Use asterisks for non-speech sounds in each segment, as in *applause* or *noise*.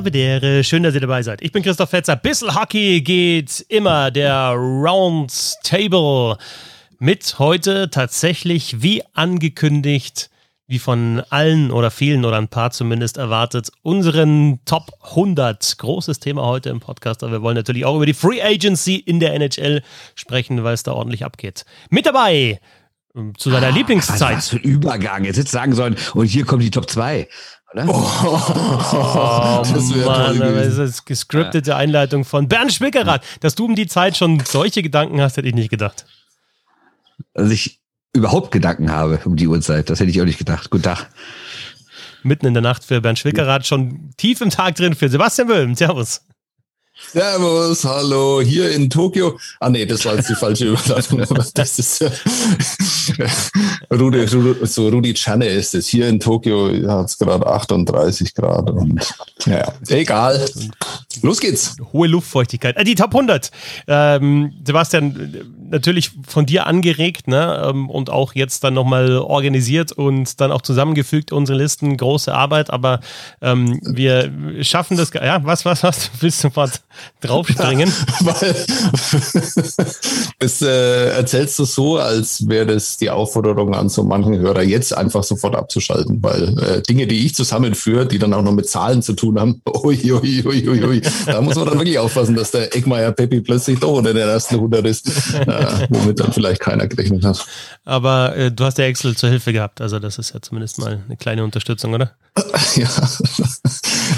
Habe Schön, dass ihr dabei seid. Ich bin Christoph Fetzer. Bissel Hockey geht immer der Round Table mit heute tatsächlich wie angekündigt, wie von allen oder vielen oder ein paar zumindest erwartet, unseren Top 100. Großes Thema heute im Podcast, aber wir wollen natürlich auch über die Free Agency in der NHL sprechen, weil es da ordentlich abgeht. Mit dabei ähm, zu seiner ah, Lieblingszeit. Was für ein Übergang. Jetzt hättest du sagen sollen, und hier kommen die Top 2 oder? Oh, oh *laughs* das Mann, toll das ist gescriptete Einleitung von Bernd Schwickerath. Dass du um die Zeit schon solche Gedanken hast, hätte ich nicht gedacht. Also ich überhaupt Gedanken habe um die Uhrzeit, das hätte ich auch nicht gedacht. Guten Tag. Mitten in der Nacht für Bernd Schwickerath, schon tief im Tag drin für Sebastian Böhm. Servus. Servus, hallo, hier in Tokio. Ah nee, das war jetzt die falsche Überleitung. *laughs* das ist äh, Rudi, so Rudi Channe ist es. Hier in Tokio hat es gerade 38 Grad und ja, egal. Los geht's. Hohe Luftfeuchtigkeit. Äh, die Top 100. Ähm, Sebastian, natürlich von dir angeregt ne? Ähm, und auch jetzt dann nochmal organisiert und dann auch zusammengefügt, unsere Listen. Große Arbeit, aber ähm, wir schaffen das. Ja, was, was, was? *laughs* Willst du sofort draufspringen? *laughs* Weil *laughs* es äh, erzählst du so, als wäre das die Aufforderung an so manchen Hörer, jetzt einfach sofort abzuschalten, weil äh, Dinge, die ich zusammenführe, die dann auch noch mit Zahlen zu tun haben, ui, ui, ui, ui, da muss man dann wirklich aufpassen, dass der Eckmeier Peppi plötzlich doch unter den ersten 100 ist, äh, *laughs* womit dann vielleicht keiner gerechnet hat. Aber äh, du hast ja Excel zur Hilfe gehabt, also das ist ja zumindest mal eine kleine Unterstützung, oder? *laughs* Ja,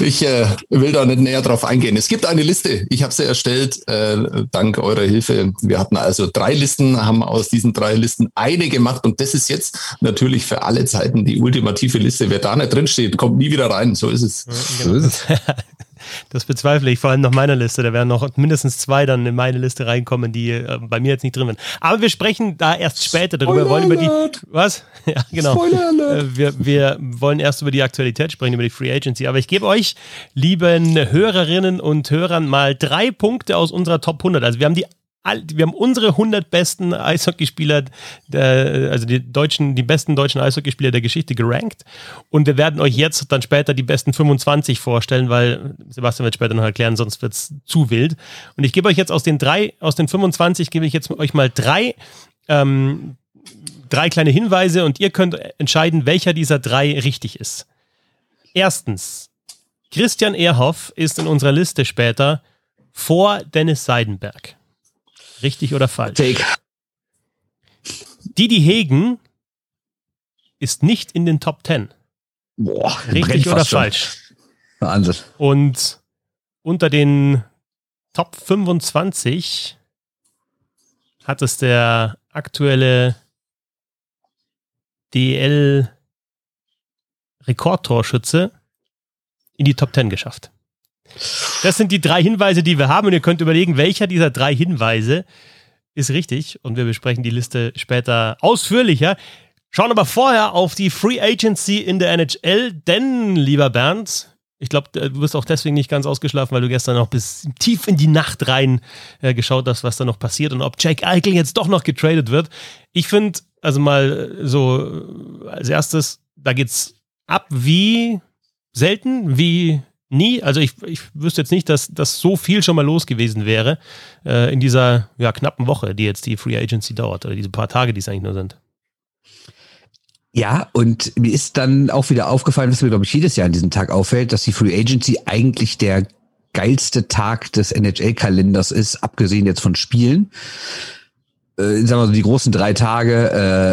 ich äh, will da nicht näher drauf eingehen. Es gibt eine Liste, ich habe sie erstellt, äh, dank eurer Hilfe. Wir hatten also drei Listen, haben aus diesen drei Listen eine gemacht und das ist jetzt natürlich für alle Zeiten die ultimative Liste. Wer da nicht drin steht, kommt nie wieder rein. So ist es. Ja, genau. So ist es. *laughs* Das bezweifle ich, vor allem nach meiner Liste. Da werden noch mindestens zwei dann in meine Liste reinkommen, die äh, bei mir jetzt nicht drin sind. Aber wir sprechen da erst später darüber. Wir wollen über die. Was? *laughs* Ja, genau. Äh, wir, wir wollen erst über die Aktualität sprechen, über die Free Agency. Aber ich gebe euch, lieben Hörerinnen und Hörern, mal drei Punkte aus unserer Top 100. Also wir haben die wir haben unsere 100 besten Eishockeyspieler, also die deutschen, die besten deutschen Eishockeyspieler der Geschichte gerankt. Und wir werden euch jetzt dann später die besten 25 vorstellen, weil Sebastian wird später noch erklären, sonst wird es zu wild. Und ich gebe euch jetzt aus den drei, aus den 25 gebe ich jetzt euch mal drei, ähm, drei kleine Hinweise und ihr könnt entscheiden, welcher dieser drei richtig ist. Erstens, Christian Ehrhoff ist in unserer Liste später vor Dennis Seidenberg. Richtig oder falsch? Take. Didi Hegen ist nicht in den Top 10. Boah, Richtig oder falsch? Wahnsinn. Und unter den Top 25 hat es der aktuelle DL Rekordtorschütze in die Top 10 geschafft. Das sind die drei Hinweise, die wir haben. Und ihr könnt überlegen, welcher dieser drei Hinweise ist richtig. Und wir besprechen die Liste später ausführlicher. Schauen aber vorher auf die Free Agency in der NHL, denn, lieber Bernd, ich glaube, du bist auch deswegen nicht ganz ausgeschlafen, weil du gestern noch bis tief in die Nacht rein äh, geschaut hast, was da noch passiert und ob Jake Eichel jetzt doch noch getradet wird. Ich finde, also mal so als erstes, da geht's ab wie selten, wie nie. Also ich, ich wüsste jetzt nicht, dass, dass so viel schon mal los gewesen wäre äh, in dieser ja, knappen Woche, die jetzt die Free Agency dauert, oder diese paar Tage, die es eigentlich nur sind. Ja, und mir ist dann auch wieder aufgefallen, was mir, glaube ich, jedes Jahr an diesem Tag auffällt, dass die Free Agency eigentlich der geilste Tag des NHL-Kalenders ist, abgesehen jetzt von Spielen. Äh, sagen wir so, die großen drei Tage,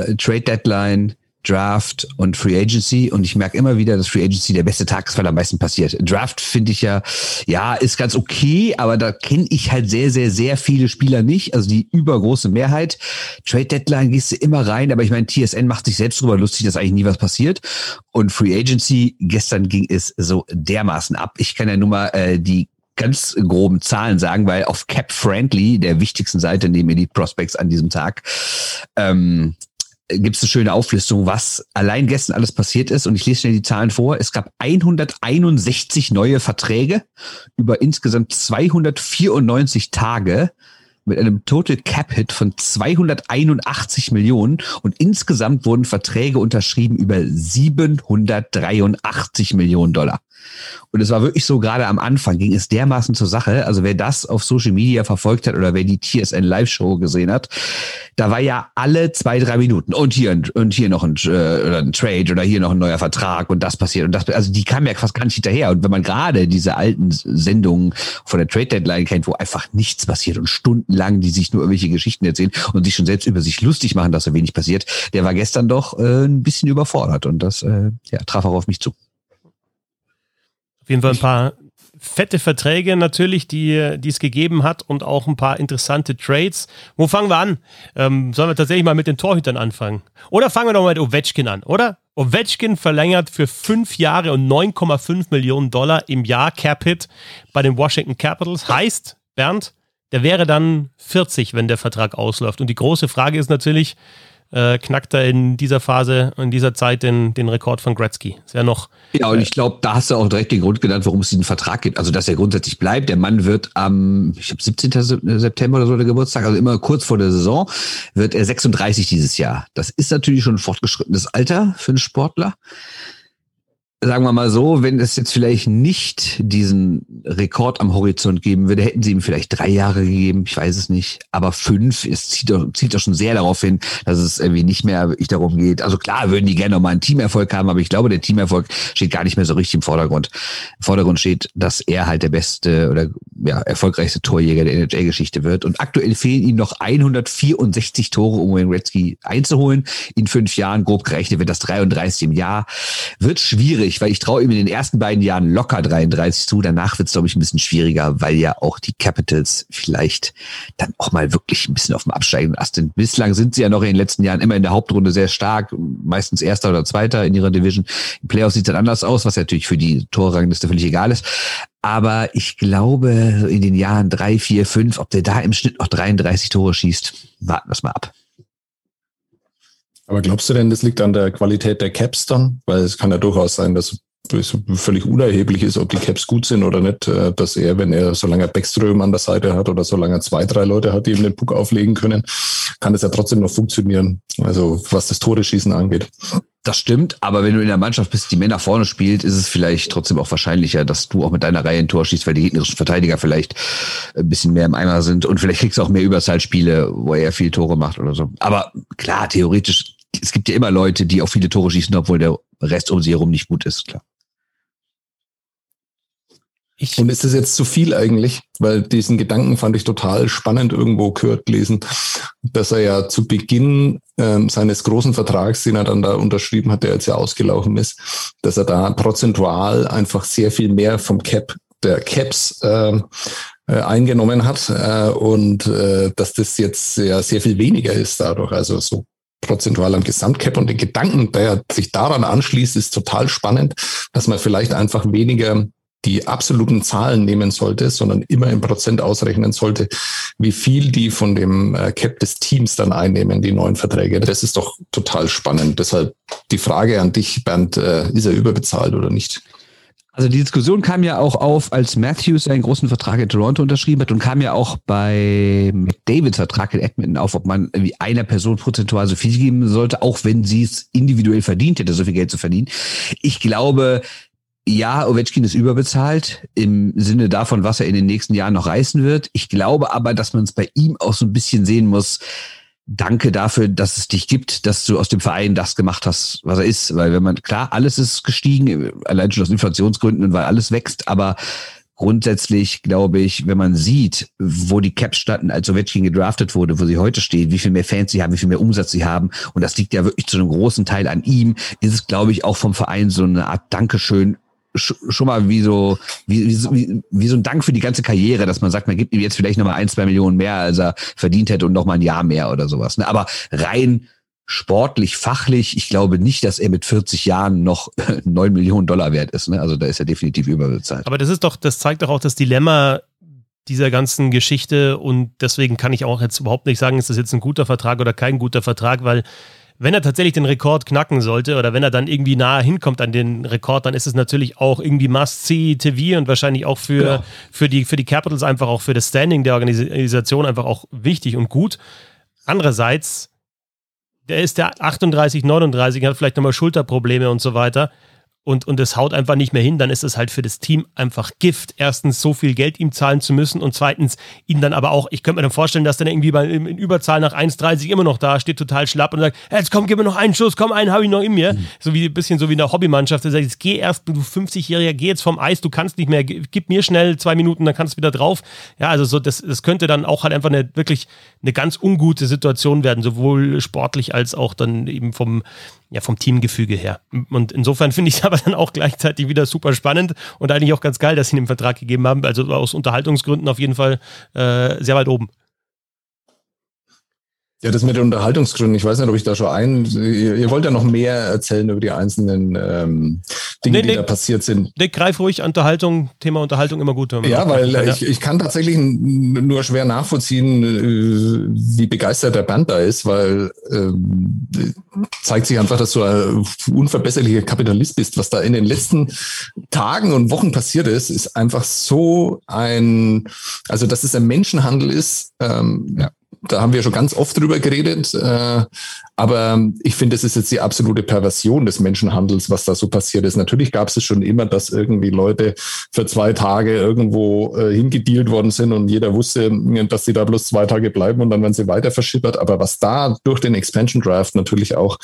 äh, Trade Deadline, Draft und Free Agency und ich merke immer wieder, dass Free Agency der beste Tag ist, weil am meisten passiert. Draft finde ich ja, ja, ist ganz okay, aber da kenne ich halt sehr, sehr, sehr viele Spieler nicht, also die übergroße Mehrheit. Trade Deadline gehst du immer rein, aber ich meine, TSN macht sich selbst drüber lustig, dass eigentlich nie was passiert. Und Free Agency, gestern ging es so dermaßen ab. Ich kann ja nur mal äh, die ganz groben Zahlen sagen, weil auf Cap Friendly, der wichtigsten Seite neben Elite Prospects an diesem Tag, ähm, gibt es eine schöne Auflistung, was allein gestern alles passiert ist. Und ich lese schnell die Zahlen vor. Es gab 161 neue Verträge über insgesamt 294 Tage mit einem Total Cap Hit von 281 Millionen und insgesamt wurden Verträge unterschrieben über 783 Millionen Dollar. Und es war wirklich so, gerade am Anfang ging es dermaßen zur Sache. Also wer das auf Social Media verfolgt hat oder wer die TSN Live-Show gesehen hat, da war ja alle zwei, drei Minuten und hier und hier noch ein, äh, ein Trade oder hier noch ein neuer Vertrag und das passiert und das. Also die kam ja fast gar nicht hinterher. Und wenn man gerade diese alten Sendungen von der Trade Deadline kennt, wo einfach nichts passiert und stundenlang die sich nur irgendwelche Geschichten erzählen und sich schon selbst über sich lustig machen, dass so wenig passiert, der war gestern doch äh, ein bisschen überfordert und das äh, ja, traf auch auf mich zu. Auf jeden Fall ein paar fette Verträge natürlich, die, die es gegeben hat und auch ein paar interessante Trades. Wo fangen wir an? Ähm, sollen wir tatsächlich mal mit den Torhütern anfangen? Oder fangen wir doch mal mit Ovechkin an, oder? Ovechkin verlängert für fünf Jahre und 9,5 Millionen Dollar im Jahr Cap-Hit bei den Washington Capitals. Heißt, Bernd, der wäre dann 40, wenn der Vertrag ausläuft. Und die große Frage ist natürlich, äh, knackt er in dieser Phase, in dieser Zeit den, den Rekord von Gretzky. Ist ja noch. Ja, und ich glaube, da hast du auch direkt den Grund genannt, warum es diesen Vertrag gibt. Also, dass er grundsätzlich bleibt. Der Mann wird am, ich glaube, 17. September oder so der Geburtstag, also immer kurz vor der Saison, wird er 36 dieses Jahr. Das ist natürlich schon ein fortgeschrittenes Alter für einen Sportler sagen wir mal so, wenn es jetzt vielleicht nicht diesen Rekord am Horizont geben würde, hätten sie ihm vielleicht drei Jahre gegeben, ich weiß es nicht. Aber fünf, es zieht doch, zieht doch schon sehr darauf hin, dass es irgendwie nicht mehr wirklich darum geht. Also klar würden die gerne nochmal einen Teamerfolg haben, aber ich glaube, der Teamerfolg steht gar nicht mehr so richtig im Vordergrund. Im Vordergrund steht, dass er halt der beste oder ja, erfolgreichste Torjäger der NHL-Geschichte wird. Und aktuell fehlen ihm noch 164 Tore, um Wayne Gretzky einzuholen. In fünf Jahren, grob gerechnet, wird das 33 im Jahr. Wird schwierig schwierig, weil ich traue ihm in den ersten beiden Jahren locker 33 zu. Danach wird es, glaube ich, ein bisschen schwieriger, weil ja auch die Capitals vielleicht dann auch mal wirklich ein bisschen auf dem absteigenden Ast sind. Bislang sind sie ja noch in den letzten Jahren immer in der Hauptrunde sehr stark, meistens Erster oder Zweiter in ihrer Division. Im Playoffs sieht es dann anders aus, was natürlich für die Torrangliste völlig egal ist. Aber ich glaube, in den Jahren drei, vier, fünf, ob der da im Schnitt noch 33 Tore schießt, warten wir es mal ab. Aber glaubst du denn, das liegt an der Qualität der Caps dann? Weil es kann ja durchaus sein, dass es völlig unerheblich ist, ob die Caps gut sind oder nicht, äh, dass er, wenn er, solange er Backström an der Seite hat oder solange er zwei, drei Leute hat, die ihm den Puck auflegen können, kann es ja trotzdem noch funktionieren. Also was das Tore-Schießen angeht. Das stimmt, aber wenn du in der Mannschaft bist, die Männer vorne spielt, ist es vielleicht trotzdem auch wahrscheinlicher, dass du auch mit deiner Reihe ein Tor schießt, weil die gegnerischen Verteidiger vielleicht ein bisschen mehr im Eimer sind und vielleicht kriegst du auch mehr Überzahlspiele, wo er viel Tore macht oder so. Aber klar, theoretisch es gibt ja immer Leute, die auch viele Tore schießen, obwohl der Rest um sie herum nicht gut ist, klar. Ich und ist das jetzt zu viel eigentlich? Weil diesen Gedanken fand ich total spannend irgendwo gehört lesen, dass er ja zu Beginn ähm, seines großen Vertrags, den er dann da unterschrieben hat, der jetzt ja ausgelaufen ist, dass er da prozentual einfach sehr viel mehr vom Cap der Caps ähm, äh, eingenommen hat äh, und äh, dass das jetzt ja sehr viel weniger ist dadurch. Also so prozentual am Gesamtcap und den Gedanken, der sich daran anschließt, ist total spannend, dass man vielleicht einfach weniger die absoluten Zahlen nehmen sollte, sondern immer im Prozent ausrechnen sollte, wie viel die von dem äh, Cap des Teams dann einnehmen, die neuen Verträge. Das ist doch total spannend. Deshalb die Frage an dich, Bernd, äh, ist er überbezahlt oder nicht? Also die Diskussion kam ja auch auf, als Matthews seinen großen Vertrag in Toronto unterschrieben hat und kam ja auch bei McDavids Vertrag in Edmonton auf, ob man irgendwie einer Person prozentual so viel geben sollte, auch wenn sie es individuell verdient hätte, so viel Geld zu verdienen. Ich glaube, ja, Ovechkin ist überbezahlt im Sinne davon, was er in den nächsten Jahren noch reißen wird. Ich glaube aber, dass man es bei ihm auch so ein bisschen sehen muss, danke dafür, dass es dich gibt, dass du aus dem Verein das gemacht hast, was er ist. Weil wenn man, klar, alles ist gestiegen, allein schon aus Inflationsgründen und weil alles wächst, aber grundsätzlich glaube ich, wenn man sieht, wo die Caps standen, als Ovechkin gedraftet wurde, wo sie heute stehen, wie viel mehr Fans sie haben, wie viel mehr Umsatz sie haben, und das liegt ja wirklich zu einem großen Teil an ihm, ist es, glaube ich, auch vom Verein so eine Art Dankeschön schon mal wie so, wie, wie, wie so ein Dank für die ganze Karriere, dass man sagt, man gibt ihm jetzt vielleicht nochmal ein, zwei Millionen mehr, als er verdient hätte und nochmal ein Jahr mehr oder sowas. Ne? Aber rein sportlich, fachlich, ich glaube nicht, dass er mit 40 Jahren noch *laughs* neun Millionen Dollar wert ist. Ne? Also da ist er definitiv überbezahlt. Aber das ist doch, das zeigt doch auch das Dilemma dieser ganzen Geschichte und deswegen kann ich auch jetzt überhaupt nicht sagen, ist das jetzt ein guter Vertrag oder kein guter Vertrag, weil wenn er tatsächlich den Rekord knacken sollte oder wenn er dann irgendwie nahe hinkommt an den Rekord, dann ist es natürlich auch irgendwie Must-See-TV und wahrscheinlich auch für, ja. für, die, für die Capitals einfach auch für das Standing der Organisation einfach auch wichtig und gut. Andererseits, der ist der 38, 39, hat vielleicht nochmal Schulterprobleme und so weiter. Und, und es haut einfach nicht mehr hin, dann ist es halt für das Team einfach Gift. Erstens, so viel Geld ihm zahlen zu müssen und zweitens, ihn dann aber auch, ich könnte mir dann vorstellen, dass dann irgendwie bei, in, Überzahl nach 1,30 immer noch da steht, total schlapp und sagt, jetzt komm, gib mir noch einen Schuss, komm, einen habe ich noch in mir. Mhm. So wie ein bisschen so wie in der Hobbymannschaft, der sagt, jetzt geh erst, du 50-Jähriger, geh jetzt vom Eis, du kannst nicht mehr, gib mir schnell zwei Minuten, dann kannst du wieder drauf. Ja, also so, das, das könnte dann auch halt einfach eine wirklich eine ganz ungute Situation werden, sowohl sportlich als auch dann eben vom, ja, vom Teamgefüge her. Und insofern finde ich es *laughs* aber dann auch gleichzeitig wieder super spannend und eigentlich auch ganz geil, dass sie ihn im Vertrag gegeben haben. Also aus Unterhaltungsgründen auf jeden Fall äh, sehr weit oben. Ja, das mit den Unterhaltungsgründen, ich weiß nicht, ob ich da schon ein. Ihr, ihr wollt ja noch mehr erzählen über die einzelnen ähm, Dinge, nee, die da passiert sind. Nick, greif ruhig Unterhaltung, Thema Unterhaltung immer gut. Ja, weil kann, ich, ich kann tatsächlich nur schwer nachvollziehen, äh, wie begeistert der Band da ist, weil ähm, zeigt sich einfach, dass du ein unverbesserlicher Kapitalist bist. Was da in den letzten Tagen und Wochen passiert ist, ist einfach so ein, also dass es ein Menschenhandel ist. Ähm, ja da haben wir schon ganz oft drüber geredet. Äh, aber ich finde, es ist jetzt die absolute Perversion des Menschenhandels, was da so passiert ist. Natürlich gab es schon immer, dass irgendwie Leute für zwei Tage irgendwo äh, hingedealt worden sind und jeder wusste, dass sie da bloß zwei Tage bleiben und dann werden sie weiter verschippert. Aber was da durch den Expansion Draft natürlich auch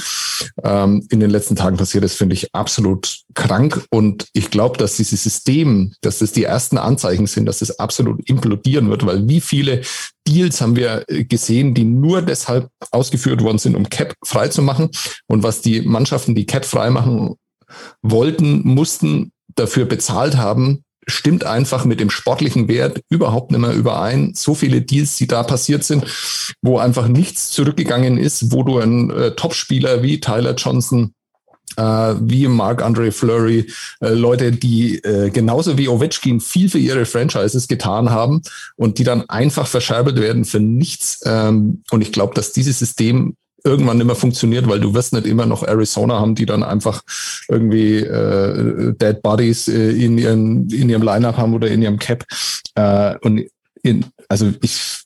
ähm, in den letzten Tagen passiert ist, finde ich absolut krank. Und ich glaube, dass dieses System, dass das die ersten Anzeichen sind, dass es absolut implodieren wird, weil wie viele Deals haben wir äh, gesehen, die nur deshalb ausgeführt worden sind, um Cap Cap frei zu machen. Und was die Mannschaften, die Cap frei machen wollten, mussten, dafür bezahlt haben, stimmt einfach mit dem sportlichen Wert überhaupt nicht mehr überein. So viele Deals, die da passiert sind, wo einfach nichts zurückgegangen ist, wo du einen äh, Topspieler wie Tyler Johnson äh, wie Marc-Andre Fleury, äh, Leute, die äh, genauso wie Ovechkin viel für ihre Franchises getan haben und die dann einfach verscherbelt werden für nichts. Ähm, und ich glaube, dass dieses System irgendwann nicht mehr funktioniert, weil du wirst nicht immer noch Arizona haben, die dann einfach irgendwie äh, Dead Bodies äh, in, ihren, in ihrem Lineup haben oder in ihrem Cap. Äh, und in, also ich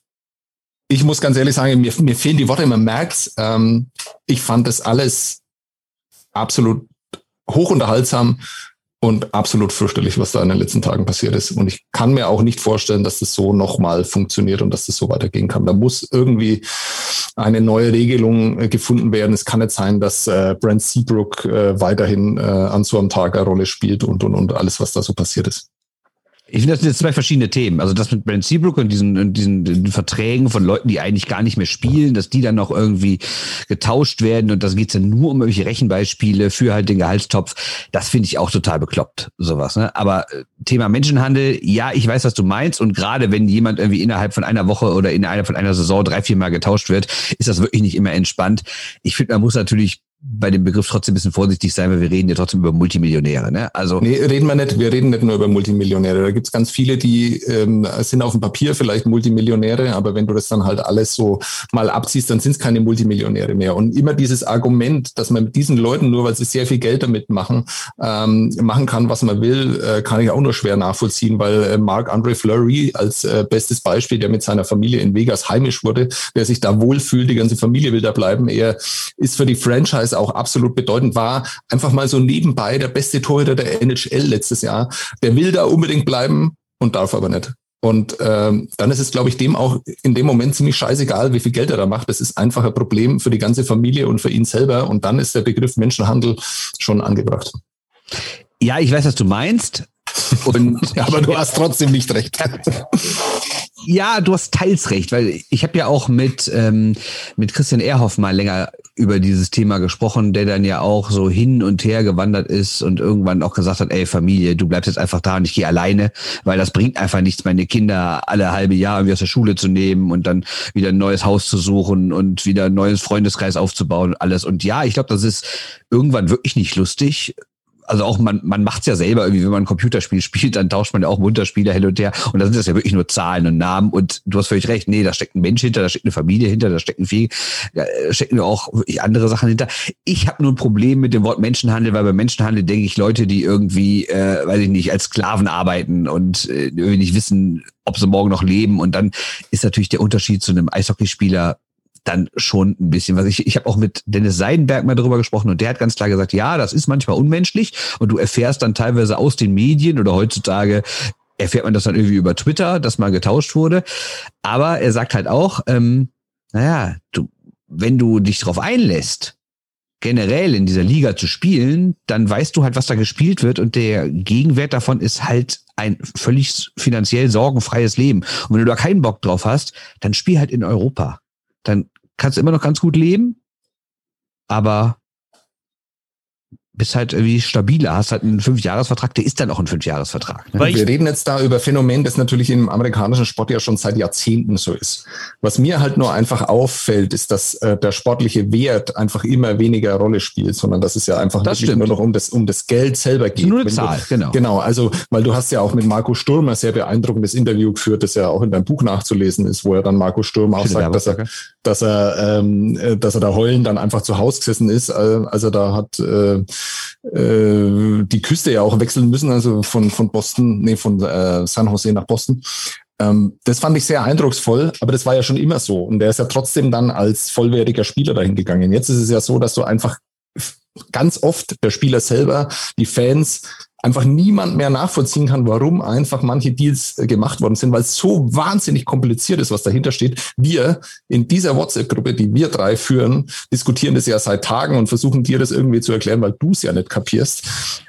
ich muss ganz ehrlich sagen, mir, mir fehlen die Worte, man merkt ähm, Ich fand das alles absolut hochunterhaltsam und absolut fürchterlich, was da in den letzten Tagen passiert ist. Und ich kann mir auch nicht vorstellen, dass das so nochmal funktioniert und dass das so weitergehen kann. Da muss irgendwie eine neue Regelung äh, gefunden werden. Es kann nicht sein, dass äh, Brent Seabrook äh, weiterhin äh, an so einem Tag eine Rolle spielt und, und, und alles, was da so passiert ist. Ich finde, das sind jetzt zwei verschiedene Themen. Also das mit Brent Seabrook und diesen, diesen, diesen Verträgen von Leuten, die eigentlich gar nicht mehr spielen, dass die dann noch irgendwie getauscht werden und das geht's dann nur um irgendwelche Rechenbeispiele für halt den Gehaltstopf. Das finde ich auch total bekloppt, sowas. Ne? Aber äh, Thema Menschenhandel, ja, ich weiß, was du meinst. Und gerade wenn jemand irgendwie innerhalb von einer Woche oder innerhalb von einer Saison drei, vier Mal getauscht wird, ist das wirklich nicht immer entspannt. Ich finde, man muss natürlich bei dem Begriff trotzdem ein bisschen vorsichtig sein, weil wir reden ja trotzdem über Multimillionäre. Ne? Also nee, reden wir nicht. Wir reden nicht nur über Multimillionäre. Da gibt's ganz viele, die ähm, sind auf dem Papier vielleicht Multimillionäre, aber wenn du das dann halt alles so mal abziehst, dann sind es keine Multimillionäre mehr. Und immer dieses Argument, dass man mit diesen Leuten, nur weil sie sehr viel Geld damit machen, ähm, machen kann, was man will, äh, kann ich auch nur schwer nachvollziehen, weil äh, Marc Andre Fleury als äh, bestes Beispiel, der mit seiner Familie in Vegas heimisch wurde, der sich da wohlfühlt, die ganze Familie will da bleiben. Er ist für die Franchise es auch absolut bedeutend war, einfach mal so nebenbei der beste Torhüter der NHL letztes Jahr. Der will da unbedingt bleiben und darf aber nicht. Und ähm, dann ist es, glaube ich, dem auch in dem Moment ziemlich scheißegal, wie viel Geld er da macht. Das ist einfach ein Problem für die ganze Familie und für ihn selber. Und dann ist der Begriff Menschenhandel schon angebracht. Ja, ich weiß, was du meinst. *laughs* Und, aber du hast trotzdem nicht recht. *laughs* Ja, du hast teils recht, weil ich habe ja auch mit, ähm, mit Christian Ehrhoff mal länger über dieses Thema gesprochen, der dann ja auch so hin und her gewandert ist und irgendwann auch gesagt hat, ey Familie, du bleibst jetzt einfach da und ich gehe alleine, weil das bringt einfach nichts, meine Kinder alle halbe Jahr irgendwie aus der Schule zu nehmen und dann wieder ein neues Haus zu suchen und wieder ein neues Freundeskreis aufzubauen und alles. Und ja, ich glaube, das ist irgendwann wirklich nicht lustig also auch man, man macht's ja selber irgendwie, wenn man ein Computerspiel *laughs* spielt, dann tauscht man ja auch Munterspieler hin und her. Und da sind das ja wirklich nur Zahlen und Namen. Und du hast völlig recht, nee, da steckt ein Mensch hinter, da steckt eine Familie hinter, da stecken viel, da stecken auch wirklich andere Sachen hinter. Ich habe nur ein Problem mit dem Wort Menschenhandel, weil bei Menschenhandel denke ich Leute, die irgendwie, äh, weiß ich nicht, als Sklaven arbeiten und äh, irgendwie nicht wissen, ob sie morgen noch leben. Und dann ist natürlich der Unterschied zu einem Eishockeyspieler dann schon ein bisschen was. Ich, ich habe auch mit Dennis Seidenberg mal darüber gesprochen und der hat ganz klar gesagt, ja, das ist manchmal unmenschlich und du erfährst dann teilweise aus den Medien oder heutzutage erfährt man das dann irgendwie über Twitter, dass mal getauscht wurde. Aber er sagt halt auch, ähm, naja, du, wenn du dich darauf einlässt, generell in dieser Liga zu spielen, dann weißt du halt, was da gespielt wird und der Gegenwert davon ist halt ein völlig finanziell sorgenfreies Leben. Und wenn du da keinen Bock drauf hast, dann spiel halt in Europa. Dann kannst du immer noch ganz gut leben, aber bist halt irgendwie stabiler, hast halt einen Fünfjahresvertrag, der ist dann auch ein Fünfjahresvertrag. Ne? Wir reden jetzt da über Phänomen, das natürlich im amerikanischen Sport ja schon seit Jahrzehnten so ist. Was mir halt nur einfach auffällt, ist, dass äh, der sportliche Wert einfach immer weniger Rolle spielt, sondern dass es ja einfach das nur noch um das, um das Geld selber geht. Nur eine Zahl, du, genau. Genau, also, weil du hast ja auch mit Marco Sturm ein sehr beeindruckendes Interview geführt, das ja auch in deinem Buch nachzulesen ist, wo er dann Marco Sturm auch sagt, dass er, dass er, ähm, äh, dass er da heulen dann einfach zu Hause gesessen ist, also da hat, äh, äh, die Küste ja auch wechseln müssen, also von, von Boston, nee, von äh, San Jose nach Boston. Ähm, das fand ich sehr eindrucksvoll, aber das war ja schon immer so. Und der ist ja trotzdem dann als vollwertiger Spieler dahin gegangen. Jetzt ist es ja so, dass du einfach ganz oft der Spieler selber, die Fans einfach niemand mehr nachvollziehen kann, warum einfach manche Deals äh, gemacht worden sind, weil es so wahnsinnig kompliziert ist, was dahinter steht. Wir in dieser WhatsApp-Gruppe, die wir drei führen, diskutieren das ja seit Tagen und versuchen dir das irgendwie zu erklären, weil du es ja nicht kapierst,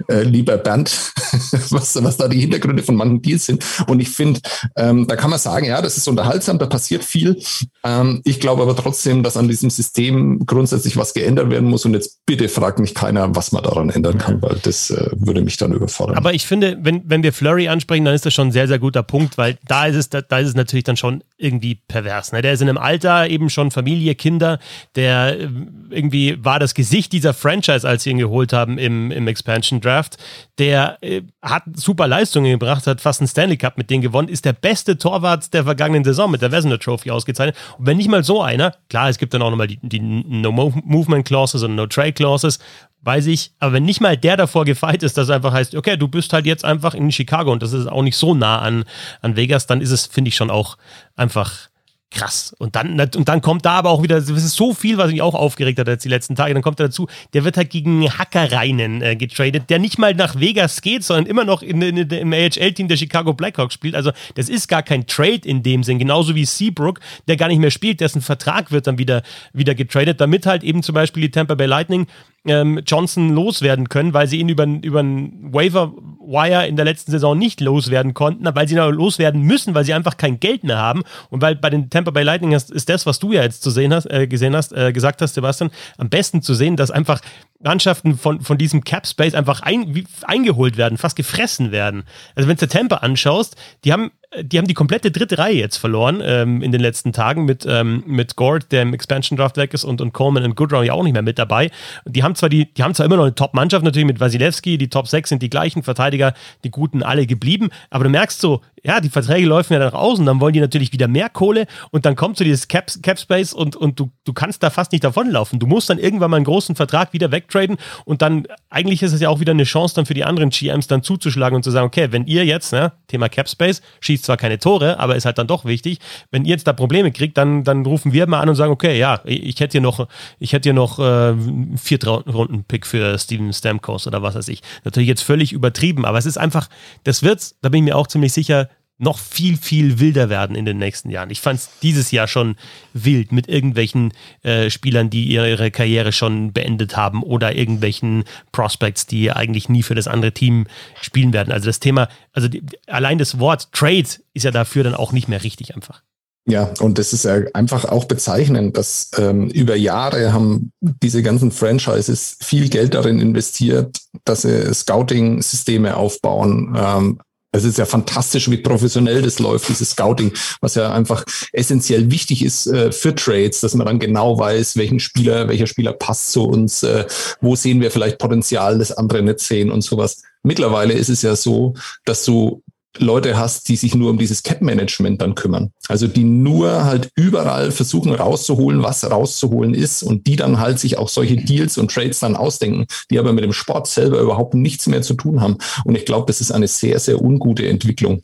äh, lieber Bernd, *laughs* was, was da die Hintergründe von manchen Deals sind. Und ich finde, ähm, da kann man sagen, ja, das ist unterhaltsam, da passiert viel. Ähm, ich glaube aber trotzdem, dass an diesem System grundsätzlich was geändert werden muss. Und jetzt bitte fragt mich keiner, was man daran ändern kann, weil das äh, würde mich dann überfordern. Aber ich finde, wenn, wenn wir Flurry ansprechen, dann ist das schon ein sehr, sehr guter Punkt, weil da ist es, da, da ist es natürlich dann schon irgendwie pervers. Ne? Der ist in einem Alter eben schon Familie, Kinder, der äh, irgendwie war das Gesicht dieser Franchise, als sie ihn geholt haben im, im Expansion Draft. Der äh, hat super Leistungen gebracht, hat fast einen Stanley Cup mit denen gewonnen, ist der beste Torwart der vergangenen Saison mit der Wesner Trophy ausgezeichnet. Und wenn nicht mal so einer, klar, es gibt dann auch nochmal die, die No Movement Clauses und No Trade Clauses, weiß ich, aber wenn nicht mal der davor gefeit ist, dass es einfach heißt, okay, du bist halt jetzt einfach in Chicago und das ist auch nicht so nah an, an Vegas, dann ist es, finde ich, schon auch einfach krass. Und dann, und dann kommt da aber auch wieder, es ist so viel, was mich auch aufgeregt hat jetzt die letzten Tage. Dann kommt er dazu, der wird halt gegen Hackereinen äh, getradet, der nicht mal nach Vegas geht, sondern immer noch in, in, in, im AHL-Team der Chicago Blackhawks spielt. Also, das ist gar kein Trade in dem Sinn. Genauso wie Seabrook, der gar nicht mehr spielt, dessen Vertrag wird dann wieder, wieder getradet, damit halt eben zum Beispiel die Tampa Bay Lightning ähm, Johnson loswerden können, weil sie ihn über, über einen Waiver Wire in der letzten Saison nicht loswerden konnten, weil sie noch loswerden müssen, weil sie einfach kein Geld mehr haben. Und weil bei den Tampa Bay Lightning ist, ist das, was du ja jetzt zu sehen hast, äh, gesehen hast, äh, gesagt hast, Sebastian, am besten zu sehen, dass einfach Mannschaften von, von diesem Cap Space einfach ein, wie, eingeholt werden, fast gefressen werden. Also wenn du Tampa anschaust, die haben die haben die komplette dritte Reihe jetzt verloren ähm, in den letzten Tagen mit, ähm, mit Gord, der im Expansion Draft weg ist, und, und Coleman und Goodrow ja auch nicht mehr mit dabei. Die haben zwar die, die haben zwar immer noch eine Top-Mannschaft natürlich mit Vasilevski, die Top 6 sind die gleichen Verteidiger, die guten alle geblieben, aber du merkst so, ja, die Verträge laufen ja nach außen, dann wollen die natürlich wieder mehr Kohle und dann kommt so dieses Cap, Cap Space und, und du, du kannst da fast nicht davonlaufen. Du musst dann irgendwann mal einen großen Vertrag wieder wegtraden und dann, eigentlich ist es ja auch wieder eine Chance dann für die anderen GMs dann zuzuschlagen und zu sagen, okay, wenn ihr jetzt, ne, Thema Cap Space, schießt zwar keine Tore, aber ist halt dann doch wichtig, wenn ihr jetzt da Probleme kriegt, dann, dann rufen wir mal an und sagen, okay, ja, ich hätte hier noch, ich hätte hier noch äh, vier Runden Pick für Steven Stamkos oder was weiß ich. Natürlich jetzt völlig übertrieben, aber es ist einfach, das wird's, da bin ich mir auch ziemlich sicher, noch viel, viel wilder werden in den nächsten Jahren. Ich fand es dieses Jahr schon wild mit irgendwelchen äh, Spielern, die ihre Karriere schon beendet haben oder irgendwelchen Prospects, die eigentlich nie für das andere Team spielen werden. Also das Thema, also die, allein das Wort Trade ist ja dafür dann auch nicht mehr richtig einfach. Ja, und das ist ja einfach auch bezeichnend, dass ähm, über Jahre haben diese ganzen Franchises viel Geld darin investiert, dass sie Scouting-Systeme aufbauen, ähm, es ist ja fantastisch, wie professionell das läuft, dieses Scouting, was ja einfach essentiell wichtig ist äh, für Trades, dass man dann genau weiß, welchen Spieler, welcher Spieler passt zu uns, äh, wo sehen wir vielleicht Potenzial, das andere nicht sehen und sowas. Mittlerweile ist es ja so, dass du Leute hast, die sich nur um dieses Cap-Management dann kümmern. Also die nur halt überall versuchen rauszuholen, was rauszuholen ist und die dann halt sich auch solche Deals und Trades dann ausdenken, die aber mit dem Sport selber überhaupt nichts mehr zu tun haben. Und ich glaube, das ist eine sehr, sehr ungute Entwicklung.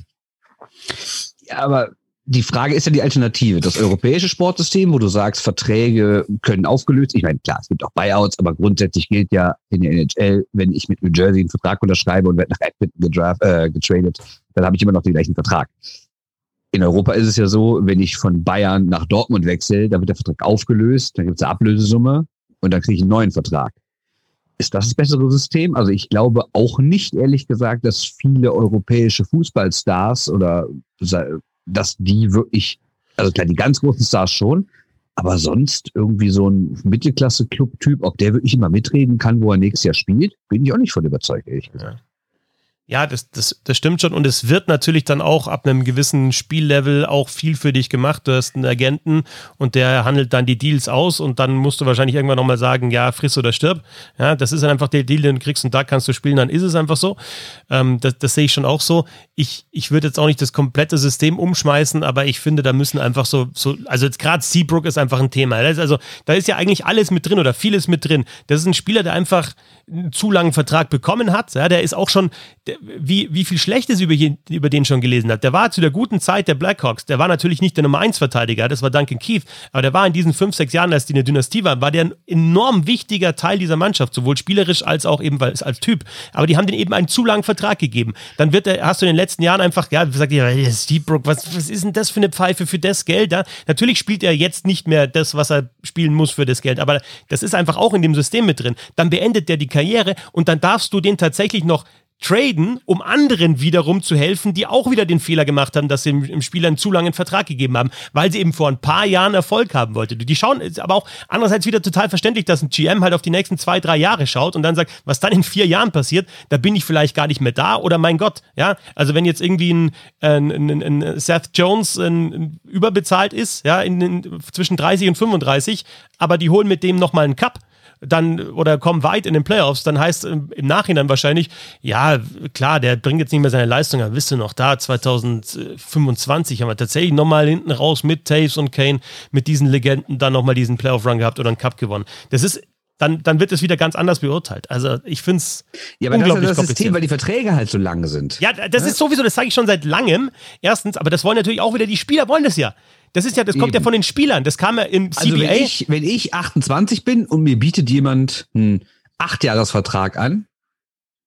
Ja, aber die Frage ist ja die Alternative. Das europäische Sportsystem, wo du sagst, Verträge können aufgelöst. Ich meine, klar, es gibt auch Buyouts, aber grundsätzlich gilt ja in der NHL, wenn ich mit New Jersey einen Vertrag unterschreibe und werde nach Edmonton äh, getradet, dann habe ich immer noch den gleichen Vertrag. In Europa ist es ja so, wenn ich von Bayern nach Dortmund wechsle, dann wird der Vertrag aufgelöst, dann gibt es eine Ablösesumme und dann kriege ich einen neuen Vertrag. Ist das das bessere System? Also ich glaube auch nicht, ehrlich gesagt, dass viele europäische Fußballstars oder dass die wirklich, also klar, die ganz großen Stars schon, aber sonst irgendwie so ein Mittelklasse-Club-Typ, ob der wirklich immer mitreden kann, wo er nächstes Jahr spielt, bin ich auch nicht von überzeugt, ehrlich gesagt. Ja, das, das, das stimmt schon. Und es wird natürlich dann auch ab einem gewissen Spiellevel auch viel für dich gemacht. Du hast einen Agenten und der handelt dann die Deals aus und dann musst du wahrscheinlich irgendwann nochmal sagen, ja, friss oder stirb. Ja, das ist dann einfach der Deal, den du kriegst und da kannst du spielen, dann ist es einfach so. Ähm, das, das sehe ich schon auch so. Ich, ich würde jetzt auch nicht das komplette System umschmeißen, aber ich finde, da müssen einfach so, so also jetzt gerade Seabrook ist einfach ein Thema. also, da ist ja eigentlich alles mit drin oder vieles mit drin. Das ist ein Spieler, der einfach einen zu langen Vertrag bekommen hat. Ja, der ist auch schon, der, wie, wie viel Schlechtes über, über den schon gelesen hat. Der war zu der guten Zeit der Blackhawks, der war natürlich nicht der Nummer 1 Verteidiger, das war Duncan Keith, aber der war in diesen fünf, sechs Jahren, als die eine Dynastie war, war der ein enorm wichtiger Teil dieser Mannschaft, sowohl spielerisch als auch eben als, als Typ. Aber die haben den eben einen zu langen Vertrag gegeben. Dann wird der, hast du in den letzten Jahren einfach, ja, sagt ihr, Steve Brook, was, was ist denn das für eine Pfeife für das Geld? Ja? Natürlich spielt er jetzt nicht mehr das, was er spielen muss für das Geld, aber das ist einfach auch in dem System mit drin. Dann beendet der die Karriere und dann darfst du den tatsächlich noch traden, um anderen wiederum zu helfen, die auch wieder den Fehler gemacht haben, dass sie dem Spieler einen zu langen Vertrag gegeben haben, weil sie eben vor ein paar Jahren Erfolg haben wollte. Die schauen, ist aber auch andererseits wieder total verständlich, dass ein GM halt auf die nächsten zwei, drei Jahre schaut und dann sagt, was dann in vier Jahren passiert, da bin ich vielleicht gar nicht mehr da oder mein Gott, ja, also wenn jetzt irgendwie ein, ein, ein, ein Seth Jones überbezahlt ist, ja, in, in, zwischen 30 und 35, aber die holen mit dem nochmal einen Cup, dann oder kommen weit in den Playoffs, dann heißt im, im Nachhinein wahrscheinlich, ja, klar, der bringt jetzt nicht mehr seine Leistung, aber wisst ihr noch, da 2025 haben wir tatsächlich nochmal hinten raus mit Taves und Kane, mit diesen Legenden dann nochmal diesen Playoff-Run gehabt oder einen Cup gewonnen. Das ist dann, dann wird es wieder ganz anders beurteilt. Also ich finde es. Ja, aber unglaublich das ist das System, weil die Verträge halt so lang sind. Ja, das ja? ist sowieso, das sage ich schon seit langem. Erstens, aber das wollen natürlich auch wieder die Spieler wollen das ja. Das ist ja, das Eben. kommt ja von den Spielern. Das kam ja im CBA. Also wenn ich, wenn ich 28 bin und mir bietet jemand einen Achtjahresvertrag an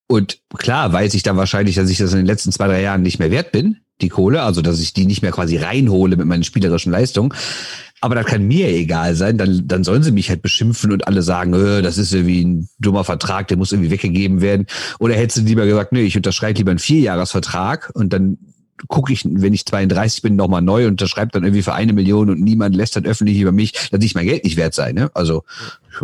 und klar weiß ich dann wahrscheinlich, dass ich das in den letzten zwei, drei Jahren nicht mehr wert bin, die Kohle, also dass ich die nicht mehr quasi reinhole mit meinen spielerischen Leistungen. Aber das kann mir egal sein, dann, dann sollen sie mich halt beschimpfen und alle sagen, äh, das ist irgendwie ein dummer Vertrag, der muss irgendwie weggegeben werden. Oder hättest du lieber gesagt, nee, ich unterschreibe lieber einen Vierjahresvertrag und dann gucke ich, wenn ich 32 bin, nochmal neu und unterschreibe dann irgendwie für eine Million und niemand lästert öffentlich über mich, dass ich mein Geld nicht wert sei. Ne? Also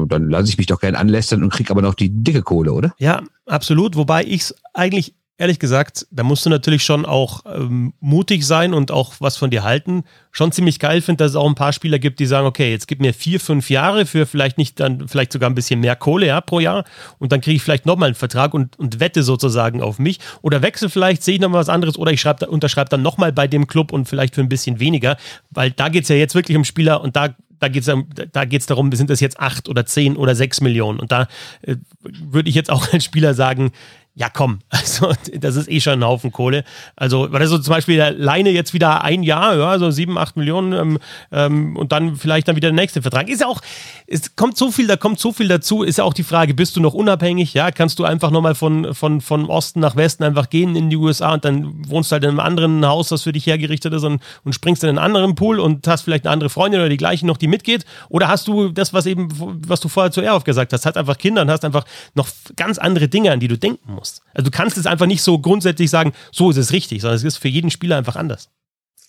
dann lasse ich mich doch gern anlästern und krieg aber noch die dicke Kohle, oder? Ja, absolut. Wobei ich es eigentlich ehrlich gesagt, da musst du natürlich schon auch ähm, mutig sein und auch was von dir halten. Schon ziemlich geil finde, dass es auch ein paar Spieler gibt, die sagen, okay, jetzt gib mir vier, fünf Jahre für vielleicht nicht dann, vielleicht sogar ein bisschen mehr Kohle ja, pro Jahr und dann kriege ich vielleicht nochmal einen Vertrag und, und wette sozusagen auf mich. Oder wechsle vielleicht, sehe ich nochmal was anderes oder ich schreibe, unterschreibe dann nochmal bei dem Club und vielleicht für ein bisschen weniger, weil da geht es ja jetzt wirklich um Spieler und da da geht es da geht's darum, sind das jetzt acht oder zehn oder sechs Millionen. Und da äh, würde ich jetzt auch als Spieler sagen, ja, komm, *laughs* also das ist eh schon ein Haufen Kohle. Also, weil das so zum Beispiel der Leine jetzt wieder ein Jahr, ja, so sieben, acht Millionen ähm, ähm, und dann vielleicht dann wieder der nächste Vertrag. Ist ja auch, es kommt so viel, da kommt so viel dazu, ist ja auch die Frage, bist du noch unabhängig? Ja, kannst du einfach nochmal von, von, von Osten nach Westen einfach gehen in die USA und dann wohnst du halt in einem anderen Haus, das für dich hergerichtet ist und, und springst in einen anderen Pool und hast vielleicht eine andere Freundin oder die gleiche noch, die mitgeht? Oder hast du das, was eben, was du vorher zu Erhoff gesagt hast, hast einfach Kinder und hast einfach noch ganz andere Dinge, an die du denken musst musst. Also du kannst es einfach nicht so grundsätzlich sagen, so ist es richtig, sondern es ist für jeden Spieler einfach anders.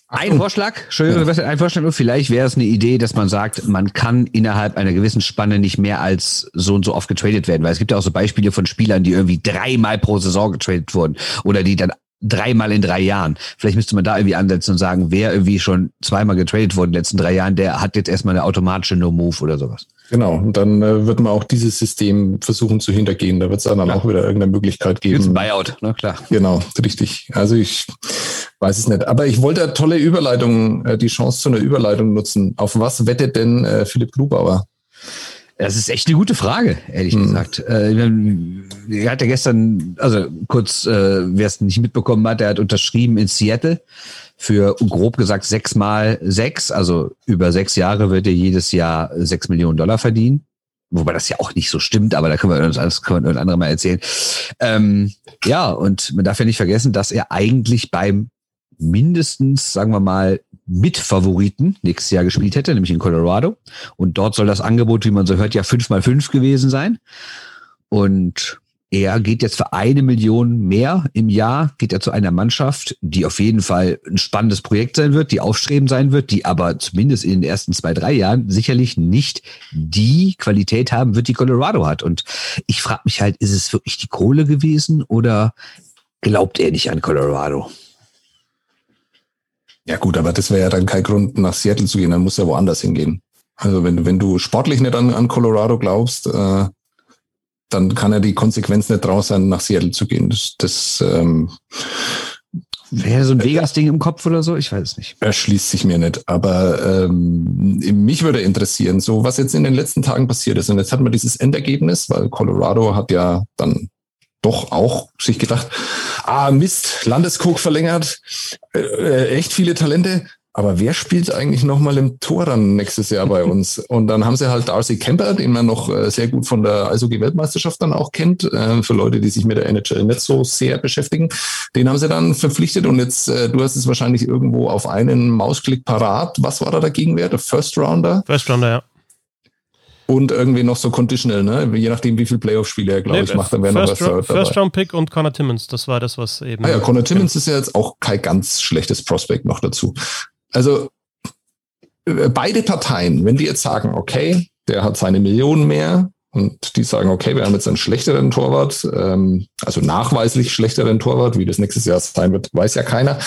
Ein Vorschlag, Entschuldigung, ein Vorschlag, vielleicht wäre es eine Idee, dass man sagt, man kann innerhalb einer gewissen Spanne nicht mehr als so und so oft getradet werden, weil es gibt ja auch so Beispiele von Spielern, die irgendwie dreimal pro Saison getradet wurden oder die dann dreimal in drei Jahren. Vielleicht müsste man da irgendwie ansetzen und sagen, wer irgendwie schon zweimal getradet wurde in den letzten drei Jahren, der hat jetzt erstmal eine automatische No-Move oder sowas. Genau, und dann äh, wird man auch dieses System versuchen zu hintergehen. Da wird es dann Klar. auch wieder irgendeine Möglichkeit geben. Jetzt ein Buyout, ne? Klar. Genau, richtig. Also ich weiß es nicht. Aber ich wollte eine tolle Überleitung, äh, die Chance zu einer Überleitung nutzen. Auf was wettet denn äh, Philipp Grubauer? Das ist echt eine gute Frage, ehrlich hm. gesagt. Äh, er hat ja gestern, also kurz, äh, wer es nicht mitbekommen hat, er hat unterschrieben in Seattle für grob gesagt sechs mal sechs, also über sechs Jahre wird er jedes Jahr sechs Millionen Dollar verdienen. Wobei das ja auch nicht so stimmt, aber da können wir uns alles können wir ein anderes Mal erzählen. Ähm, ja, und man darf ja nicht vergessen, dass er eigentlich beim mindestens, sagen wir mal, Mitfavoriten nächstes Jahr gespielt hätte, nämlich in Colorado. Und dort soll das Angebot, wie man so hört, ja fünf mal fünf gewesen sein. Und er geht jetzt für eine Million mehr im Jahr, geht er zu einer Mannschaft, die auf jeden Fall ein spannendes Projekt sein wird, die aufstrebend sein wird, die aber zumindest in den ersten zwei, drei Jahren sicherlich nicht die Qualität haben wird, die Colorado hat. Und ich frage mich halt, ist es wirklich die Kohle gewesen oder glaubt er nicht an Colorado? Ja gut, aber das wäre ja dann kein Grund, nach Seattle zu gehen, dann muss er woanders hingehen. Also wenn, wenn du sportlich nicht an, an Colorado glaubst, äh, dann kann ja die Konsequenz nicht draus sein, nach Seattle zu gehen. Das, das ähm, Wäre so ein Vegas-Ding im Kopf oder so? Ich weiß es nicht. Erschließt sich mir nicht. Aber ähm, mich würde interessieren, so was jetzt in den letzten Tagen passiert ist. Und jetzt hat man dieses Endergebnis, weil Colorado hat ja dann doch auch sich gedacht, ah Mist, Landeskog verlängert, äh, äh echt viele Talente. Aber wer spielt eigentlich nochmal im Tor dann nächstes Jahr bei uns? *laughs* Und dann haben sie halt Darcy Kemper, den man noch äh, sehr gut von der Eishockey-Weltmeisterschaft dann auch kennt, äh, für Leute, die sich mit der NHL nicht so sehr beschäftigen. Den haben sie dann verpflichtet und jetzt, äh, du hast es wahrscheinlich irgendwo auf einen Mausklick parat. Was war da der Gegenwert? Der First Rounder? First Rounder, ja. Und irgendwie noch so conditional, ne? Je nachdem, wie viele Playoff-Spiele er, glaube nee, ich, macht, dann wäre noch was Third First Round Pick und Connor Timmons, das war das, was eben. Ah ja, Connor Timmons ist ja jetzt auch kein ganz schlechtes Prospect noch dazu. Also äh, beide Parteien, wenn die jetzt sagen, okay, der hat seine Millionen mehr und die sagen, okay, wir haben jetzt einen schlechteren Torwart, ähm, also nachweislich schlechteren Torwart, wie das nächstes Jahr sein wird, weiß ja keiner,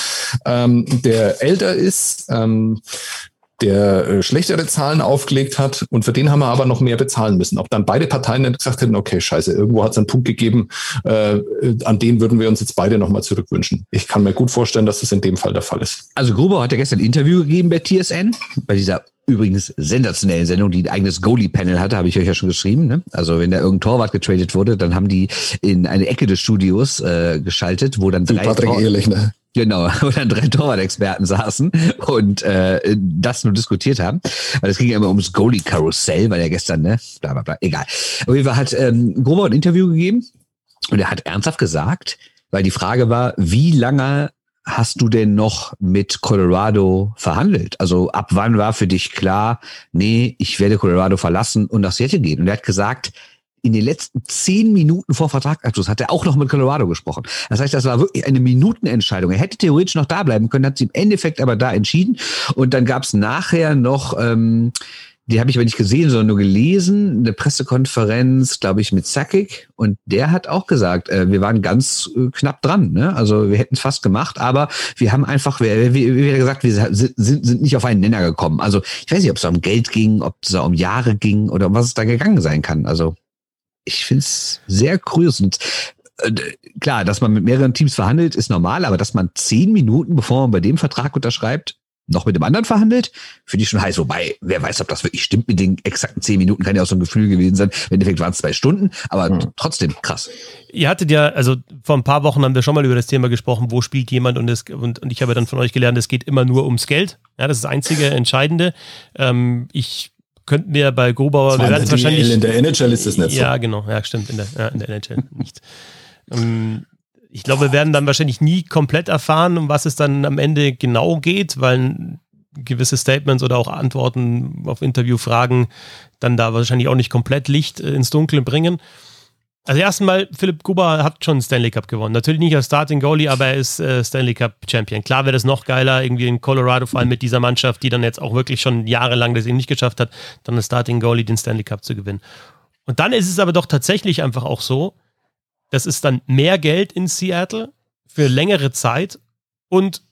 ähm, der älter ist, ähm, der äh, schlechtere Zahlen aufgelegt hat und für den haben wir aber noch mehr bezahlen müssen. Ob dann beide Parteien dann gesagt hätten, okay, scheiße, irgendwo hat es einen Punkt gegeben, äh, an den würden wir uns jetzt beide nochmal zurückwünschen. Ich kann mir gut vorstellen, dass das in dem Fall der Fall ist. Also Gruber hat ja gestern ein Interview gegeben bei TSN, bei dieser übrigens sensationellen Sendung, die ein eigenes Goalie-Panel hatte, habe ich euch ja schon geschrieben. Ne? Also wenn da irgendein Torwart getradet wurde, dann haben die in eine Ecke des Studios äh, geschaltet, wo dann drei Patrick Ehrlich, ne? Genau, *laughs* wo dann drei Torwart-Experten saßen und äh, das nur diskutiert haben. Weil es ging ja immer ums Goalie-Karussell, weil er gestern, ne, bla bla bla, egal. Auf jeden Fall hat ähm, Gruber ein Interview gegeben und er hat ernsthaft gesagt, weil die Frage war, wie lange hast du denn noch mit Colorado verhandelt? Also ab wann war für dich klar, nee, ich werde Colorado verlassen und nach Seattle gehen? Und er hat gesagt, in den letzten zehn Minuten vor Vertragsabschluss hat er auch noch mit Colorado gesprochen. Das heißt, das war wirklich eine Minutenentscheidung. Er hätte theoretisch noch da bleiben können, hat sich im Endeffekt aber da entschieden. Und dann gab es nachher noch, ähm, die habe ich aber nicht gesehen, sondern nur gelesen, eine Pressekonferenz, glaube ich, mit Sakic. Und der hat auch gesagt, äh, wir waren ganz äh, knapp dran. Ne? Also wir hätten es fast gemacht, aber wir haben einfach, wie, wie, wie gesagt, wir sind, sind nicht auf einen Nenner gekommen. Also ich weiß nicht, ob es um Geld ging, ob es um Jahre ging oder um was es da gegangen sein kann. Also ich finde es sehr kurios. Und äh, klar, dass man mit mehreren Teams verhandelt, ist normal, aber dass man zehn Minuten, bevor man bei dem Vertrag unterschreibt, noch mit dem anderen verhandelt, finde ich schon heiß. Wobei, wer weiß, ob das wirklich stimmt mit den exakten zehn Minuten, kann ja auch so ein Gefühl gewesen sein. Im Endeffekt waren es zwei Stunden, aber mhm. trotzdem krass. Ihr hattet ja, also vor ein paar Wochen haben wir schon mal über das Thema gesprochen, wo spielt jemand und, es, und, und ich habe dann von euch gelernt, es geht immer nur ums Geld. Ja, das ist das einzige Entscheidende. Ähm, ich könnten wir bei Grubauer, wir werden wahrscheinlich. In der NHL ist das nicht so. Ja, genau, ja, stimmt, in der, ja, in der NHL nicht. Ähm, ich glaube, wir werden dann wahrscheinlich nie komplett erfahren, um was es dann am Ende genau geht, weil gewisse Statements oder auch Antworten auf Interviewfragen dann da wahrscheinlich auch nicht komplett Licht ins Dunkel bringen. Also erstmal, Philipp Kuba hat schon Stanley Cup gewonnen. Natürlich nicht als Starting Goalie, aber er ist äh, Stanley Cup Champion. Klar wäre das noch geiler, irgendwie in Colorado, vor allem mit dieser Mannschaft, die dann jetzt auch wirklich schon jahrelang das eben nicht geschafft hat, dann als Starting Goalie den Stanley Cup zu gewinnen. Und dann ist es aber doch tatsächlich einfach auch so, das ist dann mehr Geld in Seattle für längere Zeit und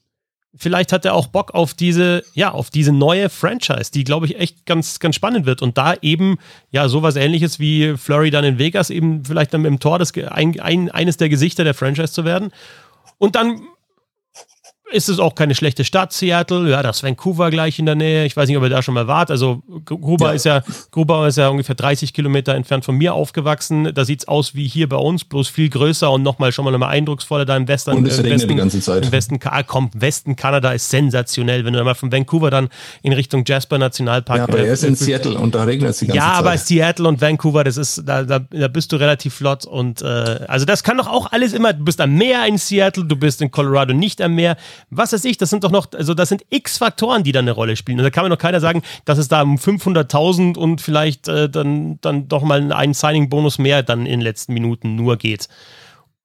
vielleicht hat er auch Bock auf diese, ja, auf diese neue Franchise, die, glaube ich, echt ganz, ganz spannend wird. Und da eben, ja, sowas ähnliches wie Flurry dann in Vegas, eben vielleicht dann im Tor das, ein, ein, eines der Gesichter der Franchise zu werden. Und dann ist es auch keine schlechte Stadt, Seattle. Ja, das Vancouver gleich in der Nähe. Ich weiß nicht, ob ihr da schon mal wart. Also Gruber ja. ist ja, Gruber ist ja ungefähr 30 Kilometer entfernt von mir aufgewachsen. Da sieht es aus wie hier bei uns, bloß viel größer und nochmal schon mal nochmal eindrucksvoller da im Westen. Und es äh, regnet die ganze Zeit. Im Westen, ah, komm, Westen Kanada ist sensationell. Wenn du mal von Vancouver dann in Richtung Jasper Nationalpark. Ja, aber er ist in Seattle und da regnet es die ganze ja, Zeit. Ja, aber Seattle und Vancouver, das ist, da, da, da bist du relativ flott und äh, also das kann doch auch alles immer, du bist am Meer in Seattle, du bist in Colorado nicht am Meer. Was weiß ich, das sind doch noch, also das sind x Faktoren, die da eine Rolle spielen. Und da kann mir noch keiner sagen, dass es da um 500.000 und vielleicht äh, dann, dann doch mal einen Signing-Bonus mehr dann in den letzten Minuten nur geht.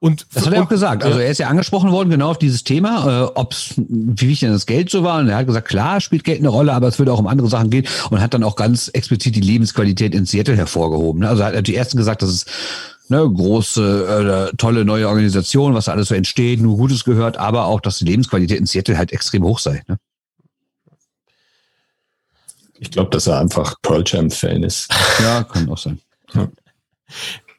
Und, das hat er auch gesagt. Also er ist ja angesprochen worden, genau auf dieses Thema, äh, ob's, wie wichtig denn das Geld so war. Und er hat gesagt, klar, spielt Geld eine Rolle, aber es würde auch um andere Sachen gehen und hat dann auch ganz explizit die Lebensqualität in Seattle hervorgehoben. Also er hat die ersten gesagt, dass es ne, große, äh, tolle neue Organisation, was da alles so entsteht, nur Gutes gehört, aber auch, dass die Lebensqualität in Seattle halt extrem hoch sei. Ne? Ich glaube, dass er einfach Pearl Jam-Fan ist. Ja, kann auch sein. Ja.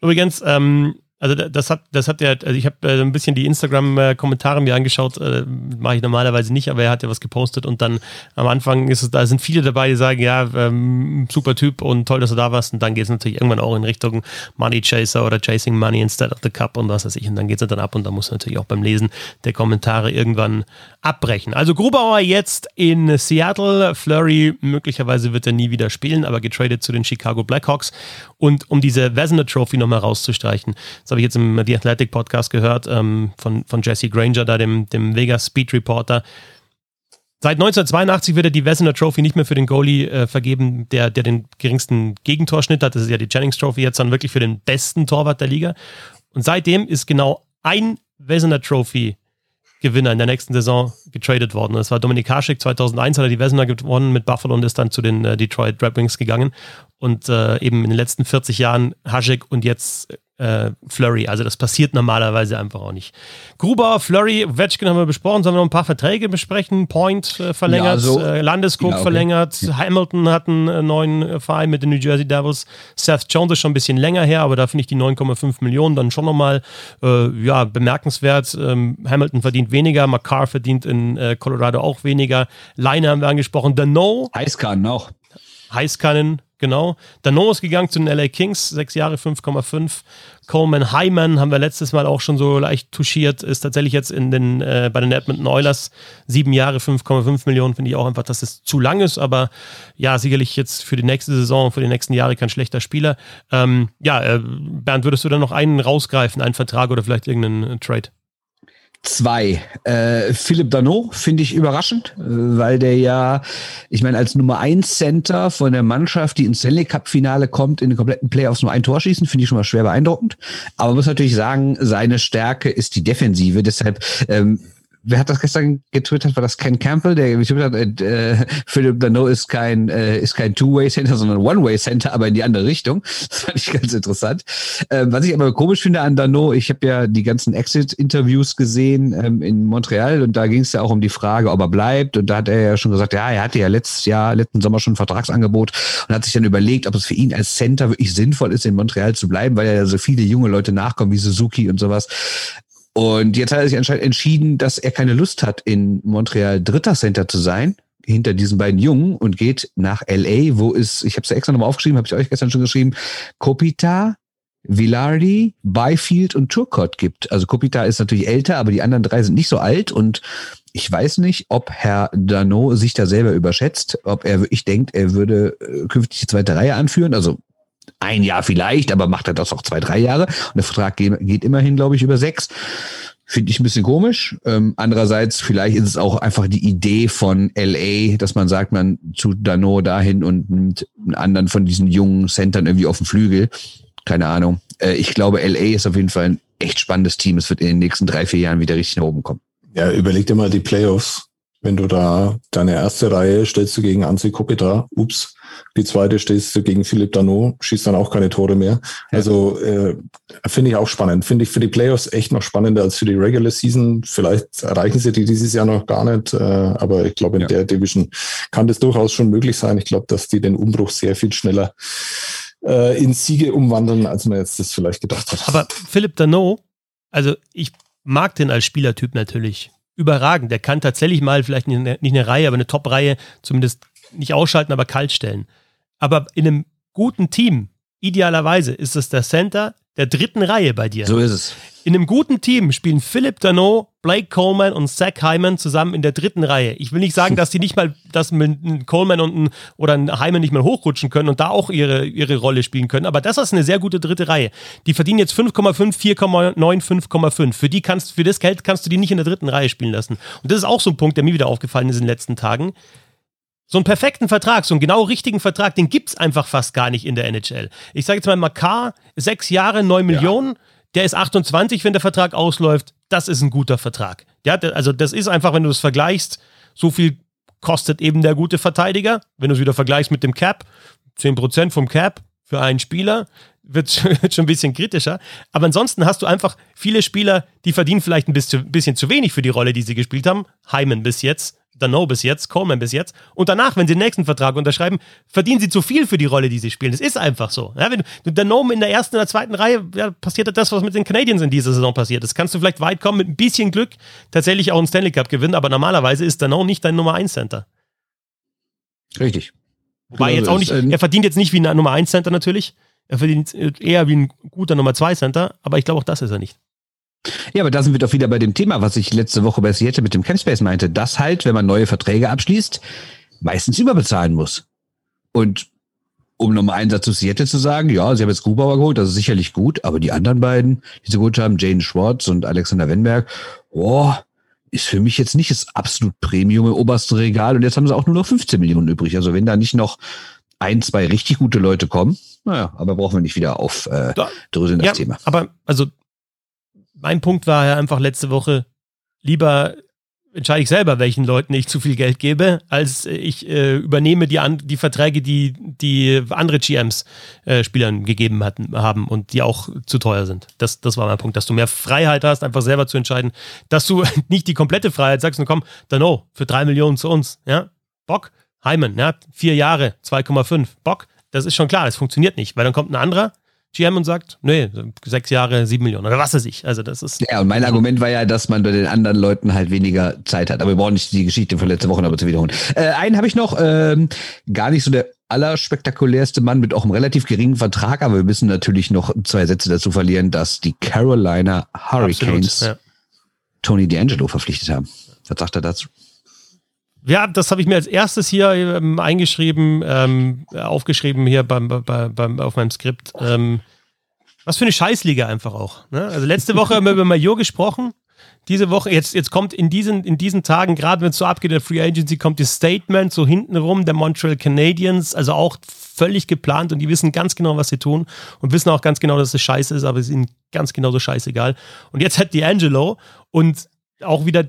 Übrigens, ähm, also das hat, das hat ja, also ich habe äh, ein bisschen die Instagram-Kommentare mir angeschaut, äh, mache ich normalerweise nicht, aber er hat ja was gepostet und dann am Anfang ist es, da sind viele dabei, die sagen, ja, ähm, super Typ und toll, dass du da warst. Und dann geht es natürlich irgendwann auch in Richtung Money Chaser oder Chasing Money instead of the Cup und was weiß ich. Und dann geht es dann ab und da muss natürlich auch beim Lesen der Kommentare irgendwann abbrechen. Also Grubauer jetzt in Seattle, Flurry möglicherweise wird er nie wieder spielen, aber getradet zu den Chicago Blackhawks und um diese Vesna Trophy nochmal rauszustreichen, das habe ich jetzt im The Athletic Podcast gehört ähm, von, von Jesse Granger, da dem, dem Vegas Speed Reporter. Seit 1982 wird er die Vesna Trophy nicht mehr für den Goalie äh, vergeben, der, der den geringsten Gegentorschnitt hat. Das ist ja die Jennings Trophy jetzt dann wirklich für den besten Torwart der Liga. Und seitdem ist genau ein Vesna Trophy Gewinner in der nächsten Saison getradet worden. Das war Dominik Haschik. 2001 hat er die Vesna gewonnen mit Buffalo und ist dann zu den äh, Detroit Red Wings gegangen. Und äh, eben in den letzten 40 Jahren Haschik und jetzt äh, Flurry. Also das passiert normalerweise einfach auch nicht. Gruber, Flurry, Vetchkin haben wir besprochen. Sollen wir noch ein paar Verträge besprechen? Point äh, verlängert, ja, so, äh, Landeskog genau, okay. verlängert, ja. Hamilton hat einen äh, neuen äh, Verein mit den New Jersey Devils. Seth Jones ist schon ein bisschen länger her, aber da finde ich die 9,5 Millionen dann schon nochmal äh, ja, bemerkenswert. Ähm, Hamilton verdient weniger, McCarr verdient in Colorado auch weniger. Leine haben wir angesprochen. The No. Heißkannen auch. Heißkannen, genau. Dano ist gegangen zu den LA Kings, sechs Jahre 5,5. Coleman Hyman haben wir letztes Mal auch schon so leicht touchiert, ist tatsächlich jetzt in den, äh, bei den Edmonton Oilers sieben Jahre 5,5 Millionen, finde ich auch einfach, dass es zu lang ist, aber ja, sicherlich jetzt für die nächste Saison, für die nächsten Jahre kein schlechter Spieler. Ähm, ja, äh, Bernd, würdest du da noch einen rausgreifen, einen Vertrag oder vielleicht irgendeinen Trade? Zwei. Äh, Philipp Dano finde ich überraschend, äh, weil der ja, ich meine, als Nummer eins Center von der Mannschaft, die ins Stanley Cup Finale kommt, in den kompletten Playoffs nur ein Tor schießen, finde ich schon mal schwer beeindruckend. Aber man muss natürlich sagen, seine Stärke ist die Defensive. Deshalb ähm, wer hat das gestern getwittert? War das Ken Campbell, der getwittert hat, äh, Philip Dano ist kein, äh, ist kein Two-Way-Center, sondern One-Way-Center, aber in die andere Richtung. Das fand ich ganz interessant. Ähm, was ich aber komisch finde an Dano, ich habe ja die ganzen Exit-Interviews gesehen ähm, in Montreal und da ging es ja auch um die Frage, ob er bleibt. Und da hat er ja schon gesagt, ja, er hatte ja letztes Jahr, letzten Sommer schon ein Vertragsangebot und hat sich dann überlegt, ob es für ihn als Center wirklich sinnvoll ist, in Montreal zu bleiben, weil ja so viele junge Leute nachkommen, wie Suzuki und sowas. Und jetzt hat er sich anscheinend entschieden, dass er keine Lust hat, in Montreal dritter Center zu sein, hinter diesen beiden Jungen und geht nach LA, wo es, ich habe es ja extra nochmal aufgeschrieben, habe ich euch gestern schon geschrieben, Kopita, Villardi, Byfield und Turcott gibt. Also Kopita ist natürlich älter, aber die anderen drei sind nicht so alt und ich weiß nicht, ob Herr Dano sich da selber überschätzt, ob er wirklich denkt, er würde äh, künftig die zweite Reihe anführen. Also ein Jahr vielleicht, aber macht er das auch zwei, drei Jahre. Und der Vertrag geht, geht immerhin, glaube ich, über sechs. Finde ich ein bisschen komisch. Ähm, andererseits, vielleicht ist es auch einfach die Idee von LA, dass man sagt, man zu Dano dahin und nimmt einen anderen von diesen jungen Centern irgendwie auf den Flügel. Keine Ahnung. Äh, ich glaube, LA ist auf jeden Fall ein echt spannendes Team. Es wird in den nächsten drei, vier Jahren wieder richtig nach oben kommen. Ja, überleg dir mal die Playoffs. Wenn du da deine erste Reihe stellst du gegen Anzi Kopita, ups, die zweite stehst du gegen Philipp Dano, schießt dann auch keine Tore mehr. Also äh, finde ich auch spannend. Finde ich für die Playoffs echt noch spannender als für die Regular Season. Vielleicht erreichen sie die dieses Jahr noch gar nicht, äh, aber ich glaube, in ja. der Division kann das durchaus schon möglich sein. Ich glaube, dass die den Umbruch sehr viel schneller äh, in Siege umwandeln, als man jetzt das vielleicht gedacht hat. Aber Philipp Dano, also ich mag den als Spielertyp natürlich überragend. Der kann tatsächlich mal vielleicht nicht eine, Reihe, aber eine Top-Reihe zumindest nicht ausschalten, aber kalt stellen. Aber in einem guten Team, idealerweise, ist es der Center der dritten Reihe bei dir. So ist es. In einem guten Team spielen Philip Dano, Blake Coleman und Zach Hyman zusammen in der dritten Reihe. Ich will nicht sagen, *laughs* dass die nicht mal, dass ein Coleman und ein, oder ein Hyman nicht mal hochrutschen können und da auch ihre, ihre Rolle spielen können. Aber das ist eine sehr gute dritte Reihe. Die verdienen jetzt 5,5, 4,9, 5,5. Für die kannst, für das Geld kannst du die nicht in der dritten Reihe spielen lassen. Und das ist auch so ein Punkt, der mir wieder aufgefallen ist in den letzten Tagen. So einen perfekten Vertrag, so einen genau richtigen Vertrag, den gibt es einfach fast gar nicht in der NHL. Ich sage jetzt mal, Makar, sechs Jahre, neun ja. Der ist 28, wenn der Vertrag ausläuft. Das ist ein guter Vertrag. Ja, also das ist einfach, wenn du es vergleichst, so viel kostet eben der gute Verteidiger. Wenn du es wieder vergleichst mit dem Cap, 10% vom Cap für einen Spieler, *laughs* wird schon ein bisschen kritischer. Aber ansonsten hast du einfach viele Spieler, die verdienen vielleicht ein bisschen, zu wenig für die Rolle, die sie gespielt haben. Hyman bis jetzt, Dano bis jetzt, Coleman bis jetzt. Und danach, wenn sie den nächsten Vertrag unterschreiben, verdienen sie zu viel für die Rolle, die sie spielen. Das ist einfach so. Ja, wenn du Dano in der ersten oder zweiten Reihe, ja, passiert das, was mit den Canadiens in dieser Saison passiert. Das kannst du vielleicht weit kommen, mit ein bisschen Glück tatsächlich auch einen Stanley Cup gewinnen, aber normalerweise ist Dano nicht dein Nummer 1 Center. Richtig. Wobei jetzt auch nicht, ähm, er verdient jetzt nicht wie ein Nummer 1 Center natürlich. Er verdient eher wie ein guter Nummer 2 Center, aber ich glaube auch das ist er nicht. Ja, aber da sind wir doch wieder bei dem Thema, was ich letzte Woche bei Seattle mit dem Campspace meinte, dass halt, wenn man neue Verträge abschließt, meistens überbezahlen muss. Und um nochmal einen Satz zu Seattle zu sagen, ja, sie haben jetzt Grubauer geholt, das ist sicherlich gut, aber die anderen beiden, die sie geholt haben, Jane Schwartz und Alexander Wenberg, oh, ist für mich jetzt nicht das absolut Premium im obersten Regal und jetzt haben sie auch nur noch 15 Millionen übrig. Also wenn da nicht noch ein, zwei richtig gute Leute kommen, naja, aber brauchen wir nicht wieder auf äh, dröseln das ja, Thema. Aber also mein Punkt war ja einfach letzte Woche, lieber entscheide ich selber, welchen Leuten ich zu viel Geld gebe, als ich äh, übernehme die, die Verträge, die die andere GMs äh, Spielern gegeben hatten, haben und die auch zu teuer sind. Das, das war mein Punkt, dass du mehr Freiheit hast, einfach selber zu entscheiden, dass du *laughs* nicht die komplette Freiheit sagst, und komm, dann oh, für drei Millionen zu uns, ja, Bock, Heimen, ja, vier Jahre, 2,5, Bock, das ist schon klar, das funktioniert nicht, weil dann kommt ein anderer, GM und sagt, nee, sechs Jahre, sieben Millionen oder was weiß ich. Also das ist. Ja, und mein Argument war ja, dass man bei den anderen Leuten halt weniger Zeit hat. Aber wir brauchen nicht die Geschichte von letzter Woche aber zu wiederholen. Äh, einen habe ich noch, ähm, gar nicht so der allerspektakulärste Mann mit auch einem relativ geringen Vertrag, aber wir müssen natürlich noch zwei Sätze dazu verlieren, dass die Carolina Hurricanes Absolut, ja. Tony D'Angelo verpflichtet haben. Was sagt er dazu? Ja, das habe ich mir als erstes hier ähm, eingeschrieben, ähm, aufgeschrieben hier beim, beim, beim, auf meinem Skript. Ähm, was für eine Scheißliga einfach auch. Ne? Also letzte Woche haben wir über Major gesprochen. Diese Woche, jetzt, jetzt kommt in diesen, in diesen Tagen, gerade wenn es so abgeht, der Free Agency, kommt das Statement so hinten rum der Montreal Canadiens, also auch völlig geplant und die wissen ganz genau, was sie tun und wissen auch ganz genau, dass es scheiße ist, aber es ist ihnen ganz genauso scheißegal. Und jetzt hat D'Angelo und auch wieder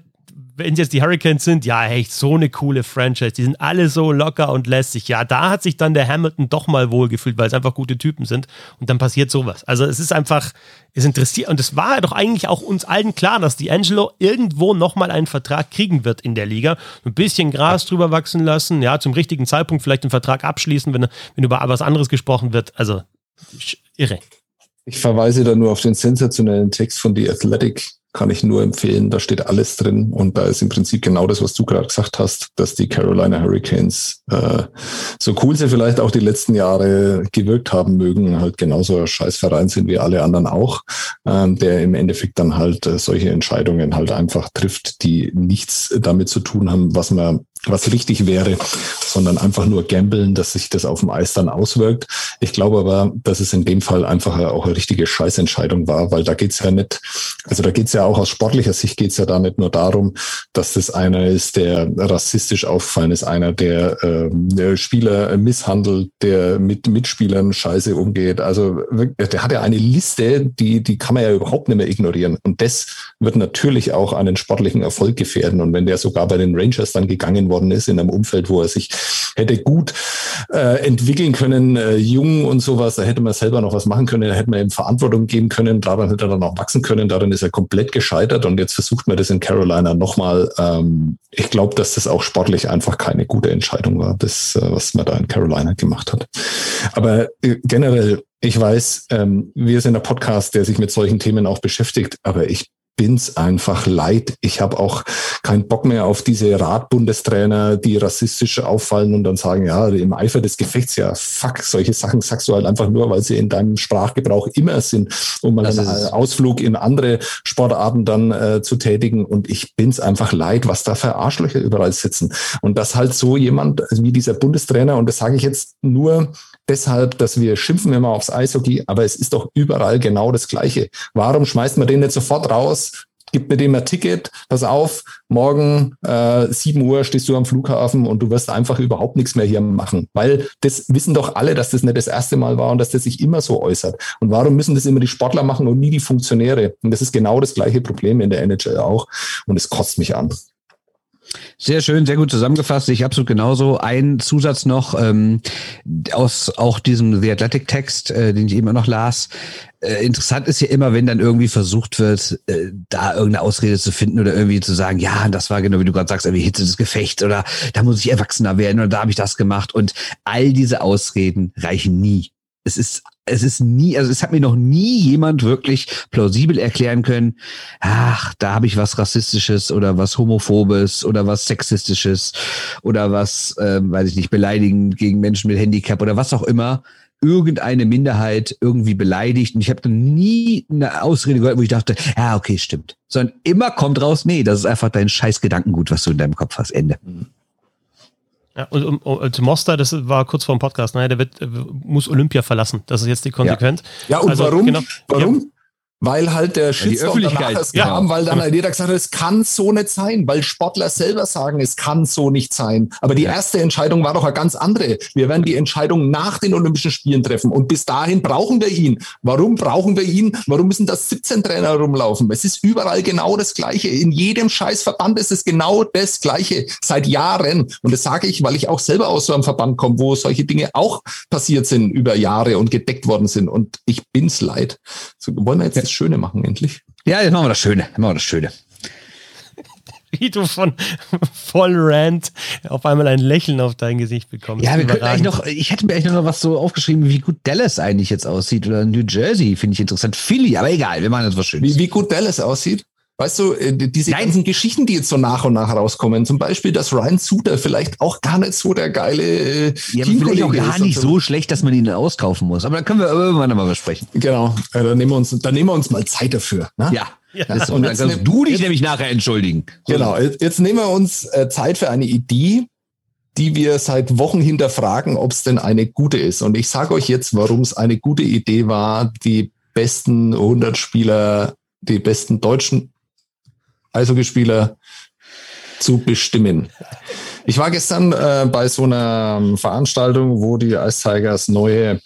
wenn es jetzt die Hurricanes sind, ja, echt so eine coole Franchise. Die sind alle so locker und lässig. Ja, da hat sich dann der Hamilton doch mal wohlgefühlt, weil es einfach gute Typen sind. Und dann passiert sowas. Also es ist einfach, es interessiert. Und es war doch eigentlich auch uns allen klar, dass die Angelo irgendwo nochmal einen Vertrag kriegen wird in der Liga. Ein bisschen Gras drüber wachsen lassen, ja, zum richtigen Zeitpunkt vielleicht den Vertrag abschließen, wenn, wenn über was anderes gesprochen wird. Also irre. Ich verweise da nur auf den sensationellen Text von The Athletic, kann ich nur empfehlen. Da steht alles drin und da ist im Prinzip genau das, was du gerade gesagt hast, dass die Carolina Hurricanes, äh, so cool sie vielleicht auch die letzten Jahre gewirkt haben mögen, halt genauso ein Scheißverein sind wie alle anderen auch, ähm, der im Endeffekt dann halt äh, solche Entscheidungen halt einfach trifft, die nichts damit zu tun haben, was man was richtig wäre, sondern einfach nur gambeln, dass sich das auf dem Eis dann auswirkt. Ich glaube aber, dass es in dem Fall einfach auch eine richtige Scheißentscheidung war, weil da geht's ja nicht, also da geht's ja auch aus sportlicher Sicht geht's ja da nicht nur darum, dass das einer ist, der rassistisch auffallen ist, einer, der, äh, Spieler misshandelt, der mit Mitspielern scheiße umgeht. Also der hat ja eine Liste, die, die kann man ja überhaupt nicht mehr ignorieren. Und das wird natürlich auch einen sportlichen Erfolg gefährden. Und wenn der sogar bei den Rangers dann gegangen worden ist, in einem Umfeld, wo er sich hätte gut äh, entwickeln können, äh, jung und sowas, da hätte man selber noch was machen können, da hätte man ihm Verantwortung geben können, daran hätte er dann auch wachsen können, darin ist er komplett gescheitert und jetzt versucht man das in Carolina nochmal. Ähm, ich glaube, dass das auch sportlich einfach keine gute Entscheidung war, das, äh, was man da in Carolina gemacht hat. Aber äh, generell, ich weiß, ähm, wir sind ein Podcast, der sich mit solchen Themen auch beschäftigt, aber ich bin's einfach leid. Ich habe auch keinen Bock mehr auf diese Radbundestrainer, die rassistisch auffallen und dann sagen, ja, im Eifer des Gefechts, ja, fuck, solche Sachen sagst du halt einfach nur, weil sie in deinem Sprachgebrauch immer sind, um mal einen Ausflug in andere Sportarten dann äh, zu tätigen. Und ich bin's einfach leid, was da für Arschlöcher überall sitzen. Und dass halt so jemand wie dieser Bundestrainer, und das sage ich jetzt nur deshalb, dass wir schimpfen immer aufs Eishockey, aber es ist doch überall genau das Gleiche. Warum schmeißt man den nicht sofort raus? Gib mir dem ein Ticket, pass auf, morgen äh, 7 Uhr stehst du am Flughafen und du wirst einfach überhaupt nichts mehr hier machen. Weil das wissen doch alle, dass das nicht das erste Mal war und dass das sich immer so äußert. Und warum müssen das immer die Sportler machen und nie die Funktionäre? Und das ist genau das gleiche Problem in der NHL auch. Und es kotzt mich an. Sehr schön, sehr gut zusammengefasst. Ich absolut genauso. Ein Zusatz noch ähm, aus auch diesem The Athletic Text, äh, den ich eben noch las. Äh, interessant ist ja immer, wenn dann irgendwie versucht wird, äh, da irgendeine Ausrede zu finden oder irgendwie zu sagen, ja, das war genau wie du gerade sagst, irgendwie Hitze des Gefechts oder da muss ich erwachsener werden oder da habe ich das gemacht und all diese Ausreden reichen nie es ist, es ist nie, also es hat mir noch nie jemand wirklich plausibel erklären können, ach, da habe ich was Rassistisches oder was Homophobes oder was Sexistisches oder was, äh, weiß ich nicht, beleidigend gegen Menschen mit Handicap oder was auch immer irgendeine Minderheit irgendwie beleidigt. Und ich habe nie eine Ausrede gehört, wo ich dachte, ja, okay, stimmt. Sondern immer kommt raus, nee, das ist einfach dein scheiß Gedankengut, was du in deinem Kopf hast. Ende. Ja, und, und, und Moster, das war kurz vor dem Podcast, ne? der wird, muss Olympia verlassen. Das ist jetzt die Konsequenz. Ja, ja und also, warum? Genau, warum? Ja weil halt der Shitstorm danach erst ja. kam, weil dann halt jeder gesagt hat, es kann so nicht sein, weil Sportler selber sagen, es kann so nicht sein. Aber die erste Entscheidung war doch eine ganz andere. Wir werden die Entscheidung nach den Olympischen Spielen treffen und bis dahin brauchen wir ihn. Warum brauchen wir ihn? Warum müssen da 17 Trainer rumlaufen? Es ist überall genau das Gleiche. In jedem Scheißverband ist es genau das Gleiche seit Jahren. Und das sage ich, weil ich auch selber aus so einem Verband komme, wo solche Dinge auch passiert sind über Jahre und gedeckt worden sind. Und ich bin's leid. So, wollen wir jetzt das Schöne machen, endlich. Ja, jetzt machen wir das Schöne. Jetzt machen wir das Schöne. *laughs* Wie du von *laughs* voll Rant auf einmal ein Lächeln auf dein Gesicht bekommst. Ja, wir könnten eigentlich noch, ich hätte mir eigentlich noch was so aufgeschrieben, wie gut Dallas eigentlich jetzt aussieht oder New Jersey, finde ich interessant. Philly, aber egal, wir machen jetzt was Schönes. Wie, wie gut Dallas aussieht? Weißt du, äh, diese Nein. ganzen Geschichten, die jetzt so nach und nach rauskommen, zum Beispiel, dass Ryan Suter vielleicht auch gar nicht so der geile äh, ja, vielleicht auch gar nicht so. so schlecht, dass man ihn auskaufen muss. Aber da können wir irgendwann mal besprechen. Genau, äh, dann nehmen wir uns, dann nehmen wir uns mal Zeit dafür. Ne? Ja. ja. Das, und dann kannst du dich nämlich nachher entschuldigen. So. Genau, jetzt nehmen wir uns äh, Zeit für eine Idee, die wir seit Wochen hinterfragen, ob es denn eine gute ist. Und ich sage euch jetzt, warum es eine gute Idee war, die besten 100 Spieler, die besten deutschen Eishockeyspieler zu bestimmen. Ich war gestern äh, bei so einer Veranstaltung, wo die Ice Tigers neue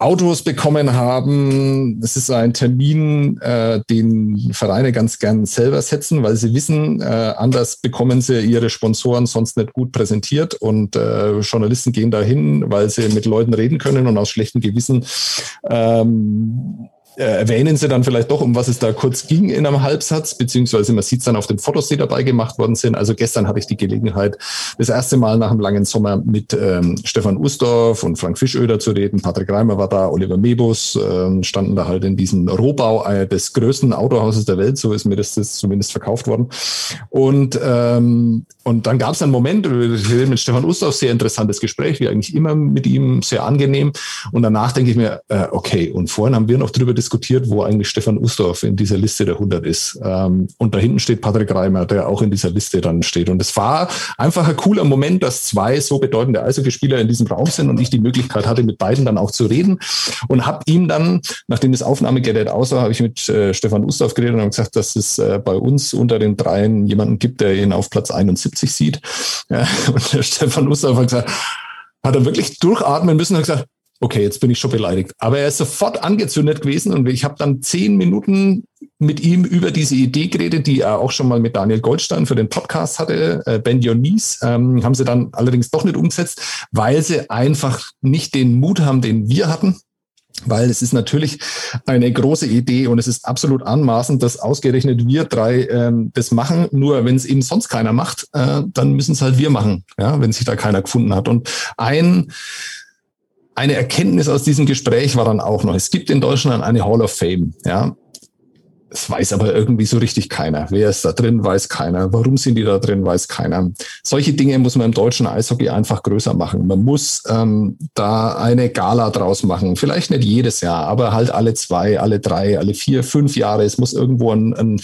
Autos bekommen haben. Das ist ein Termin, äh, den Vereine ganz gern selber setzen, weil sie wissen, äh, anders bekommen sie ihre Sponsoren sonst nicht gut präsentiert und äh, Journalisten gehen dahin, weil sie mit Leuten reden können und aus schlechtem Gewissen ähm, äh, erwähnen sie dann vielleicht doch, um was es da kurz ging in einem Halbsatz, beziehungsweise man sieht es dann auf den Fotos, die dabei gemacht worden sind. Also gestern hatte ich die Gelegenheit, das erste Mal nach einem langen Sommer mit ähm, Stefan Ustorf und Frank Fischöder zu reden. Patrick Reimer war da, Oliver Mebus ähm, standen da halt in diesem Rohbau äh, des größten Autohauses der Welt, so ist mir das, das zumindest verkauft worden. Und, ähm, und dann gab es einen Moment, rede mit Stefan Ustorf, sehr interessantes Gespräch, wie eigentlich immer mit ihm, sehr angenehm. Und danach denke ich mir, äh, okay, und vorhin haben wir noch drüber diskutiert, diskutiert, wo eigentlich Stefan Ustorf in dieser Liste der 100 ist. Ähm, und da hinten steht Patrick Reimer, der auch in dieser Liste dann steht. Und es war einfach ein cooler Moment, dass zwei so bedeutende Eishockeyspieler in diesem Raum sind und ich die Möglichkeit hatte, mit beiden dann auch zu reden. Und habe ihm dann, nachdem das Aufnahmegerät aus war, habe ich mit äh, Stefan Ustorf geredet und gesagt, dass es äh, bei uns unter den dreien jemanden gibt, der ihn auf Platz 71 sieht. Ja, *laughs* und der Stefan Ustorf hat gesagt, hat er wirklich durchatmen müssen und gesagt, okay, jetzt bin ich schon beleidigt. Aber er ist sofort angezündet gewesen und ich habe dann zehn Minuten mit ihm über diese Idee geredet, die er auch schon mal mit Daniel Goldstein für den Podcast hatte, äh, Ben Dionys, ähm, haben sie dann allerdings doch nicht umgesetzt, weil sie einfach nicht den Mut haben, den wir hatten. Weil es ist natürlich eine große Idee und es ist absolut anmaßend, dass ausgerechnet wir drei ähm, das machen. Nur wenn es eben sonst keiner macht, äh, dann müssen es halt wir machen, ja, wenn sich da keiner gefunden hat. Und ein eine Erkenntnis aus diesem Gespräch war dann auch noch, es gibt in Deutschland eine Hall of Fame, ja. es weiß aber irgendwie so richtig keiner. Wer ist da drin, weiß keiner. Warum sind die da drin, weiß keiner. Solche Dinge muss man im deutschen Eishockey einfach größer machen. Man muss ähm, da eine Gala draus machen. Vielleicht nicht jedes Jahr, aber halt alle zwei, alle drei, alle vier, fünf Jahre. Es muss irgendwo ein, ein,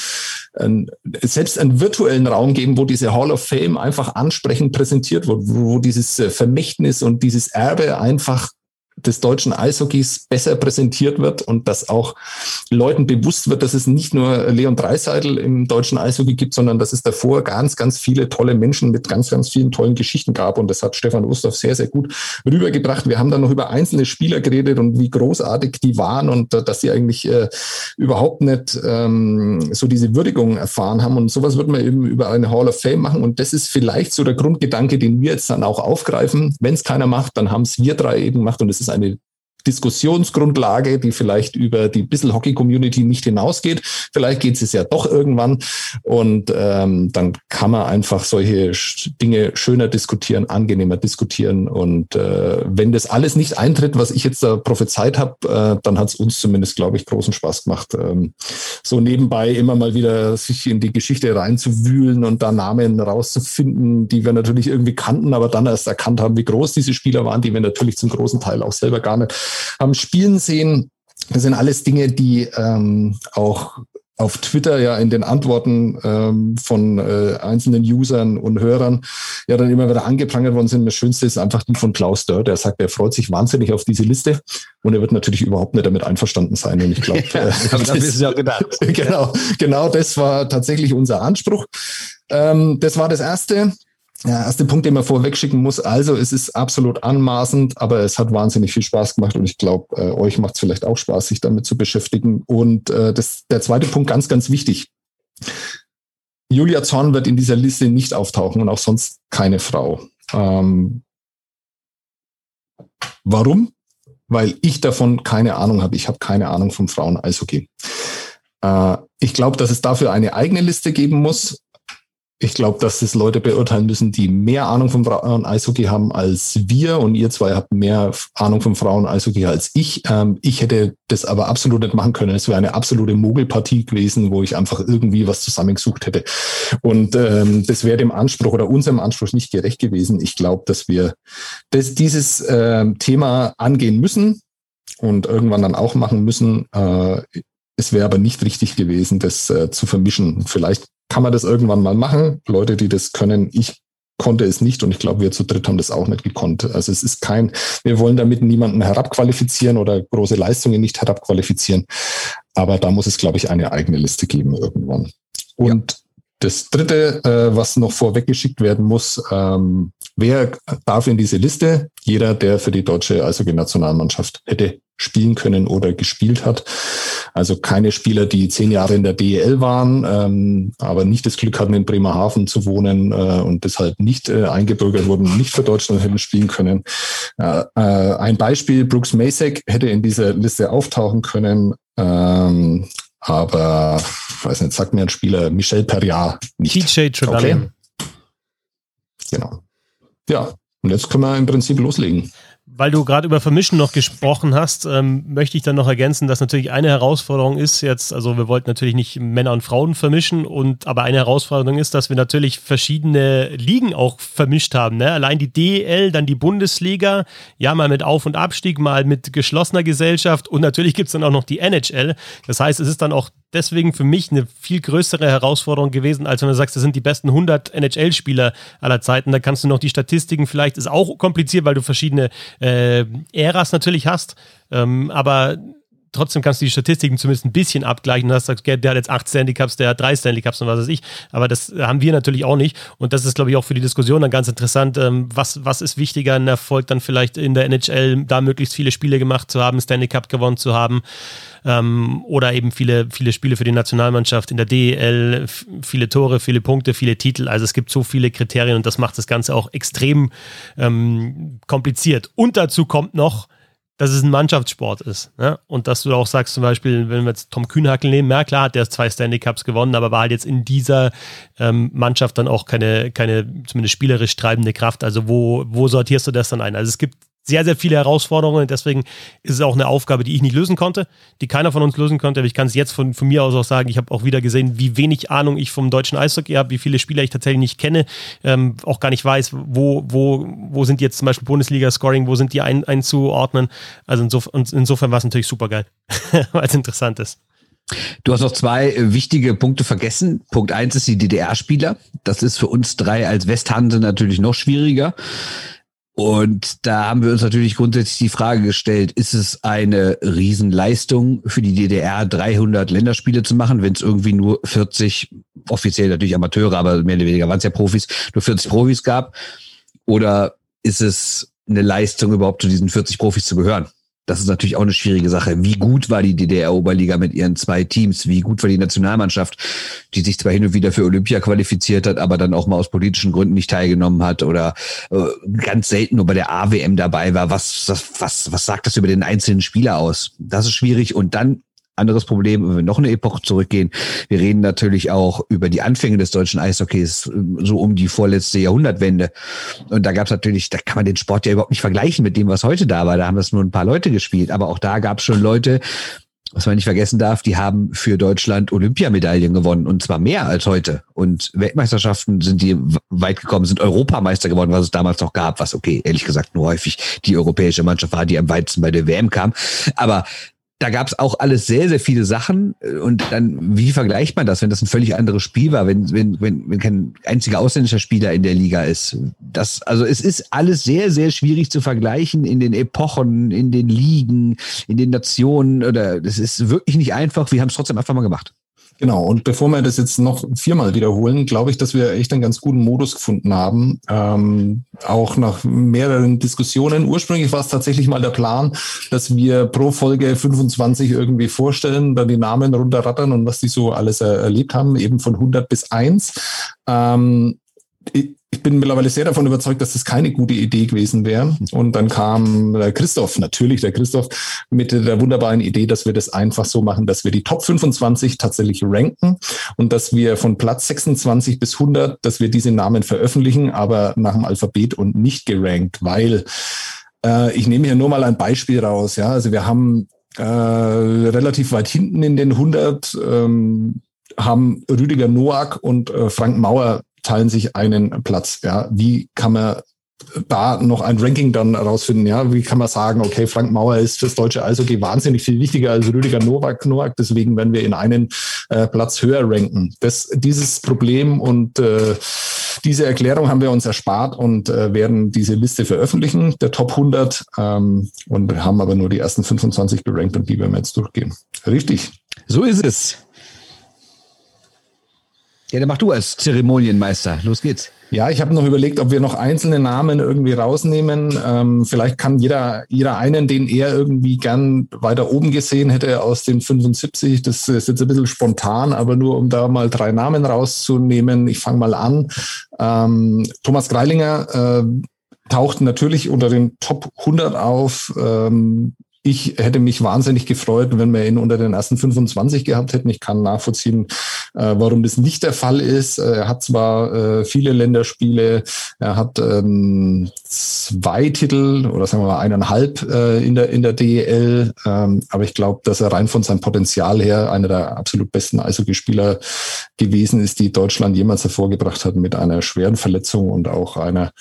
ein selbst einen virtuellen Raum geben, wo diese Hall of Fame einfach ansprechend präsentiert wird, wo, wo dieses äh, Vermächtnis und dieses Erbe einfach des deutschen Eishockeys besser präsentiert wird und dass auch Leuten bewusst wird, dass es nicht nur Leon Dreiseitel im deutschen Eishockey gibt, sondern dass es davor ganz, ganz viele tolle Menschen mit ganz, ganz vielen tollen Geschichten gab. Und das hat Stefan Ustorf sehr, sehr gut rübergebracht. Wir haben dann noch über einzelne Spieler geredet und wie großartig die waren und äh, dass sie eigentlich äh, überhaupt nicht ähm, so diese Würdigung erfahren haben. Und sowas wird man eben über eine Hall of Fame machen. Und das ist vielleicht so der Grundgedanke, den wir jetzt dann auch aufgreifen. Wenn es keiner macht, dann haben es wir drei eben gemacht und es ist eine Diskussionsgrundlage, die vielleicht über die Bissel Hockey Community nicht hinausgeht. Vielleicht geht es ja doch irgendwann und ähm, dann kann man einfach solche Dinge schöner diskutieren, angenehmer diskutieren und äh, wenn das alles nicht eintritt, was ich jetzt da prophezeit habe, äh, dann hat es uns zumindest, glaube ich, großen Spaß gemacht, ähm, so nebenbei immer mal wieder sich in die Geschichte reinzuwühlen und da Namen rauszufinden, die wir natürlich irgendwie kannten, aber dann erst erkannt haben, wie groß diese Spieler waren, die wir natürlich zum großen Teil auch selber gar nicht haben spielen sehen. Das sind alles Dinge, die ähm, auch auf Twitter ja in den Antworten ähm, von äh, einzelnen Usern und Hörern ja dann immer wieder angeprangert worden sind. Das Schönste ist einfach die von Klaus Dörr, der sagt, er freut sich wahnsinnig auf diese Liste und er wird natürlich überhaupt nicht damit einverstanden sein. Und ich glaube, *laughs* ja, äh, das, ist ja gedacht. *laughs* genau, genau das war tatsächlich unser Anspruch. Ähm, das war das Erste. Ja, erste Punkt, den man vorweg schicken muss. Also, es ist absolut anmaßend, aber es hat wahnsinnig viel Spaß gemacht und ich glaube, äh, euch macht es vielleicht auch Spaß, sich damit zu beschäftigen. Und äh, das, der zweite Punkt, ganz, ganz wichtig. Julia Zorn wird in dieser Liste nicht auftauchen und auch sonst keine Frau. Ähm, warum? Weil ich davon keine Ahnung habe. Ich habe keine Ahnung vom Frauen-Eishockey. Äh, ich glaube, dass es dafür eine eigene Liste geben muss ich glaube, dass es Leute beurteilen müssen, die mehr Ahnung vom Frauen-Eishockey haben als wir und ihr zwei habt mehr Ahnung vom Frauen-Eishockey als ich. Ähm, ich hätte das aber absolut nicht machen können. Es wäre eine absolute Mogelpartie gewesen, wo ich einfach irgendwie was zusammengesucht hätte. Und ähm, das wäre dem Anspruch oder unserem Anspruch nicht gerecht gewesen. Ich glaube, dass wir das, dieses äh, Thema angehen müssen und irgendwann dann auch machen müssen. Äh, es wäre aber nicht richtig gewesen, das äh, zu vermischen. Vielleicht kann man das irgendwann mal machen. Leute, die das können, ich konnte es nicht und ich glaube, wir zu dritt haben das auch nicht gekonnt. Also es ist kein, wir wollen damit niemanden herabqualifizieren oder große Leistungen nicht herabqualifizieren. Aber da muss es, glaube ich, eine eigene Liste geben irgendwann. Und ja. Das dritte, äh, was noch vorweggeschickt werden muss, ähm, wer darf in diese Liste? Jeder, der für die deutsche Eishockey-Nationalmannschaft hätte spielen können oder gespielt hat. Also keine Spieler, die zehn Jahre in der DEL waren, ähm, aber nicht das Glück hatten, in Bremerhaven zu wohnen äh, und deshalb nicht äh, eingebürgert wurden, nicht für Deutschland hätten spielen können. Äh, ein Beispiel, Brooks Masek hätte in dieser Liste auftauchen können, ähm, aber weiß nicht, sagt mir ein Spieler, Michel Perriard nicht. TJ Okay. Genau. Ja, und jetzt können wir im Prinzip loslegen. Weil du gerade über Vermischen noch gesprochen hast, ähm, möchte ich dann noch ergänzen, dass natürlich eine Herausforderung ist jetzt, also wir wollten natürlich nicht Männer und Frauen vermischen und aber eine Herausforderung ist, dass wir natürlich verschiedene Ligen auch vermischt haben. Ne? Allein die DEL, dann die Bundesliga, ja mal mit Auf- und Abstieg, mal mit geschlossener Gesellschaft und natürlich gibt es dann auch noch die NHL. Das heißt, es ist dann auch deswegen für mich eine viel größere Herausforderung gewesen, als wenn du sagst, das sind die besten 100 NHL-Spieler aller Zeiten. Da kannst du noch die Statistiken vielleicht, ist auch kompliziert, weil du verschiedene äh, Äras natürlich hast. Ähm, aber trotzdem kannst du die Statistiken zumindest ein bisschen abgleichen. Du hast gesagt, der hat jetzt acht Stanley Cups, der hat drei Stanley Cups und was weiß ich. Aber das haben wir natürlich auch nicht. Und das ist, glaube ich, auch für die Diskussion dann ganz interessant. Ähm, was, was ist wichtiger, ein Erfolg dann vielleicht in der NHL, da möglichst viele Spiele gemacht zu haben, Stanley Cup gewonnen zu haben ähm, oder eben viele, viele Spiele für die Nationalmannschaft in der DEL, viele Tore, viele Punkte, viele Titel. Also es gibt so viele Kriterien und das macht das Ganze auch extrem ähm, kompliziert. Und dazu kommt noch, dass es ein Mannschaftssport ist. Ne? Und dass du auch sagst, zum Beispiel, wenn wir jetzt Tom Kühnhackel nehmen, ja klar hat der zwei Stanley Cups gewonnen, aber war halt jetzt in dieser ähm, Mannschaft dann auch keine, keine zumindest spielerisch treibende Kraft. Also wo, wo sortierst du das dann ein? Also es gibt sehr, sehr viele Herausforderungen. Deswegen ist es auch eine Aufgabe, die ich nicht lösen konnte, die keiner von uns lösen konnte. Aber ich kann es jetzt von, von mir aus auch sagen, ich habe auch wieder gesehen, wie wenig Ahnung ich vom deutschen Eishockey habe, wie viele Spieler ich tatsächlich nicht kenne, ähm, auch gar nicht weiß, wo, wo, wo sind jetzt zum Beispiel Bundesliga-Scoring, wo sind die ein, einzuordnen. Also insofern, insofern war es natürlich super geil, *laughs* weil es interessant ist. Du hast noch zwei äh, wichtige Punkte vergessen. Punkt eins ist die DDR-Spieler. Das ist für uns drei als Westhanse natürlich noch schwieriger. Und da haben wir uns natürlich grundsätzlich die Frage gestellt, ist es eine Riesenleistung für die DDR, 300 Länderspiele zu machen, wenn es irgendwie nur 40, offiziell natürlich Amateure, aber mehr oder weniger waren es ja Profis, nur 40 Profis gab? Oder ist es eine Leistung, überhaupt zu diesen 40 Profis zu gehören? Das ist natürlich auch eine schwierige Sache. Wie gut war die DDR-Oberliga mit ihren zwei Teams? Wie gut war die Nationalmannschaft, die sich zwar hin und wieder für Olympia qualifiziert hat, aber dann auch mal aus politischen Gründen nicht teilgenommen hat oder äh, ganz selten nur bei der AWM dabei war? Was, was, was, was sagt das über den einzelnen Spieler aus? Das ist schwierig. Und dann anderes Problem, wenn wir noch eine Epoche zurückgehen. Wir reden natürlich auch über die Anfänge des deutschen Eishockeys, so um die vorletzte Jahrhundertwende. Und da gab es natürlich, da kann man den Sport ja überhaupt nicht vergleichen mit dem, was heute da war. Da haben das nur ein paar Leute gespielt. Aber auch da gab es schon Leute, was man nicht vergessen darf, die haben für Deutschland Olympiamedaillen gewonnen und zwar mehr als heute. Und Weltmeisterschaften sind die weit gekommen, sind Europameister geworden, was es damals noch gab, was okay, ehrlich gesagt nur häufig die europäische Mannschaft war, die am weitesten bei der WM kam. Aber da gab es auch alles sehr, sehr viele Sachen. Und dann, wie vergleicht man das, wenn das ein völlig anderes Spiel war, wenn, wenn, wenn, wenn kein einziger ausländischer Spieler in der Liga ist? Das, also es ist alles sehr, sehr schwierig zu vergleichen in den Epochen, in den Ligen, in den Nationen. Oder das ist wirklich nicht einfach. Wir haben es trotzdem einfach mal gemacht. Genau, und bevor wir das jetzt noch viermal wiederholen, glaube ich, dass wir echt einen ganz guten Modus gefunden haben. Ähm, auch nach mehreren Diskussionen. Ursprünglich war es tatsächlich mal der Plan, dass wir pro Folge 25 irgendwie vorstellen, dann die Namen runterrattern und was die so alles erlebt haben, eben von 100 bis 1. Ähm, ich bin mittlerweile sehr davon überzeugt, dass das keine gute Idee gewesen wäre. Und dann kam der Christoph, natürlich der Christoph, mit der wunderbaren Idee, dass wir das einfach so machen, dass wir die Top 25 tatsächlich ranken und dass wir von Platz 26 bis 100, dass wir diese Namen veröffentlichen, aber nach dem Alphabet und nicht gerankt, weil äh, ich nehme hier nur mal ein Beispiel raus. Ja, also wir haben äh, relativ weit hinten in den 100 ähm, haben Rüdiger Noack und äh, Frank Mauer teilen sich einen Platz. Ja, wie kann man da noch ein Ranking dann rausfinden. Ja, wie kann man sagen, okay, Frank Mauer ist fürs deutsche Eishockey wahnsinnig viel wichtiger als Rüdiger Nowak, Nowak deswegen werden wir in einen äh, Platz höher ranken. Das, dieses Problem und äh, diese Erklärung haben wir uns erspart und äh, werden diese Liste veröffentlichen, der Top 100, ähm, und haben aber nur die ersten 25 gerankt und die werden wir jetzt durchgehen. Richtig. So ist es. Ja, dann mach du als Zeremonienmeister. Los geht's. Ja, ich habe noch überlegt, ob wir noch einzelne Namen irgendwie rausnehmen. Ähm, vielleicht kann jeder, jeder einen, den er irgendwie gern weiter oben gesehen hätte aus den 75. Das ist jetzt ein bisschen spontan, aber nur um da mal drei Namen rauszunehmen. Ich fange mal an. Ähm, Thomas Greilinger äh, taucht natürlich unter den Top 100 auf. Ähm, ich hätte mich wahnsinnig gefreut, wenn wir ihn unter den ersten 25 gehabt hätten. Ich kann nachvollziehen, äh, warum das nicht der Fall ist. Er hat zwar äh, viele Länderspiele, er hat ähm, zwei Titel oder sagen wir mal eineinhalb äh, in der in der DEL, ähm, aber ich glaube, dass er rein von seinem Potenzial her einer der absolut besten Eishockeyspieler gewesen ist, die Deutschland jemals hervorgebracht hat mit einer schweren Verletzung und auch einer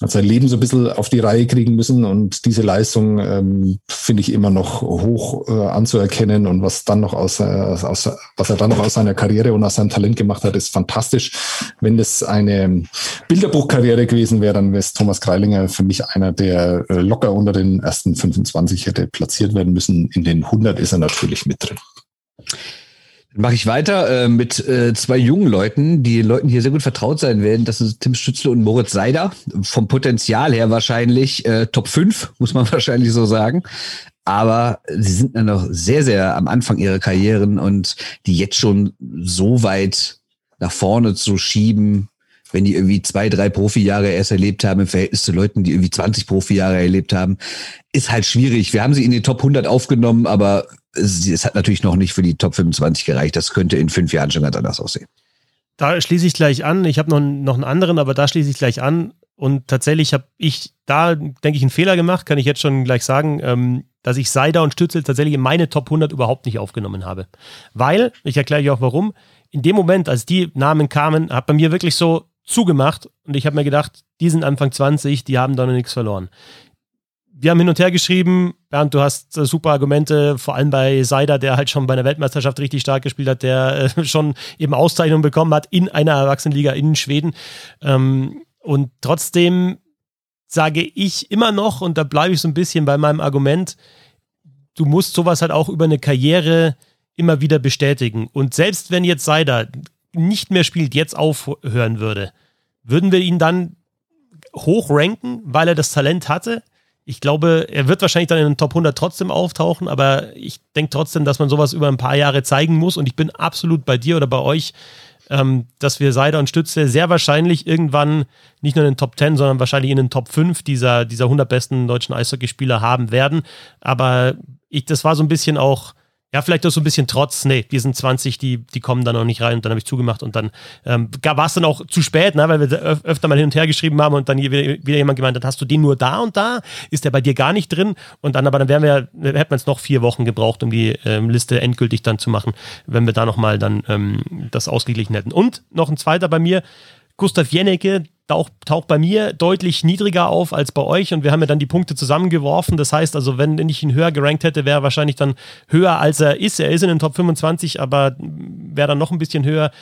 hat sein Leben so ein bisschen auf die Reihe kriegen müssen und diese Leistung ähm, finde ich immer noch hoch äh, anzuerkennen und was dann noch aus, äh, aus, was er dann noch aus seiner Karriere und aus seinem Talent gemacht hat, ist fantastisch. Wenn das eine Bilderbuchkarriere gewesen wäre, dann wäre es Thomas Kreilinger für mich einer, der äh, locker unter den ersten 25 hätte platziert werden müssen. In den 100 ist er natürlich mit drin. Mache ich weiter äh, mit äh, zwei jungen Leuten, die Leuten hier sehr gut vertraut sein werden. Das sind Tim Stützle und Moritz Seider. Vom Potenzial her wahrscheinlich äh, Top 5, *laughs* muss man *laughs* wahrscheinlich so sagen. Aber sie sind dann noch sehr, sehr am Anfang ihrer Karrieren und die jetzt schon so weit nach vorne zu schieben, wenn die irgendwie zwei, drei Profijahre erst erlebt haben im Verhältnis zu Leuten, die irgendwie 20 Profijahre erlebt haben, ist halt schwierig. Wir haben sie in die Top 100 aufgenommen, aber es hat natürlich noch nicht für die Top 25 gereicht. Das könnte in fünf Jahren schon ganz anders aussehen. Da schließe ich gleich an. Ich habe noch, noch einen anderen, aber da schließe ich gleich an. Und tatsächlich habe ich da, denke ich, einen Fehler gemacht, kann ich jetzt schon gleich sagen, ähm, dass ich Seider und Stützel tatsächlich in meine Top 100 überhaupt nicht aufgenommen habe. Weil, ich erkläre euch auch warum, in dem Moment, als die Namen kamen, hat bei mir wirklich so zugemacht und ich habe mir gedacht, die sind Anfang 20, die haben da noch nichts verloren. Wir haben hin und her geschrieben, Bernd, du hast äh, super Argumente, vor allem bei Seider, der halt schon bei einer Weltmeisterschaft richtig stark gespielt hat, der äh, *laughs* schon eben Auszeichnungen bekommen hat in einer Erwachsenenliga in Schweden. Ähm, und trotzdem sage ich immer noch, und da bleibe ich so ein bisschen bei meinem Argument, du musst sowas halt auch über eine Karriere immer wieder bestätigen. Und selbst wenn jetzt Seider nicht mehr spielt, jetzt aufhören würde, würden wir ihn dann hoch ranken, weil er das Talent hatte? Ich glaube, er wird wahrscheinlich dann in den Top 100 trotzdem auftauchen, aber ich denke trotzdem, dass man sowas über ein paar Jahre zeigen muss. Und ich bin absolut bei dir oder bei euch, ähm, dass wir Seider und Stütze sehr wahrscheinlich irgendwann nicht nur in den Top 10, sondern wahrscheinlich in den Top 5 dieser, dieser 100 besten deutschen Eishockeyspieler haben werden. Aber ich, das war so ein bisschen auch ja, vielleicht auch so ein bisschen trotz, nee, die sind 20, die, die kommen da noch nicht rein und dann habe ich zugemacht und dann ähm, war es dann auch zu spät, ne, weil wir öf öfter mal hin und her geschrieben haben und dann wieder, wieder jemand gemeint hat, hast du den nur da und da? Ist der bei dir gar nicht drin? Und dann, aber dann wären wir, hätten wir jetzt noch vier Wochen gebraucht, um die ähm, Liste endgültig dann zu machen, wenn wir da nochmal dann ähm, das ausgeglichen hätten. Und noch ein zweiter bei mir, Gustav Jennecke, taucht, taucht bei mir deutlich niedriger auf als bei euch und wir haben ja dann die Punkte zusammengeworfen. Das heißt also, wenn ich ihn höher gerankt hätte, wäre er wahrscheinlich dann höher als er ist. Er ist in den Top 25, aber wäre dann noch ein bisschen höher.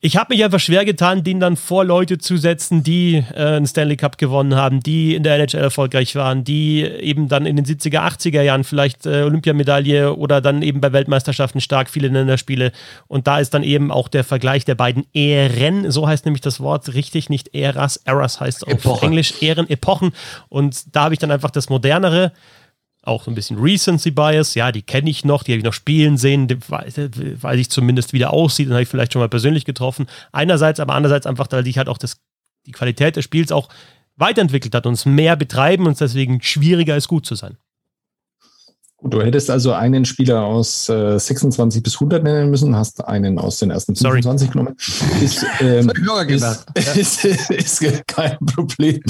Ich habe mich einfach schwer getan, den dann vor Leute zu setzen, die äh, einen Stanley Cup gewonnen haben, die in der NHL erfolgreich waren, die eben dann in den 70er, 80er Jahren vielleicht äh, Olympiamedaille oder dann eben bei Weltmeisterschaften stark viele Länderspiele. Und da ist dann eben auch der Vergleich der beiden Ehren, so heißt nämlich das Wort richtig, nicht Eras, Eras heißt auf Epoche. Englisch Ehren, Epochen. Und da habe ich dann einfach das modernere auch so ein bisschen Recency Bias. Ja, die kenne ich noch, die habe ich noch spielen sehen, weiß, weiß ich zumindest, wie der aussieht, und habe ich vielleicht schon mal persönlich getroffen. Einerseits, aber andererseits einfach, weil ich halt auch das, die Qualität des Spiels auch weiterentwickelt hat und es mehr betreiben und es deswegen schwieriger ist, gut zu sein. Gut, du hättest also einen Spieler aus äh, 26 bis 100 nennen müssen, hast einen aus den ersten 25 Sorry. genommen. Ist, ähm, ist, *laughs* ist, ist, kein Problem.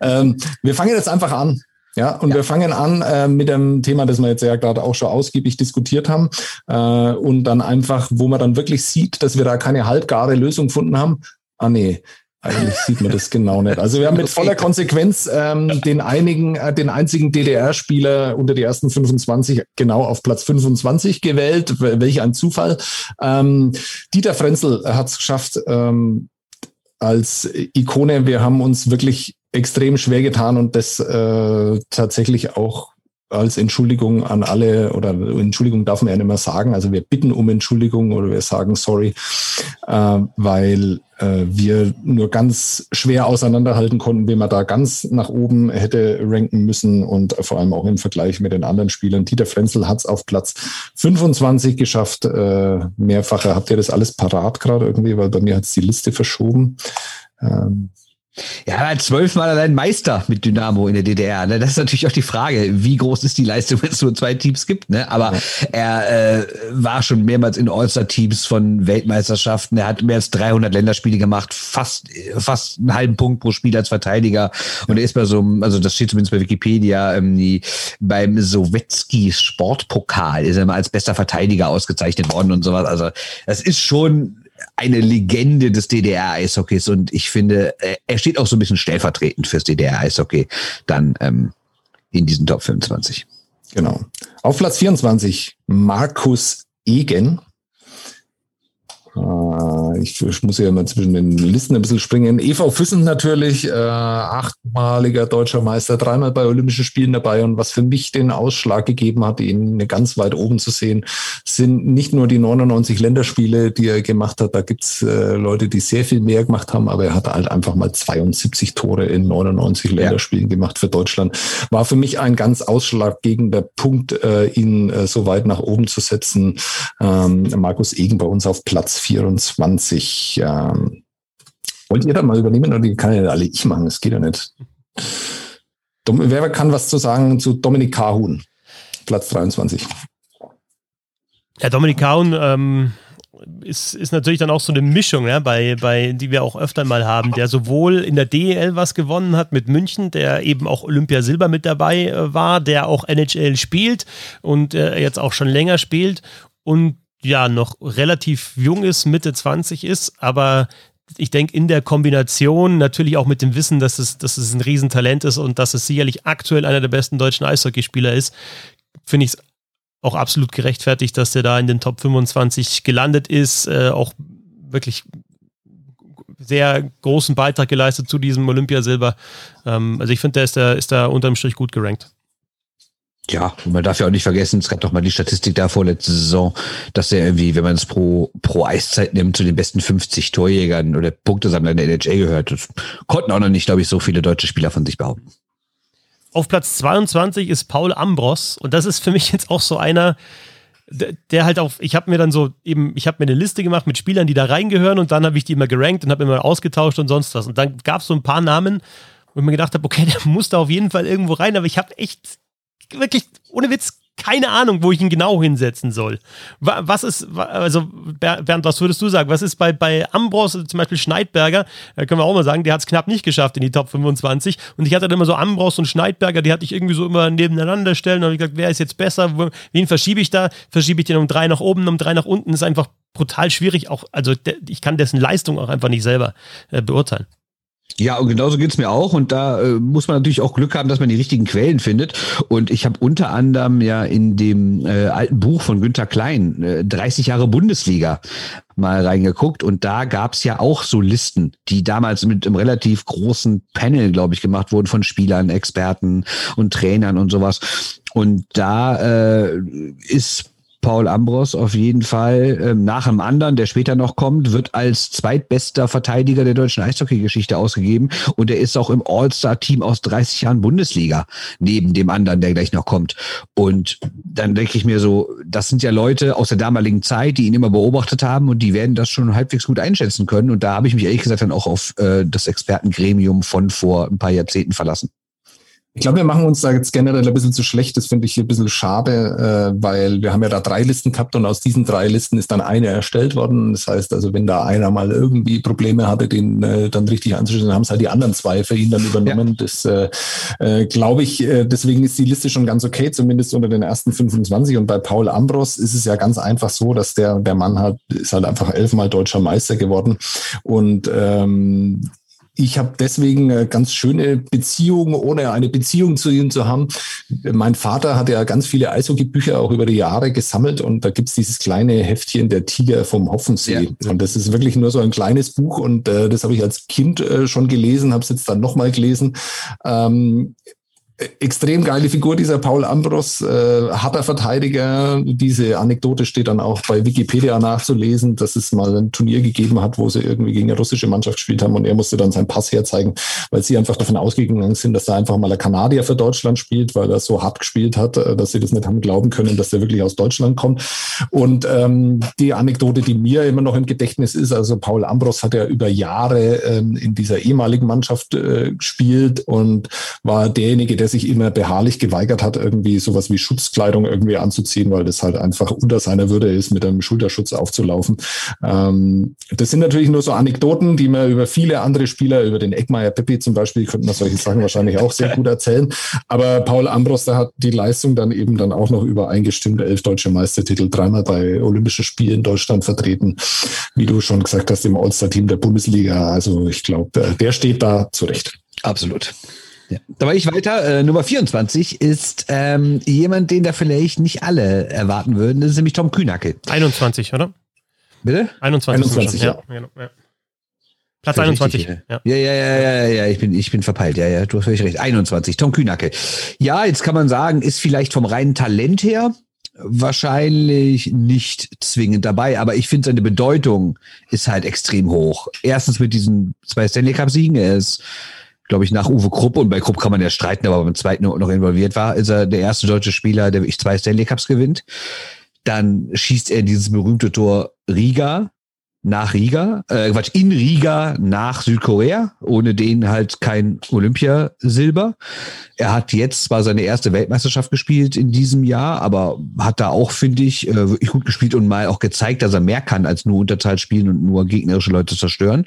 Ähm, wir fangen jetzt einfach an. Ja, und ja. wir fangen an äh, mit dem Thema, das wir jetzt ja gerade auch schon ausgiebig diskutiert haben. Äh, und dann einfach, wo man dann wirklich sieht, dass wir da keine halbgare Lösung gefunden haben. Ah nee, eigentlich sieht man das *laughs* genau nicht. Also wir haben mit voller Konsequenz ähm, den einigen, äh, den einzigen DDR-Spieler unter die ersten 25 genau auf Platz 25 gewählt. Welch ein Zufall. Ähm, Dieter Frenzel hat es geschafft, ähm, als Ikone. Wir haben uns wirklich extrem schwer getan und das äh, tatsächlich auch als Entschuldigung an alle oder Entschuldigung darf man ja nicht mehr sagen. Also wir bitten um Entschuldigung oder wir sagen sorry, äh, weil äh, wir nur ganz schwer auseinanderhalten konnten, wie man da ganz nach oben hätte ranken müssen und vor allem auch im Vergleich mit den anderen Spielern. Dieter Frenzel hat es auf Platz 25 geschafft. Äh, mehrfache. Habt ihr das alles parat gerade irgendwie? Weil bei mir hat es die Liste verschoben. Ähm, ja, er hat zwölfmal allein Meister mit Dynamo in der DDR. Ne? Das ist natürlich auch die Frage, wie groß ist die Leistung, *laughs* wenn es nur zwei Teams gibt. Ne? Aber ja. er äh, war schon mehrmals in All-Star-Teams von Weltmeisterschaften. Er hat mehr als 300 Länderspiele gemacht, fast fast einen halben Punkt pro Spiel als Verteidiger. Und er ist bei so einem, also das steht zumindest bei Wikipedia, ähm, die, beim Sowetski Sportpokal ist er mal als bester Verteidiger ausgezeichnet worden und sowas. Also das ist schon eine Legende des DDR-Eishockeys und ich finde, äh, er steht auch so ein bisschen stellvertretend fürs DDR-Eishockey dann ähm, in diesen Top 25. Genau. Auf Platz 24 Markus Egen. Äh, ich, ich, muss ja immer zwischen den Listen ein bisschen springen. EV Füssen natürlich, äh, achtmaliger deutscher Meister, dreimal bei Olympischen Spielen dabei. Und was für mich den Ausschlag gegeben hat, ihn ganz weit oben zu sehen, sind nicht nur die 99 Länderspiele, die er gemacht hat. Da gibt's äh, Leute, die sehr viel mehr gemacht haben, aber er hat halt einfach mal 72 Tore in 99 ja. Länderspielen gemacht für Deutschland. War für mich ein ganz ausschlaggebender Punkt, äh, ihn äh, so weit nach oben zu setzen. Ähm, Markus Egen bei uns auf Platz 24. Ähm, wollt ihr da mal übernehmen oder die kann ja alle ich machen? Das geht ja nicht. Dom Wer kann was zu sagen zu Dominik Kahun? Platz 23. Ja, Dominik Kahun, ähm, ist, ist natürlich dann auch so eine Mischung, ja, bei, bei, die wir auch öfter mal haben, der sowohl in der DEL was gewonnen hat mit München, der eben auch Olympia Silber mit dabei äh, war, der auch NHL spielt und äh, jetzt auch schon länger spielt und ja, noch relativ jung ist, Mitte 20 ist, aber ich denke, in der Kombination natürlich auch mit dem Wissen, dass es, dass es ein Riesentalent ist und dass es sicherlich aktuell einer der besten deutschen Eishockeyspieler ist, finde ich es auch absolut gerechtfertigt, dass der da in den Top 25 gelandet ist, äh, auch wirklich sehr großen Beitrag geleistet zu diesem Olympiasilber. Ähm, also ich finde, der ist da, ist da unterm Strich gut gerankt. Ja, und man darf ja auch nicht vergessen, es gab doch mal die Statistik da vorletzte Saison, dass er irgendwie, wenn man es pro, pro Eiszeit nimmt, zu den besten 50 Torjägern oder Punktesammlern der NHL gehört. Das konnten auch noch nicht, glaube ich, so viele deutsche Spieler von sich behaupten. Auf Platz 22 ist Paul Ambros und das ist für mich jetzt auch so einer, der halt auch, ich habe mir dann so eben, ich habe mir eine Liste gemacht mit Spielern, die da reingehören und dann habe ich die immer gerankt und habe immer ausgetauscht und sonst was. Und dann gab es so ein paar Namen, wo ich mir gedacht habe, okay, *laughs* der muss da auf jeden Fall irgendwo rein, aber ich habe echt wirklich, ohne Witz, keine Ahnung, wo ich ihn genau hinsetzen soll. Was ist, also Bernd, was würdest du sagen? Was ist bei, bei Ambros, zum Beispiel Schneidberger, da können wir auch mal sagen, der hat es knapp nicht geschafft in die Top 25. Und ich hatte dann immer so Ambros und Schneidberger, die hatte ich irgendwie so immer nebeneinander stellen. Und ich gesagt, wer ist jetzt besser? Wen verschiebe ich da? Verschiebe ich den um drei nach oben, um drei nach unten? Ist einfach brutal schwierig. Auch, also ich kann dessen Leistung auch einfach nicht selber äh, beurteilen. Ja, und genauso geht's mir auch. Und da äh, muss man natürlich auch Glück haben, dass man die richtigen Quellen findet. Und ich habe unter anderem ja in dem äh, alten Buch von Günter Klein, äh, 30 Jahre Bundesliga, mal reingeguckt. Und da gab's ja auch so Listen, die damals mit einem relativ großen Panel, glaube ich, gemacht wurden von Spielern, Experten und Trainern und sowas. Und da äh, ist Paul Ambros auf jeden Fall ähm, nach einem anderen, der später noch kommt, wird als zweitbester Verteidiger der deutschen Eishockey-Geschichte ausgegeben und er ist auch im All-Star-Team aus 30 Jahren Bundesliga neben dem anderen, der gleich noch kommt. Und dann denke ich mir so, das sind ja Leute aus der damaligen Zeit, die ihn immer beobachtet haben und die werden das schon halbwegs gut einschätzen können. Und da habe ich mich ehrlich gesagt dann auch auf äh, das Expertengremium von vor ein paar Jahrzehnten verlassen. Ich glaube, wir machen uns da jetzt generell ein bisschen zu schlecht. Das finde ich ein bisschen schade, äh, weil wir haben ja da drei Listen gehabt und aus diesen drei Listen ist dann eine erstellt worden. Das heißt also, wenn da einer mal irgendwie Probleme hatte, den äh, dann richtig anzuschließen, dann haben es halt die anderen zwei für ihn dann übernommen. Ja. Das äh, äh, glaube ich, äh, deswegen ist die Liste schon ganz okay, zumindest unter den ersten 25. Und bei Paul Ambros ist es ja ganz einfach so, dass der, der Mann hat, ist halt einfach elfmal deutscher Meister geworden. Und ähm, ich habe deswegen äh, ganz schöne Beziehungen, ohne eine Beziehung zu ihm zu haben. Mein Vater hat ja ganz viele Eishockeybücher auch über die Jahre gesammelt und da gibt's dieses kleine Heftchen Der Tiger vom Hoffensee. Ja. Und das ist wirklich nur so ein kleines Buch und äh, das habe ich als Kind äh, schon gelesen, habe es jetzt dann nochmal gelesen. Ähm, extrem geile Figur, dieser Paul Ambros, äh, harter Verteidiger. Diese Anekdote steht dann auch bei Wikipedia nachzulesen, dass es mal ein Turnier gegeben hat, wo sie irgendwie gegen eine russische Mannschaft gespielt haben und er musste dann seinen Pass herzeigen, weil sie einfach davon ausgegangen sind, dass da einfach mal ein Kanadier für Deutschland spielt, weil er so hart gespielt hat, äh, dass sie das nicht haben glauben können, dass er wirklich aus Deutschland kommt. Und ähm, die Anekdote, die mir immer noch im Gedächtnis ist, also Paul Ambros hat ja über Jahre ähm, in dieser ehemaligen Mannschaft äh, gespielt und war derjenige, der der sich immer beharrlich geweigert hat, irgendwie sowas wie Schutzkleidung irgendwie anzuziehen, weil das halt einfach unter seiner Würde ist, mit einem Schulterschutz aufzulaufen. Ähm, das sind natürlich nur so Anekdoten, die man über viele andere Spieler, über den Eckmeier Peppi zum Beispiel, könnten wir solche Sachen wahrscheinlich auch sehr gut erzählen. Aber Paul Ambros, der hat die Leistung dann eben dann auch noch übereingestimmt, elf deutsche Meistertitel, dreimal bei Olympischen Spielen Deutschland vertreten. Wie du schon gesagt hast, im All-Star-Team der Bundesliga. Also ich glaube, der steht da zurecht. Absolut. Ja. Da war ich weiter. Äh, Nummer 24 ist ähm, jemand, den da vielleicht nicht alle erwarten würden. Das ist nämlich Tom Kühnacke. 21, oder? Bitte? 21, 21 ja. ja. ja. Platz 21. Richtig, ja. ja, ja, ja, ja, ja, ich bin, ich bin verpeilt. Ja, ja, du hast völlig recht. 21. Tom Kühnacke. Ja, jetzt kann man sagen, ist vielleicht vom reinen Talent her wahrscheinlich nicht zwingend dabei, aber ich finde seine Bedeutung ist halt extrem hoch. Erstens mit diesen zwei Stanley Cup Siegen. Er ist glaube ich, nach Uwe Krupp, und bei Krupp kann man ja streiten, aber beim zweiten noch involviert war, ist er der erste deutsche Spieler, der wirklich zwei Stanley Cups gewinnt. Dann schießt er dieses berühmte Tor Riga, nach Riga, äh, Quatsch, in Riga nach Südkorea. Ohne den halt kein Olympiasilber. Er hat jetzt zwar seine erste Weltmeisterschaft gespielt in diesem Jahr, aber hat da auch, finde ich, äh, wirklich gut gespielt und mal auch gezeigt, dass er mehr kann als nur Unterzahl spielen und nur gegnerische Leute zerstören.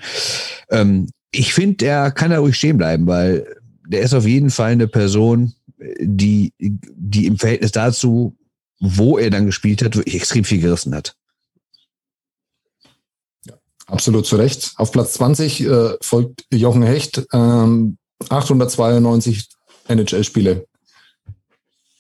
Ähm, ich finde, er kann da ruhig stehen bleiben, weil der ist auf jeden Fall eine Person, die, die im Verhältnis dazu, wo er dann gespielt hat, wirklich extrem viel gerissen hat. Absolut zu Recht. Auf Platz 20 äh, folgt Jochen Hecht, ähm, 892 NHL-Spiele.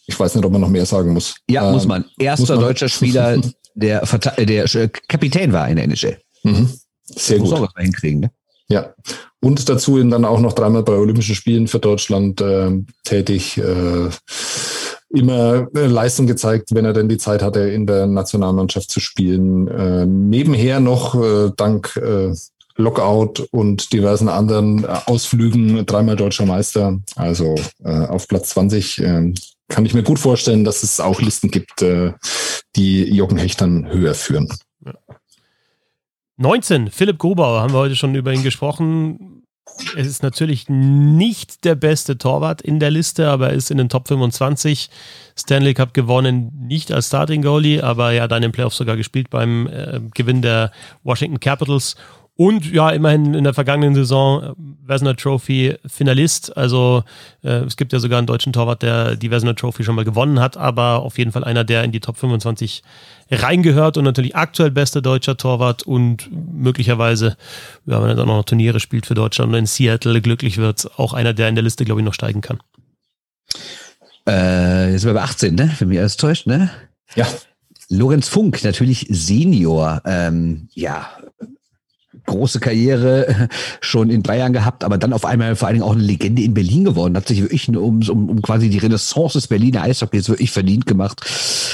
Ich weiß nicht, ob man noch mehr sagen muss. Ja, ähm, muss man. Erster muss man. deutscher Spieler, *laughs* der, der Kapitän war in der NHL. Mhm. Sehr gut. Muss auch was hinkriegen, ne? Ja. Und dazu dann auch noch dreimal bei Olympischen Spielen für Deutschland äh, tätig. Äh, immer äh, Leistung gezeigt, wenn er denn die Zeit hatte, in der Nationalmannschaft zu spielen. Äh, nebenher noch äh, dank äh, Lockout und diversen anderen Ausflügen dreimal deutscher Meister. Also äh, auf Platz 20 äh, kann ich mir gut vorstellen, dass es auch Listen gibt, äh, die Jochen Hechtern höher führen. 19, Philipp Grubauer, haben wir heute schon über ihn gesprochen. Es ist natürlich nicht der beste Torwart in der Liste, aber er ist in den Top 25. Stanley Cup gewonnen, nicht als Starting Goalie, aber ja dann im Playoff sogar gespielt beim äh, Gewinn der Washington Capitals und ja, immerhin in der vergangenen Saison Vesna Trophy Finalist. Also äh, es gibt ja sogar einen deutschen Torwart, der die Vesna Trophy schon mal gewonnen hat, aber auf jeden Fall einer, der in die Top 25 reingehört und natürlich aktuell bester deutscher Torwart und möglicherweise, ja, wenn er dann noch Turniere spielt für Deutschland und in Seattle glücklich wird, auch einer, der in der Liste, glaube ich, noch steigen kann. Äh, jetzt sind wir bei 18, ne? Wenn mich alles täuscht, ne? Ja. Lorenz Funk, natürlich Senior. Ähm, ja, große Karriere schon in Bayern gehabt, aber dann auf einmal vor allen Dingen auch eine Legende in Berlin geworden, hat sich wirklich um, um, um quasi die Renaissance des Berliner Eishockeys wirklich verdient gemacht.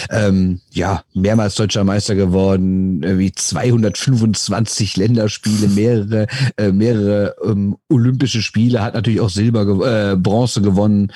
Ähm, ja, mehrmals deutscher Meister geworden, wie 225 Länderspiele, mehrere, äh, mehrere ähm, olympische Spiele, hat natürlich auch Silber, äh, Bronze gewonnen.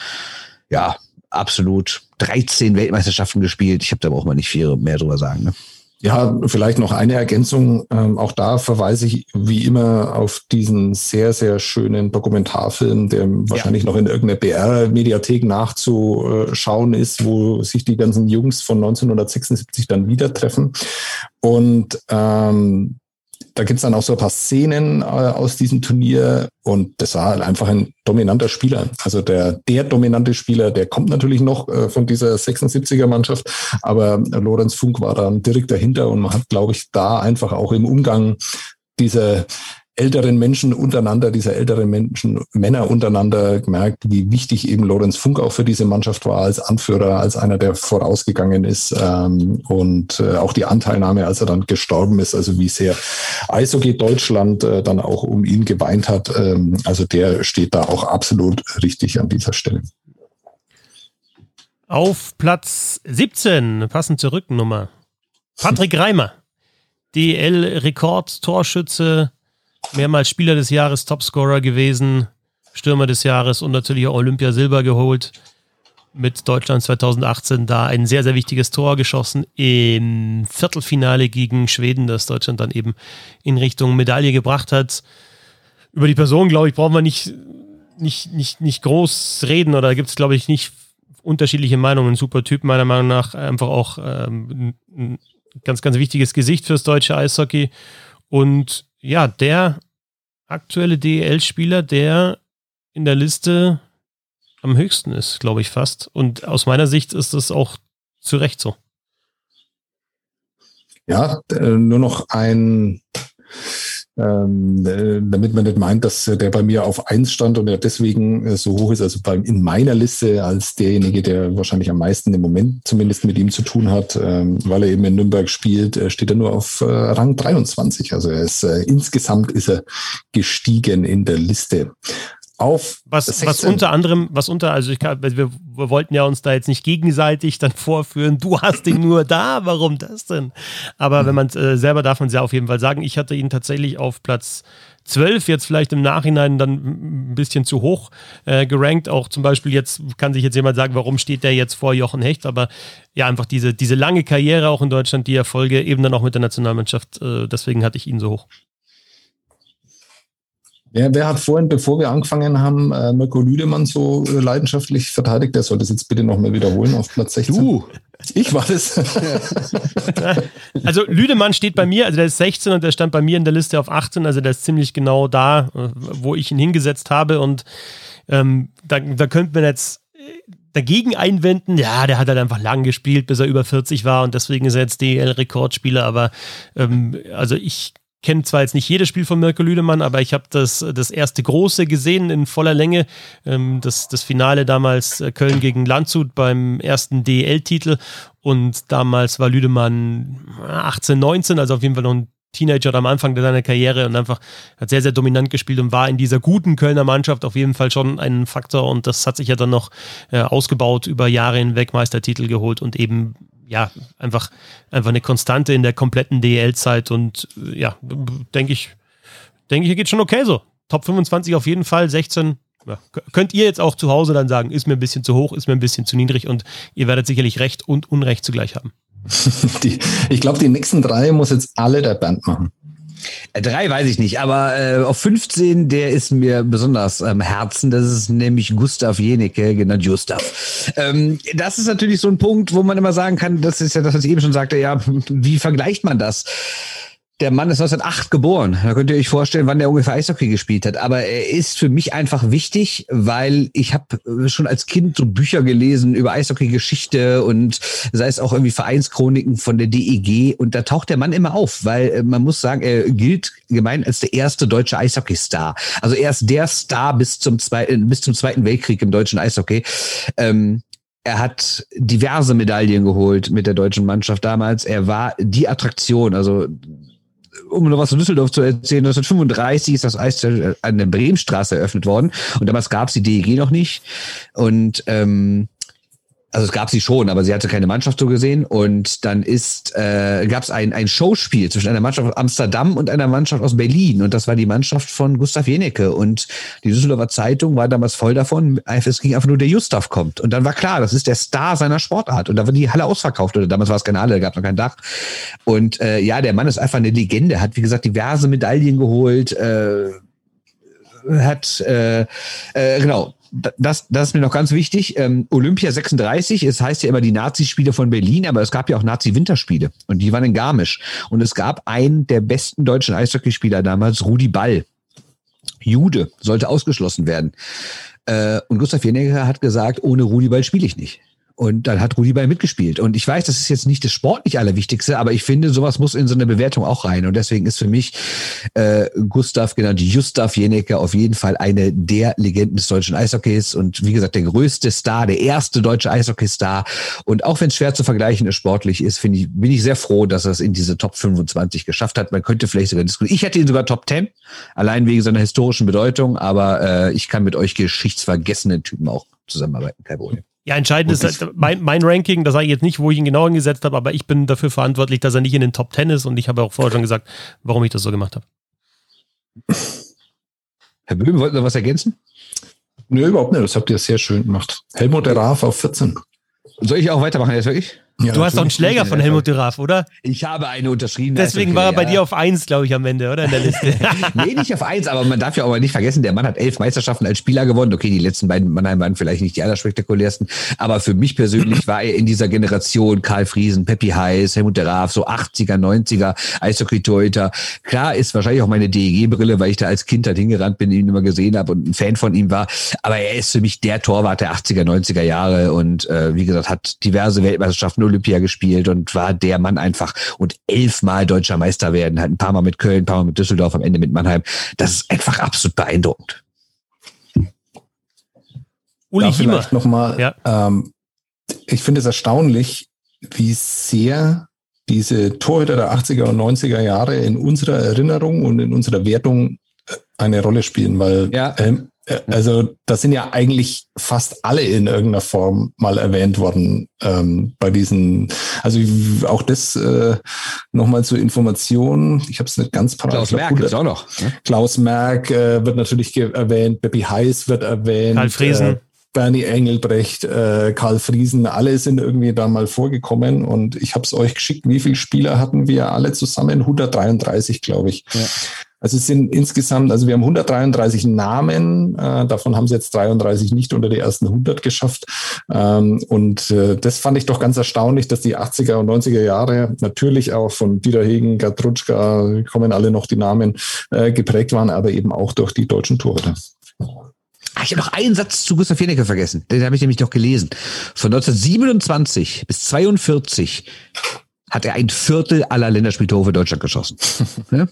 Ja, absolut. 13 Weltmeisterschaften gespielt. Ich habe da auch mal nicht viel mehr drüber sagen. Ne? Ja, vielleicht noch eine Ergänzung. Ähm, auch da verweise ich wie immer auf diesen sehr, sehr schönen Dokumentarfilm, der ja. wahrscheinlich noch in irgendeiner BR-Mediathek nachzuschauen ist, wo sich die ganzen Jungs von 1976 dann wieder treffen. Und ähm, da gibt's dann auch so ein paar Szenen äh, aus diesem Turnier und das war halt einfach ein dominanter Spieler. Also der, der dominante Spieler, der kommt natürlich noch äh, von dieser 76er Mannschaft, aber Lorenz Funk war dann direkt dahinter und man hat, glaube ich, da einfach auch im Umgang dieser älteren Menschen untereinander, dieser älteren Menschen, Männer untereinander gemerkt, wie wichtig eben Lorenz Funk auch für diese Mannschaft war als Anführer, als einer, der vorausgegangen ist ähm, und äh, auch die Anteilnahme, als er dann gestorben ist, also wie sehr Eishockey Deutschland äh, dann auch um ihn geweint hat. Ähm, also der steht da auch absolut richtig an dieser Stelle. Auf Platz 17, passend zur Rückennummer, Patrick Reimer, DL-Rekord-Torschütze mehrmals Spieler des Jahres, Topscorer gewesen, Stürmer des Jahres und natürlich auch Olympia Silber geholt. Mit Deutschland 2018 da ein sehr, sehr wichtiges Tor geschossen im Viertelfinale gegen Schweden, das Deutschland dann eben in Richtung Medaille gebracht hat. Über die Person, glaube ich, brauchen wir nicht, nicht, nicht, nicht groß reden oder gibt es, glaube ich, nicht unterschiedliche Meinungen. Super Typ, meiner Meinung nach. Einfach auch ähm, ein ganz, ganz wichtiges Gesicht fürs deutsche Eishockey. Und ja, der aktuelle DEL-Spieler, der in der Liste am höchsten ist, glaube ich fast. Und aus meiner Sicht ist das auch zu Recht so. Ja, äh, nur noch ein ähm, äh, damit man nicht meint, dass der bei mir auf eins stand und er deswegen äh, so hoch ist, also bei, in meiner Liste als derjenige, der wahrscheinlich am meisten im Moment zumindest mit ihm zu tun hat, ähm, weil er eben in Nürnberg spielt, äh, steht er nur auf äh, Rang 23. Also er ist äh, insgesamt ist er gestiegen in der Liste. Auf was, was unter anderem, was unter, also ich kann, wir, wir, wollten ja uns da jetzt nicht gegenseitig dann vorführen, du hast ihn nur da, warum das denn? Aber mhm. wenn man es äh, selber darf man es ja auf jeden Fall sagen, ich hatte ihn tatsächlich auf Platz 12, jetzt vielleicht im Nachhinein dann ein bisschen zu hoch äh, gerankt. Auch zum Beispiel jetzt kann sich jetzt jemand sagen, warum steht der jetzt vor Jochen Hecht, aber ja, einfach diese, diese lange Karriere auch in Deutschland, die Erfolge, eben dann auch mit der Nationalmannschaft, äh, deswegen hatte ich ihn so hoch. Wer, wer hat vorhin, bevor wir angefangen haben, äh, Mirko Lüdemann so äh, leidenschaftlich verteidigt? Der soll das jetzt bitte nochmal wiederholen auf Platz 16. Du, ich war das. *laughs* also Lüdemann steht bei mir, also der ist 16 und der stand bei mir in der Liste auf 18, also der ist ziemlich genau da, äh, wo ich ihn hingesetzt habe und ähm, da, da könnte man jetzt dagegen einwenden, ja, der hat halt einfach lang gespielt, bis er über 40 war und deswegen ist er jetzt DL-Rekordspieler, aber ähm, also ich kenne zwar jetzt nicht jedes Spiel von Mirko Lüdemann, aber ich habe das, das erste große gesehen in voller Länge. Ähm, das, das Finale damals äh, Köln gegen Landshut beim ersten DL-Titel. Und damals war Lüdemann 18, 19, also auf jeden Fall noch ein Teenager am Anfang seiner Karriere und einfach hat sehr, sehr dominant gespielt und war in dieser guten Kölner Mannschaft auf jeden Fall schon ein Faktor und das hat sich ja dann noch äh, ausgebaut, über Jahre hinweg Meistertitel geholt und eben ja, einfach, einfach eine Konstante in der kompletten DL-Zeit und ja, denke ich, denke ich, geht schon okay so. Top 25 auf jeden Fall, 16. Ja, könnt ihr jetzt auch zu Hause dann sagen, ist mir ein bisschen zu hoch, ist mir ein bisschen zu niedrig und ihr werdet sicherlich Recht und Unrecht zugleich haben. *laughs* Die, ich glaube, die nächsten drei muss jetzt alle der Band machen. Äh, drei weiß ich nicht, aber äh, auf 15, der ist mir besonders am ähm, Herzen. Das ist nämlich Gustav Jenecke, genannt Gustav. Ähm, das ist natürlich so ein Punkt, wo man immer sagen kann, das ist ja das, was ich eben schon sagte, ja, *laughs* wie vergleicht man das? Der Mann ist 1908 geboren. Da könnt ihr euch vorstellen, wann der ungefähr Eishockey gespielt hat. Aber er ist für mich einfach wichtig, weil ich habe schon als Kind so Bücher gelesen über Eishockey-Geschichte und sei es auch irgendwie Vereinschroniken von der DEG. Und da taucht der Mann immer auf, weil äh, man muss sagen, er gilt gemein als der erste deutsche Eishockey-Star. Also er ist der Star bis zum, zweiten, bis zum Zweiten Weltkrieg im deutschen Eishockey. Ähm, er hat diverse Medaillen geholt mit der deutschen Mannschaft damals. Er war die Attraktion. Also um noch was zu Düsseldorf zu erzählen, 1935 ist das Eis an der Bremenstraße eröffnet worden. Und damals gab es die DEG noch nicht. Und ähm, also es gab sie schon, aber sie hatte keine Mannschaft so gesehen. Und dann ist, äh, gab es ein, ein Showspiel zwischen einer Mannschaft aus Amsterdam und einer Mannschaft aus Berlin. Und das war die Mannschaft von Gustav Jenecke. Und die Düsseldorfer Zeitung war damals voll davon. Es ging einfach nur, der Gustav kommt. Und dann war klar, das ist der Star seiner Sportart. Und da war die Halle ausverkauft. Oder damals war es keine Halle, da gab noch kein Dach. Und äh, ja, der Mann ist einfach eine Legende. Hat, wie gesagt, diverse Medaillen geholt. Äh, hat äh, äh, genau das, das ist mir noch ganz wichtig. Ähm, Olympia 36, es heißt ja immer die Nazi-Spiele von Berlin, aber es gab ja auch Nazi-Winterspiele und die waren in Garmisch. Und es gab einen der besten deutschen Eishockeyspieler damals, Rudi Ball. Jude, sollte ausgeschlossen werden. Äh, und Gustav Jennecker hat gesagt, ohne Rudi Ball spiele ich nicht. Und dann hat Rudi Ball mitgespielt. Und ich weiß, das ist jetzt nicht das sportlich Allerwichtigste, aber ich finde, sowas muss in so eine Bewertung auch rein. Und deswegen ist für mich äh, Gustav, genannt Gustav Jenecke, auf jeden Fall eine der Legenden des deutschen Eishockeys. Und wie gesagt, der größte Star, der erste deutsche Eishockeystar. Und auch wenn es schwer zu vergleichen ist, sportlich ist, finde ich, bin ich sehr froh, dass er es in diese Top 25 geschafft hat. Man könnte vielleicht sogar diskutieren. Ich hätte ihn sogar Top 10, allein wegen seiner historischen Bedeutung. Aber äh, ich kann mit euch geschichtsvergessenen Typen auch zusammenarbeiten. Kein Problem. Ja, entscheidend ist halt mein, mein, Ranking, das sage ich jetzt nicht, wo ich ihn genau hingesetzt habe, aber ich bin dafür verantwortlich, dass er nicht in den Top Ten ist und ich habe auch vorher schon gesagt, warum ich das so gemacht habe. Herr Böhm, wollten Sie was ergänzen? Nö, überhaupt nicht. Das habt ihr sehr schön gemacht. Helmut der Raaf auf 14. Soll ich auch weitermachen jetzt wirklich? Ja, du hast doch einen Schläger von Helmut de Raff, oder? Ich habe eine unterschrieben. Deswegen war er bei dir auf eins, glaube ich, am Ende, oder? In der Liste. *laughs* nee, nicht auf eins, aber man darf ja auch mal nicht vergessen, der Mann hat elf Meisterschaften als Spieler gewonnen. Okay, die letzten beiden Mannheim waren vielleicht nicht die allerspektakulärsten, aber für mich persönlich war er in dieser Generation Karl Friesen, Peppi Heiß, Helmut de Raff, so 80er, 90er, Eishockey-Torhüter. Klar ist wahrscheinlich auch meine DEG-Brille, weil ich da als Kind halt hingerannt bin, ihn immer gesehen habe und ein Fan von ihm war. Aber er ist für mich der Torwart der 80er, 90er Jahre und äh, wie gesagt, hat diverse Weltmeisterschaften Olympia gespielt und war der Mann einfach und elfmal deutscher Meister werden, halt ein paar Mal mit Köln, ein paar Mal mit Düsseldorf, am Ende mit Mannheim. Das ist einfach absolut beeindruckend. Uli Hiemer. Nochmal, ja. ähm, ich finde es erstaunlich, wie sehr diese Torhüter der 80er und 90er Jahre in unserer Erinnerung und in unserer Wertung äh, eine Rolle spielen, weil ja. ähm, Äh, also das sind ja eigentlich fast alle in irgendeiner Form mal erwähnt worden ähm, bei diesen, also auch das äh, nochmal zur Information, ich habe es nicht ganz parat. Klaus Merck ist auch noch. Ne? Klaus Merck äh, wird natürlich erwähnt, Beppy Heiß wird erwähnt. Karl Friesen. Äh, Bernie Engelbrecht, äh, Karl Friesen, alle sind irgendwie da mal vorgekommen und ich habe es euch geschickt. Wie viele Spieler hatten wir alle zusammen? 133, glaube ich. Ja. Also es sind insgesamt, also wir haben 133 Namen, äh, davon haben sie jetzt 33 nicht unter die ersten 100 geschafft. Ähm, und äh, das fand ich doch ganz erstaunlich, dass die 80er und 90er Jahre natürlich auch von Dieter Hegen, Gerd Rutschka, kommen alle noch die Namen, äh, geprägt waren, aber eben auch durch die deutschen Torhüter. Ach, ich habe noch einen Satz zu Gustav Jenecke vergessen. Den habe ich nämlich noch gelesen. Von 1927 bis 42 hat er ein Viertel aller Länderspieltore für Deutschland geschossen. *laughs* ne?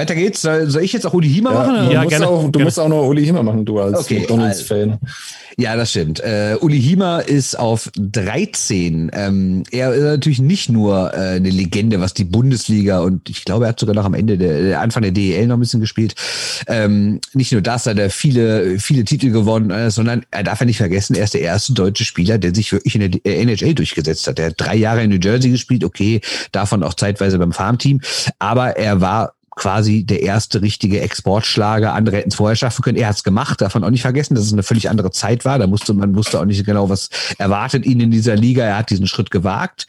Weiter geht's. Soll ich jetzt auch Uli Hiemer ja, machen? Ja, gerne. Auch, du gerne. musst auch noch Uli Hiemer machen, du als okay, McDonalds-Fan. Ja, das stimmt. Uh, Uli Hiemer ist auf 13. Ähm, er ist natürlich nicht nur äh, eine Legende, was die Bundesliga und ich glaube, er hat sogar noch am Ende der, der Anfang der DEL noch ein bisschen gespielt. Ähm, nicht nur das, hat er viele, viele Titel gewonnen, äh, sondern er darf ja nicht vergessen, er ist der erste deutsche Spieler, der sich wirklich in der NHL durchgesetzt hat. Er hat drei Jahre in New Jersey gespielt, okay, davon auch zeitweise beim Farmteam, aber er war quasi der erste richtige Exportschlager. Andere hätten es vorher schaffen können. Er hat es gemacht, davon auch nicht vergessen, dass es eine völlig andere Zeit war. Da musste man wusste auch nicht genau, was erwartet ihn in dieser Liga. Er hat diesen Schritt gewagt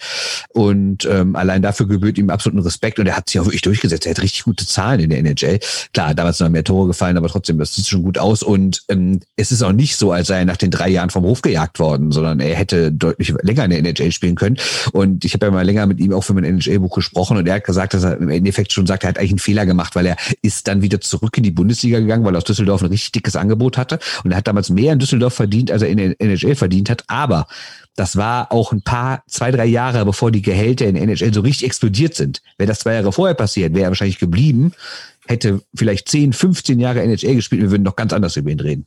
und ähm, allein dafür gebührt ihm absoluten Respekt und er hat sich auch wirklich durchgesetzt. Er hat richtig gute Zahlen in der NHL. Klar, damals noch mehr Tore gefallen, aber trotzdem, das sieht schon gut aus und ähm, es ist auch nicht so, als sei er nach den drei Jahren vom Hof gejagt worden, sondern er hätte deutlich länger in der NHL spielen können und ich habe ja mal länger mit ihm auch für mein NHL-Buch gesprochen und er hat gesagt, dass er im Endeffekt schon sagt, er hat eigentlich einen Fehler Fehler gemacht, weil er ist dann wieder zurück in die Bundesliga gegangen, weil er aus Düsseldorf ein richtig dickes Angebot hatte. Und er hat damals mehr in Düsseldorf verdient, als er in der NHL verdient hat. Aber das war auch ein paar, zwei, drei Jahre, bevor die Gehälter in der NHL so richtig explodiert sind. Wäre das zwei Jahre vorher passiert, wäre er wahrscheinlich geblieben, hätte vielleicht 10, 15 Jahre NHL gespielt, wir würden noch ganz anders über ihn reden.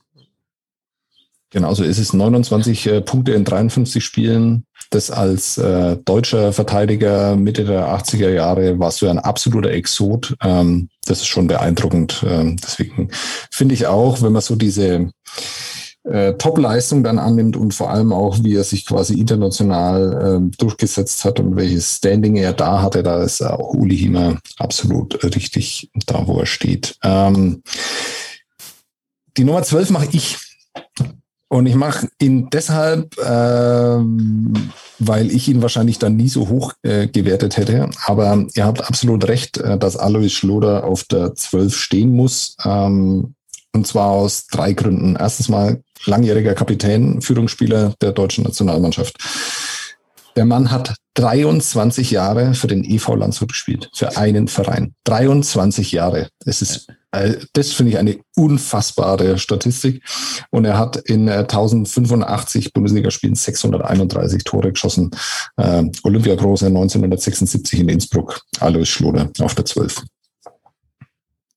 Genauso ist es 29 äh, Punkte in 53 Spielen. Das als äh, deutscher Verteidiger Mitte der 80er Jahre warst du ein absoluter Exot. Ähm, das ist schon beeindruckend. Ähm, deswegen finde ich auch, wenn man so diese äh, Top-Leistung dann annimmt und vor allem auch, wie er sich quasi international äh, durchgesetzt hat und welches Standing er da hatte, da ist auch Uli Hiemer absolut richtig da, wo er steht. Ähm, die Nummer 12 mache ich. Und ich mache ihn deshalb, ähm, weil ich ihn wahrscheinlich dann nie so hoch äh, gewertet hätte. Aber ihr habt absolut recht, äh, dass Alois Schloder auf der 12 stehen muss. Ähm, und zwar aus drei Gründen. Erstens mal langjähriger Kapitän, Führungsspieler der deutschen Nationalmannschaft. Der Mann hat 23 Jahre für den EV Landshut gespielt, für einen Verein. 23 Jahre. Das ist, das finde ich eine unfassbare Statistik. Und er hat in 1085 äh, Bundesligaspielen 631 Tore geschossen. Äh, Olympiagroße 1976 in Innsbruck. Alois Schloder auf der 12.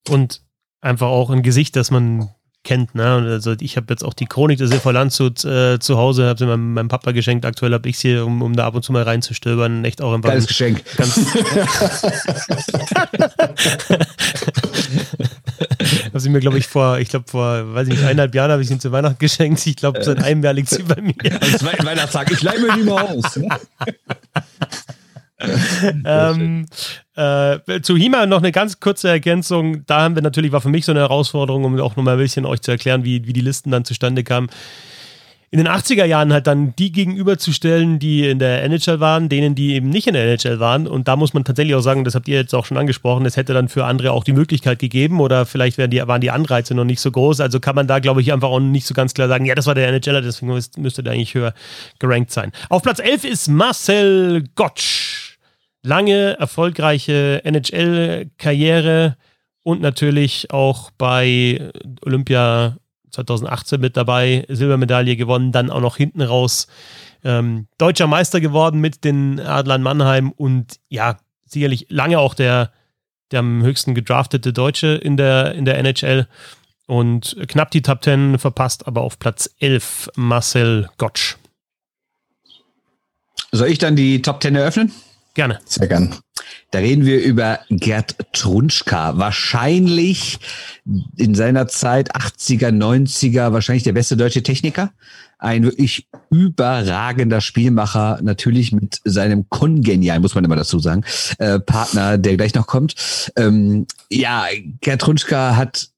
Und einfach auch ein Gesicht, das man kennt. Ne? Also ich habe jetzt auch die Chronik des SV Landshut äh, zu Hause, habe sie meinem, meinem, Papa geschenkt. Aktuell habe ich es hier, um, um da ab und zu mal reinzustöbern. Echt auch einfach. Geiles Geschenk. Ganz *laughs* *laughs* *laughs* *laughs* habe sie mir, glaube ich, vor, ich glaube, vor, weiß ich nicht, eineinhalb Jahren habe ich sie zu Weihnachten geschenkt. Ich glaube, seit einem Jahr liegt sie bei mir. *laughs* Am zweiten Weihnachtstag, ich leih mir die mal aus. *laughs* ähm, äh, zu HIMA noch eine ganz kurze Ergänzung. Da haben wir natürlich, war für mich so eine Herausforderung, um auch nochmal ein bisschen euch zu erklären, wie, wie die Listen dann zustande kamen. In den 80er Jahren halt dann die gegenüberzustellen, die in der NHL waren, denen, die eben nicht in der NHL waren. Und da muss man tatsächlich auch sagen, das habt ihr jetzt auch schon angesprochen, es hätte dann für andere auch die Möglichkeit gegeben oder vielleicht die, waren die Anreize noch nicht so groß. Also kann man da, glaube ich, einfach auch nicht so ganz klar sagen, ja, das war der NHLer, deswegen müsste der eigentlich höher gerankt sein. Auf Platz 11 ist Marcel Gottsch lange erfolgreiche NHL-Karriere und natürlich auch bei Olympia 2018 mit dabei, Silbermedaille gewonnen, dann auch noch hinten raus ähm, deutscher Meister geworden mit den Adlern Mannheim und ja, sicherlich lange auch der, der am höchsten gedraftete Deutsche in der, in der NHL und knapp die Top 10 verpasst, aber auf Platz 11 Marcel Gottsch. Soll ich dann die Top 10 eröffnen? Gerne. Sehr gern. Da reden wir über Gerd Trunschka. Wahrscheinlich in seiner Zeit 80er, 90er, wahrscheinlich der beste deutsche Techniker. Ein wirklich überragender Spielmacher, natürlich mit seinem kongenial, muss man immer dazu sagen, äh, Partner, der gleich noch kommt. Ähm, ja, Gerd Trunschka hat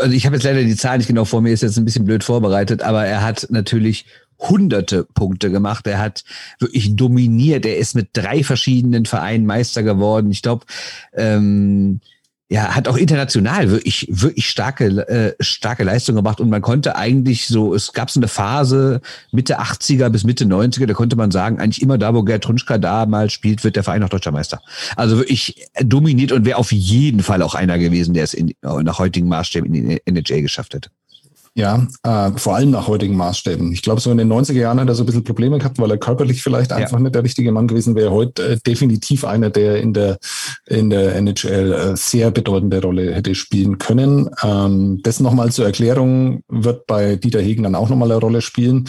also ich habe jetzt leider die Zahl nicht genau vor mir, ist jetzt ein bisschen blöd vorbereitet, aber er hat natürlich hunderte Punkte gemacht. Er hat wirklich dominiert. Er ist mit drei verschiedenen Vereinen Meister geworden. Ich glaube, ähm, ja, hat auch international wirklich, wirklich starke, äh, starke Leistung gemacht und man konnte eigentlich so, es gab so eine Phase Mitte 80er bis Mitte 90er, da konnte man sagen, eigentlich immer da, wo Gerd Trunschka da mal spielt, wird der Verein auch deutscher Meister. Also wirklich dominiert und wäre auf jeden Fall auch einer gewesen, der es in, nach heutigen Maßstäben in die NHL geschafft hätte. Ja, äh, vor allem nach heutigen Maßstäben. Ich glaube, so in den 90er Jahren hat er so ein bisschen Probleme gehabt, weil er körperlich vielleicht ja. einfach nicht der richtige Mann gewesen wäre. Heute äh, definitiv einer, der in der, in der NHL äh, sehr bedeutende Rolle hätte spielen können. Ähm, das nochmal zur Erklärung wird bei Dieter Hegen dann auch nochmal eine Rolle spielen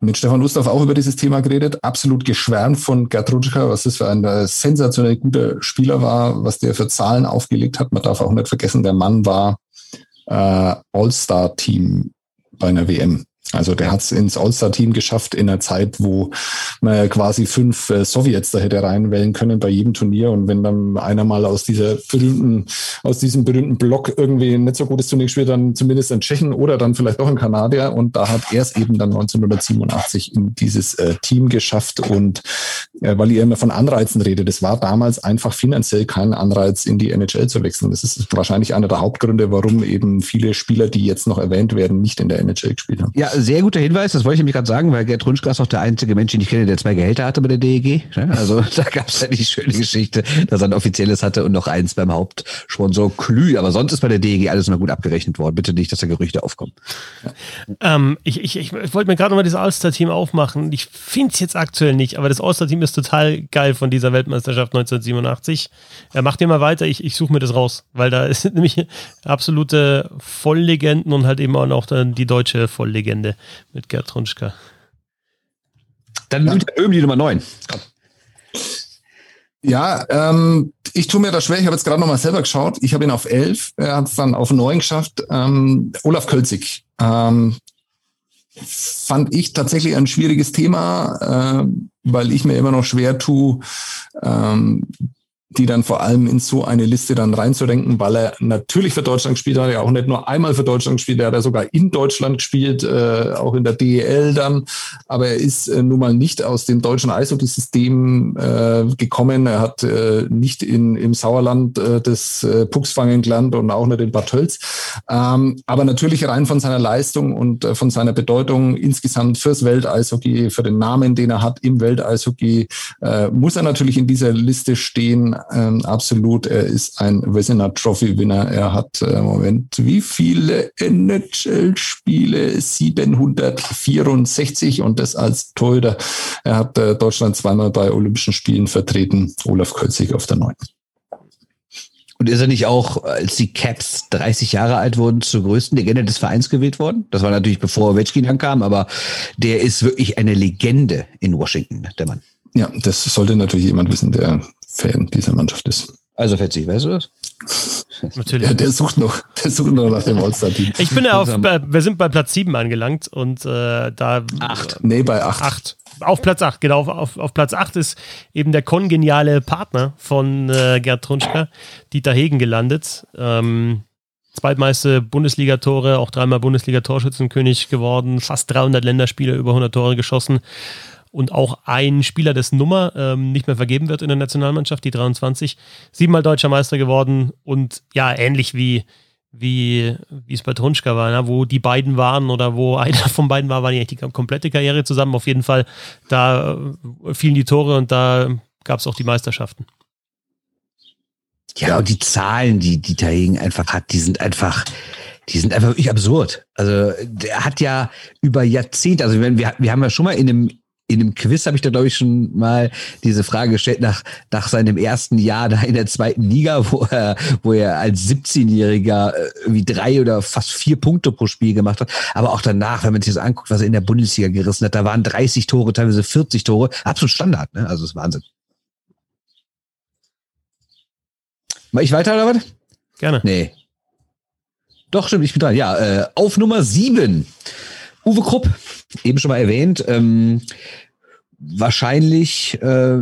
mit Stefan Ustorf auch über dieses Thema geredet, absolut geschwärmt von Gerd Rutschka, was das für ein äh, sensationell guter Spieler war, was der für Zahlen aufgelegt hat. Man darf auch nicht vergessen, der Mann war äh, All-Star-Team bei einer WM. Also der hat es ins All-Star-Team geschafft in einer Zeit, wo man quasi fünf äh, Sowjets da hätte reinwählen können bei jedem Turnier. Und wenn dann einer mal aus dieser berühmten, aus diesem berühmten Block irgendwie nicht so gutes Turnier gespielt, dann zumindest ein Tschechen oder dann vielleicht auch ein Kanadier. Und da hat er es eben dann 1987 in dieses äh, Team geschafft. Und weil ihr immer von Anreizen redet, das war damals einfach finanziell kein Anreiz, in die NHL zu wechseln. Das ist wahrscheinlich einer der Hauptgründe, warum eben viele Spieler, die jetzt noch erwähnt werden, nicht in der NHL gespielt haben. Ja, sehr guter Hinweis, das wollte ich nämlich gerade sagen, weil Gerd Runschka ist auch der einzige Mensch, den ich kenne, der zwei Gehälter hatte bei der DEG. Also *laughs* da gab es ja die schöne Geschichte, dass er ein offizielles hatte und noch eins beim Hauptsponsor Klü. Aber sonst ist bei der DEG alles immer gut abgerechnet worden. Bitte nicht, dass da Gerüchte aufkommen. Ja. Ähm, ich, ich, ich, ich wollte mir gerade nochmal dieses All-Star-Team aufmachen. Ich finde es jetzt aktuell nicht, aber das All-Star-Team ist total geil von dieser Weltmeisterschaft 1987. Er macht immer weiter, ich, ich suche mir das raus, weil da *laughs* ist nämlich absolute Volllegenden und halt eben auch noch die deutsche Volllegende Ende mit Gerd Trunschka. Dann ja. Böhm die Nummer 9. Komm. Ja, ähm, ich tue mir das schwer. Ich habe jetzt gerade noch mal selber geschaut. Ich habe ihn auf 11. Er hat es dann auf 9 geschafft. Ähm, Olaf Kölzig. Ähm, fand ich tatsächlich ein schwieriges Thema, äh, weil ich mir immer noch schwer tue, ähm, die dann vor allem in so eine Liste dann reinzudenken, weil er natürlich für Deutschland gespielt hat, ja auch nicht nur einmal für Deutschland gespielt, er hat ja sogar in Deutschland gespielt, äh, auch in der DEL dann, aber er ist äh, nun mal nicht aus dem deutschen Eishockey-System äh, gekommen, er hat äh, nicht in, im Sauerland äh, des äh, Pucksfangen gelernt und auch nicht in Bad Tölz, ähm, aber natürlich rein von seiner Leistung und äh, von seiner Bedeutung insgesamt fürs Welteishockey, für den Namen, den er hat im Welteishockey, äh, muss er natürlich in dieser Liste stehen, ähm, absolut. Er ist ein Vezina Trophy Winner. Er hat, äh, Moment, wie viele NHL-Spiele? 764 und das als Torhüter. Er hat äh, Deutschland zweimal bei Olympischen Spielen vertreten. Olaf Kölzig auf der 9. Und ist er nicht auch, als die Caps 30 Jahre alt wurden, zur größten Legende des Vereins gewählt worden? Das war natürlich bevor Ovechkin ankam, aber der ist wirklich eine Legende in Washington, der Mann. Ja, das sollte natürlich jemand wissen, der Fan dieser Mannschaft ist. Also Fetzi, weißt du das? Natürlich. Ja, der sucht noch, der sucht noch nach dem All-Star-Team. Ich bin ja auf, wir sind bei Platz 7 angelangt und äh, da. Acht. Nee, bei 8. Acht. Auf Platz 8, genau. Auf, auf Platz 8 ist eben der kongeniale Partner von äh, Gerd Trunschka, Dieter Hegen, gelandet. Ähm, zweitmeiste Bundesliga-Tore, auch dreimal Bundesliga-Torschützenkönig geworden, fast 300 Länderspiele, über 100 Tore geschossen und auch ein Spieler, dessen Nummer ähm, nicht mehr vergeben wird in der Nationalmannschaft, die 23, siebenmal deutscher Meister geworden und ja, ähnlich wie wie wie es bei Trunschka war, ne? wo die beiden waren oder wo *laughs* einer von beiden war, war die, die komplette Karriere zusammen. Auf jeden Fall, da äh, fielen die Tore und da gab es auch die Meisterschaften. Ja, und die Zahlen, die Dieter Hegen einfach hat, die sind einfach, die sind einfach wirklich absurd. Also der hat ja über Jahrzehnte, also wir, wir haben ja schon mal in einem in einem Quiz habe ich da, glaube ich, schon mal diese Frage gestellt nach, nach seinem ersten Jahr da in der zweiten Liga, *laughs* wo er, wo er als 17-Jähriger äh, wie drei oder fast vier Punkte pro Spiel gemacht hat. Aber auch danach, wenn man sich das anguckt, was er in der Bundesliga gerissen hat, da waren 30 Tore, teilweise 40 Tore. Absolut Standard, ne? Also das ist Wahnsinn. Mach ich weiter oder was? Gerne. Nee. Doch, stimmt, ich bin dran. Ja, äh, auf Nummer sieben. Uwe Krupp, eben schon mal erwähnt. Ähm, wahrscheinlich äh,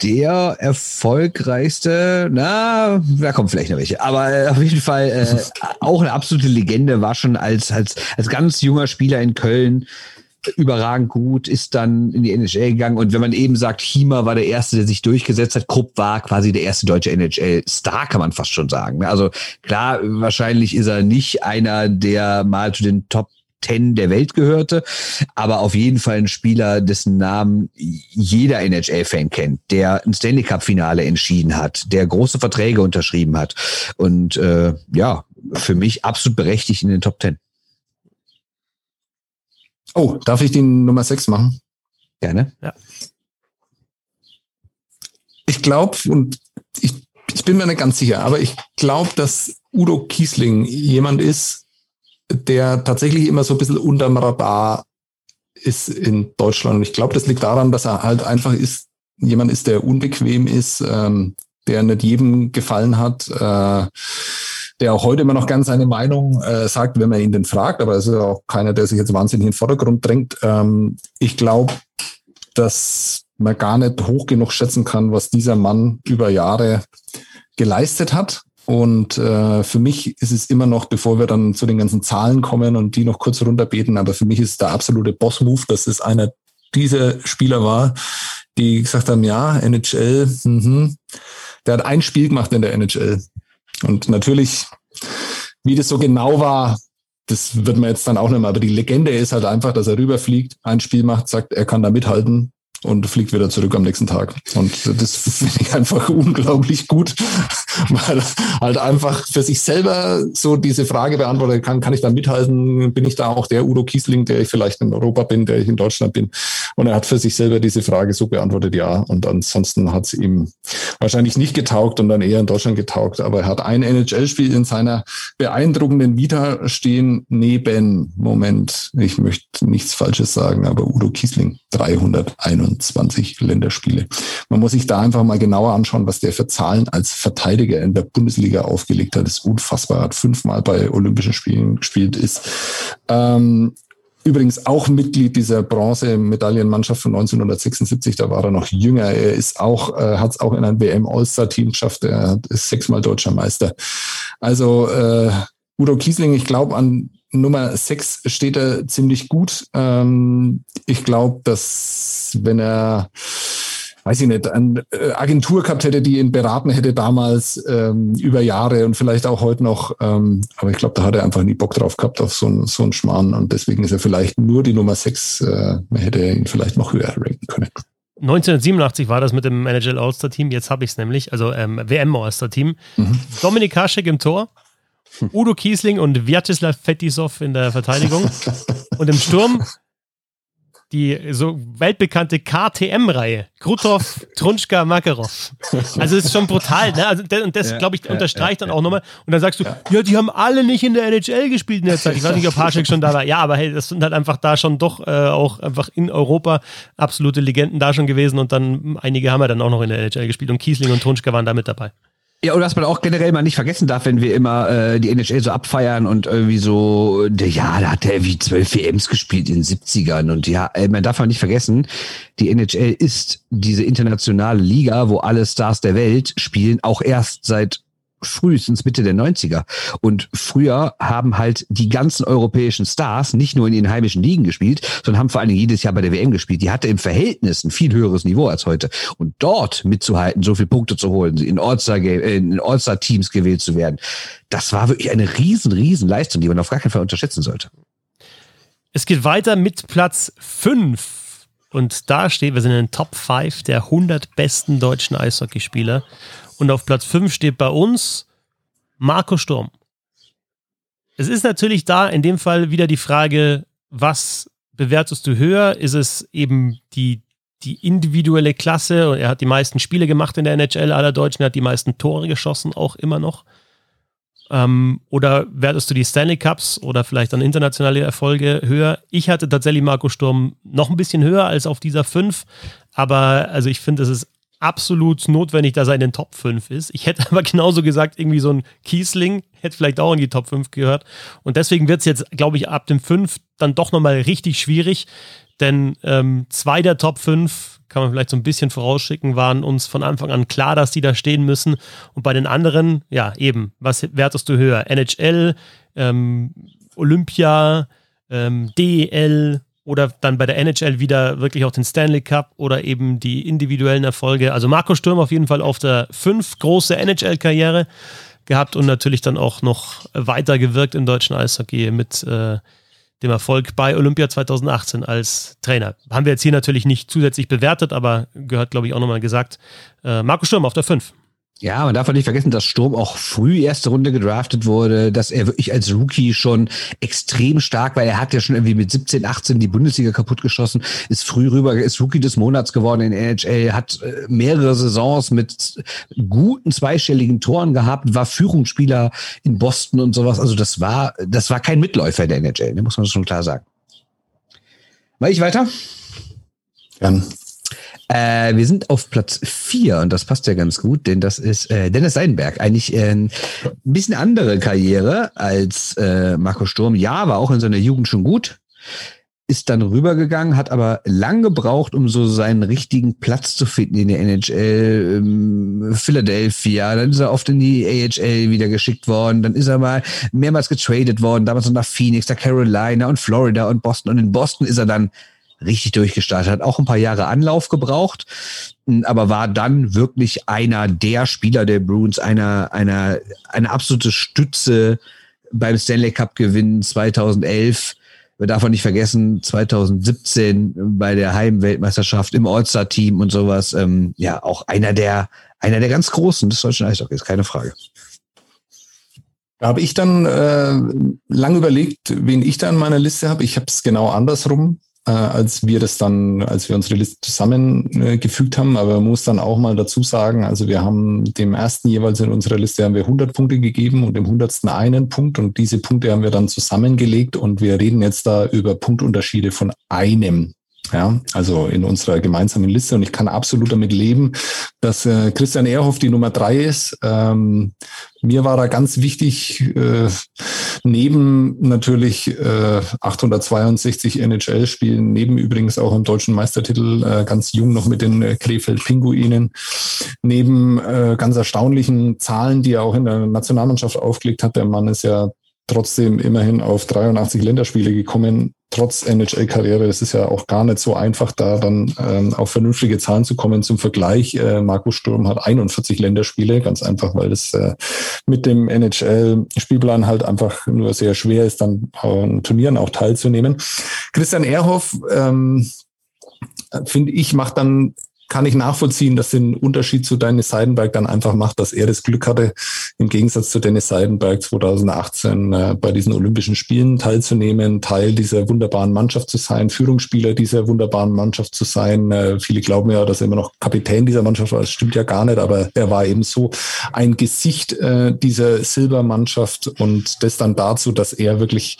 der erfolgreichste, na, da kommen vielleicht noch welche, aber äh, auf jeden Fall äh, auch eine absolute Legende, war schon als, als, als ganz junger Spieler in Köln überragend gut, ist dann in die NHL gegangen und wenn man eben sagt, Hima war der Erste, der sich durchgesetzt hat, Krupp war quasi der erste deutsche NHL-Star, kann man fast schon sagen. Also klar, wahrscheinlich ist er nicht einer, der mal zu den Top Ten der Welt gehörte, aber auf jeden Fall ein Spieler, dessen Namen jeder NHL-Fan kennt, der ein Stanley Cup-Finale entschieden hat, der große Verträge unterschrieben hat und äh, ja, für mich absolut berechtigt in den Top Ten. Oh, darf ich die Nummer 6 machen? Gerne. Ja. Ich glaube, und ich, ich bin mir nicht ganz sicher, aber ich glaube, dass Udo Kiesling jemand ist, der tatsächlich immer so ein bisschen unterm Radar ist in Deutschland. Und ich glaube, das liegt daran, dass er halt einfach ist, jemand ist, der unbequem ist, ähm, der nicht jedem gefallen hat, äh, der auch heute immer noch ganz seine Meinung äh, sagt, wenn man ihn denn fragt, aber es ist auch keiner, der sich jetzt wahnsinnig in den Vordergrund drängt. Ähm, ich glaube, dass man gar nicht hoch genug schätzen kann, was dieser Mann über Jahre geleistet hat. Und äh, für mich ist es immer noch, bevor wir dann zu den ganzen Zahlen kommen und die noch kurz runterbeten, aber für mich ist der absolute Boss-Move, dass es einer dieser Spieler war, die gesagt haben, ja, NHL, mh, der hat ein Spiel gemacht in der NHL. Und natürlich, wie das so genau war, das wird man jetzt dann auch nicht mehr. Aber die Legende ist halt einfach, dass er rüberfliegt, ein Spiel macht, sagt, er kann da mithalten und fliegt wieder zurück am nächsten Tag. Und das finde ich einfach *laughs* unglaublich gut, *laughs* weil halt einfach für sich selber so diese Frage beantworten kann, kann ich da mithalten? Bin ich da auch der Udo Kiesling, der ich vielleicht in Europa bin, der ich in Deutschland bin? Und er hat für sich selber diese Frage so beantwortet, ja. Und ansonsten hat es ihm wahrscheinlich nicht getaugt und dann eher in Deutschland getaugt. Aber er hat ein NHL-Spiel in seiner beeindruckenden Vita stehen neben, Moment, ich möchte nichts Falsches sagen, aber Udo Kiesling, 321 Länderspiele. Man muss sich da einfach mal genauer anschauen, was der für Zahlen als Verteidiger in der Bundesliga aufgelegt hat. Das ist unfassbar. Hat fünfmal bei Olympischen Spielen gespielt, ist ähm, Übrigens auch Mitglied dieser Bronze-Medaillenmannschaft von 1976, da war er noch jünger. Er ist auch, äh, hat es auch in ein WM-All-Star-Team geschafft. Er ist sechsmal deutscher Meister. Also äh, Udo Kiesling, ich glaube, an Nummer sechs steht er ziemlich gut. Ähm, ich glaube, dass wenn er weiß ich nicht, eine äh, Agentur gehabt hätte, die ihn beraten hätte damals ähm, über Jahre und vielleicht auch heute noch. Ähm, aber ich glaube, da hat er einfach nie Bock drauf gehabt auf so, ein, so einen Schmarrn und deswegen ist er vielleicht nur die Nummer 6. Äh, man hätte ihn vielleicht noch höher ranken können. 1987 war das mit dem NHL All-Star-Team, jetzt habe ich es nämlich, also ähm, WM All-Star-Team. Mhm. Dominik Haschek im Tor, Udo Kiesling und Vyacheslav Fetisov in der Verteidigung. und im Sturm die so weltbekannte KTM-Reihe. Krutov, Trunschka, Makarov. Also es ist schon brutal, ne? Also, und das, ja, glaube ich, unterstreicht ja, dann auch nochmal. Und dann sagst du, ja. die haben alle nicht in der NHL gespielt in der Zeit. Ich weiß nicht, ob Haschek schon da war. Ja, aber hey, das sind halt einfach da schon doch äh, auch einfach in Europa absolute Legenden da schon gewesen und dann einige haben ja dann auch noch in der NHL gespielt und Kiesling und Trunschka waren da mit dabei. Ja, und was man auch generell mal nicht vergessen darf, wenn wir immer äh, die NHL so abfeiern und irgendwie so, der, ja, da hat er irgendwie zwölf WMs gespielt in den 70ern und ja, äh, man darf mal nicht vergessen, die NHL ist diese internationale Liga, wo alle Stars der Welt spielen, auch erst seit frühestens Mitte der 90er. Und früher haben halt die ganzen europäischen Stars nicht nur in den heimischen Ligen gespielt, sondern haben vor allen Dingen jedes Jahr bei der WM gespielt. Die hatte im Verhältnis ein viel höheres Niveau als heute. Und dort mitzuhalten, so viele Punkte zu holen, in All-Star-Teams All gewählt zu werden, das war wirklich eine riesen, riesen Leistung, die man auf gar keinen Fall unterschätzen sollte. Es geht weiter mit Platz 5. Und da steht, wir sind in den Top 5 der 100 besten deutschen Eishockeyspieler. Und auf Platz 5 steht bei uns Marco Sturm. Es ist natürlich da in dem Fall wieder die Frage, was bewertest du höher? Ist es eben die, die individuelle Klasse? Er hat die meisten Spiele gemacht in der NHL aller Deutschen, er hat die meisten Tore geschossen, auch immer noch. Ähm, oder wertest du die Stanley Cups oder vielleicht dann internationale Erfolge höher? Ich hatte tatsächlich Marco Sturm noch ein bisschen höher als auf dieser 5, aber also ich finde, es ist absolut notwendig, dass er in den Top 5 ist. Ich hätte *laughs* aber genauso gesagt, irgendwie so ein Kiesling hätte vielleicht auch in die Top 5 gehört. Und deswegen wird es jetzt, glaube ich, ab dem 5 dann doch nochmal richtig schwierig. Denn ähm, zwei der Top 5, kann man vielleicht so ein bisschen vorausschicken, waren uns von Anfang an klar, dass die da stehen müssen. Und bei den anderen, ja, eben, was wertest du höher? NHL, ähm, Olympia, ähm, DEL, oder dann bei der NHL wieder wirklich auch den Stanley Cup oder eben die individuellen Erfolge. Also Marco Sturm auf jeden Fall auf der fünf große NHL-Karriere gehabt und natürlich dann auch noch weiter gewirkt im deutschen Eishockey mit äh, dem Erfolg bei Olympia 2018 als Trainer. Haben wir jetzt hier natürlich nicht zusätzlich bewertet, aber gehört, glaube ich, auch nochmal gesagt. Äh, Marco Sturm auf der 5. Ja, man darf auch nicht vergessen, dass Sturm auch früh erste Runde gedraftet wurde, dass er wirklich als Rookie schon extrem stark war. Er hat ja schon irgendwie mit 17, 18 die Bundesliga kaputtgeschossen, ist früh rüber, ist Rookie des Monats geworden in NHL, hat äh, mehrere Saisons mit guten zweistelligen Toren gehabt, war Führungsspieler in Boston und sowas. Also das war, das war kein Mitläufer der NHL, ne, muss man schon klar sagen. War ich weiter? Gern. Äh, wir sind auf Platz vier und das passt ja ganz gut, denn das ist äh, Dennis Seidenberg. Eigentlich äh, ein bisschen andere Karriere als äh, Marco Sturm. Ja, war auch in seiner Jugend schon gut. Ist dann rübergegangen, hat aber lang gebraucht, um so seinen richtigen Platz zu finden in der NHL. Ähm, Philadelphia, dann ist er oft in die AHL wieder geschickt worden, dann ist er mal mehrmals getradet worden, damals noch nach Phoenix, nach Carolina und Florida und Boston. Und in Boston ist er dann richtig durchgestartet. Hat auch ein paar Jahre Anlauf gebraucht, aber war dann wirklich einer der Spieler der Bruins, einer, einer, eine absolute Stütze beim Stanley Cup Gewinn 2011. Wir davon nicht vergessen, 2017 bei der Heimweltmeisterschaft im All-Star-Team und sowas. Ähm, ja, auch einer der, einer der ganz Großen des deutschen Eishockeys, keine Frage. Da habe ich dann äh, lang überlegt, wen ich da in meiner Liste habe. Ich habe es genau andersrum äh, als wir das dann, als wir unsere Liste zusammengefügt äh, haben. Aber man muss dann auch mal dazu sagen, also wir haben dem ersten jeweils in unserer Liste haben wir 100 Punkte gegeben und dem hundertsten einen Punkt und diese Punkte haben wir dann zusammengelegt und wir reden jetzt da über Punktunterschiede von einem. Ja, also in unserer gemeinsamen Liste. Und ich kann absolut damit leben, dass äh, Christian Ehrhoff die Nummer drei ist. Ähm, mir war da ganz wichtig, äh, neben natürlich äh, 862 NHL-Spielen, neben übrigens auch im deutschen Meistertitel äh, ganz jung noch mit den äh, Krefeld-Pinguinen, neben äh, ganz erstaunlichen Zahlen, die er auch in der Nationalmannschaft aufgelegt hat. Der Mann ist ja trotzdem immerhin auf 83 Länderspiele gekommen, trotz NHL-Karriere. Es ist ja auch gar nicht so einfach, da dann ähm, auf vernünftige Zahlen zu kommen. Zum Vergleich, äh, Markus Sturm hat 41 Länderspiele, ganz einfach, weil es äh, mit dem NHL-Spielplan halt einfach nur sehr schwer ist, dann an Turnieren auch teilzunehmen. Christian Ehrhoff, ähm, finde ich, macht dann kann ich nachvollziehen, dass den Unterschied zu Dennis Seidenberg dann einfach macht, dass er das Glück hatte, im Gegensatz zu Dennis Seidenberg 2018 äh, bei diesen Olympischen Spielen teilzunehmen, Teil dieser wunderbaren Mannschaft zu sein, Führungsspieler dieser wunderbaren Mannschaft zu sein. Äh, viele glauben ja, dass er immer noch Kapitän dieser Mannschaft war. Das stimmt ja gar nicht, aber er war eben so ein Gesicht äh, dieser Silbermannschaft und das dann dazu, dass er wirklich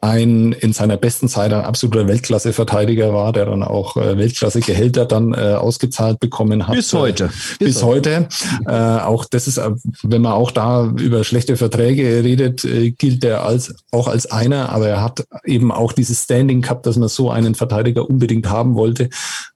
ein in seiner besten Zeit ein absoluter Weltklasse-Verteidiger war, der dann auch äh, Weltklasse-Gehälter dann äh, ausgezahlt bekommen hat. Bis heute. Äh, bis, bis heute. Äh, auch das ist, äh, wenn man auch da über schlechte Verträge redet, gilt er als auch als einer, aber er hat eben auch dieses Standing gehabt, dass man so einen Verteidiger unbedingt haben wollte.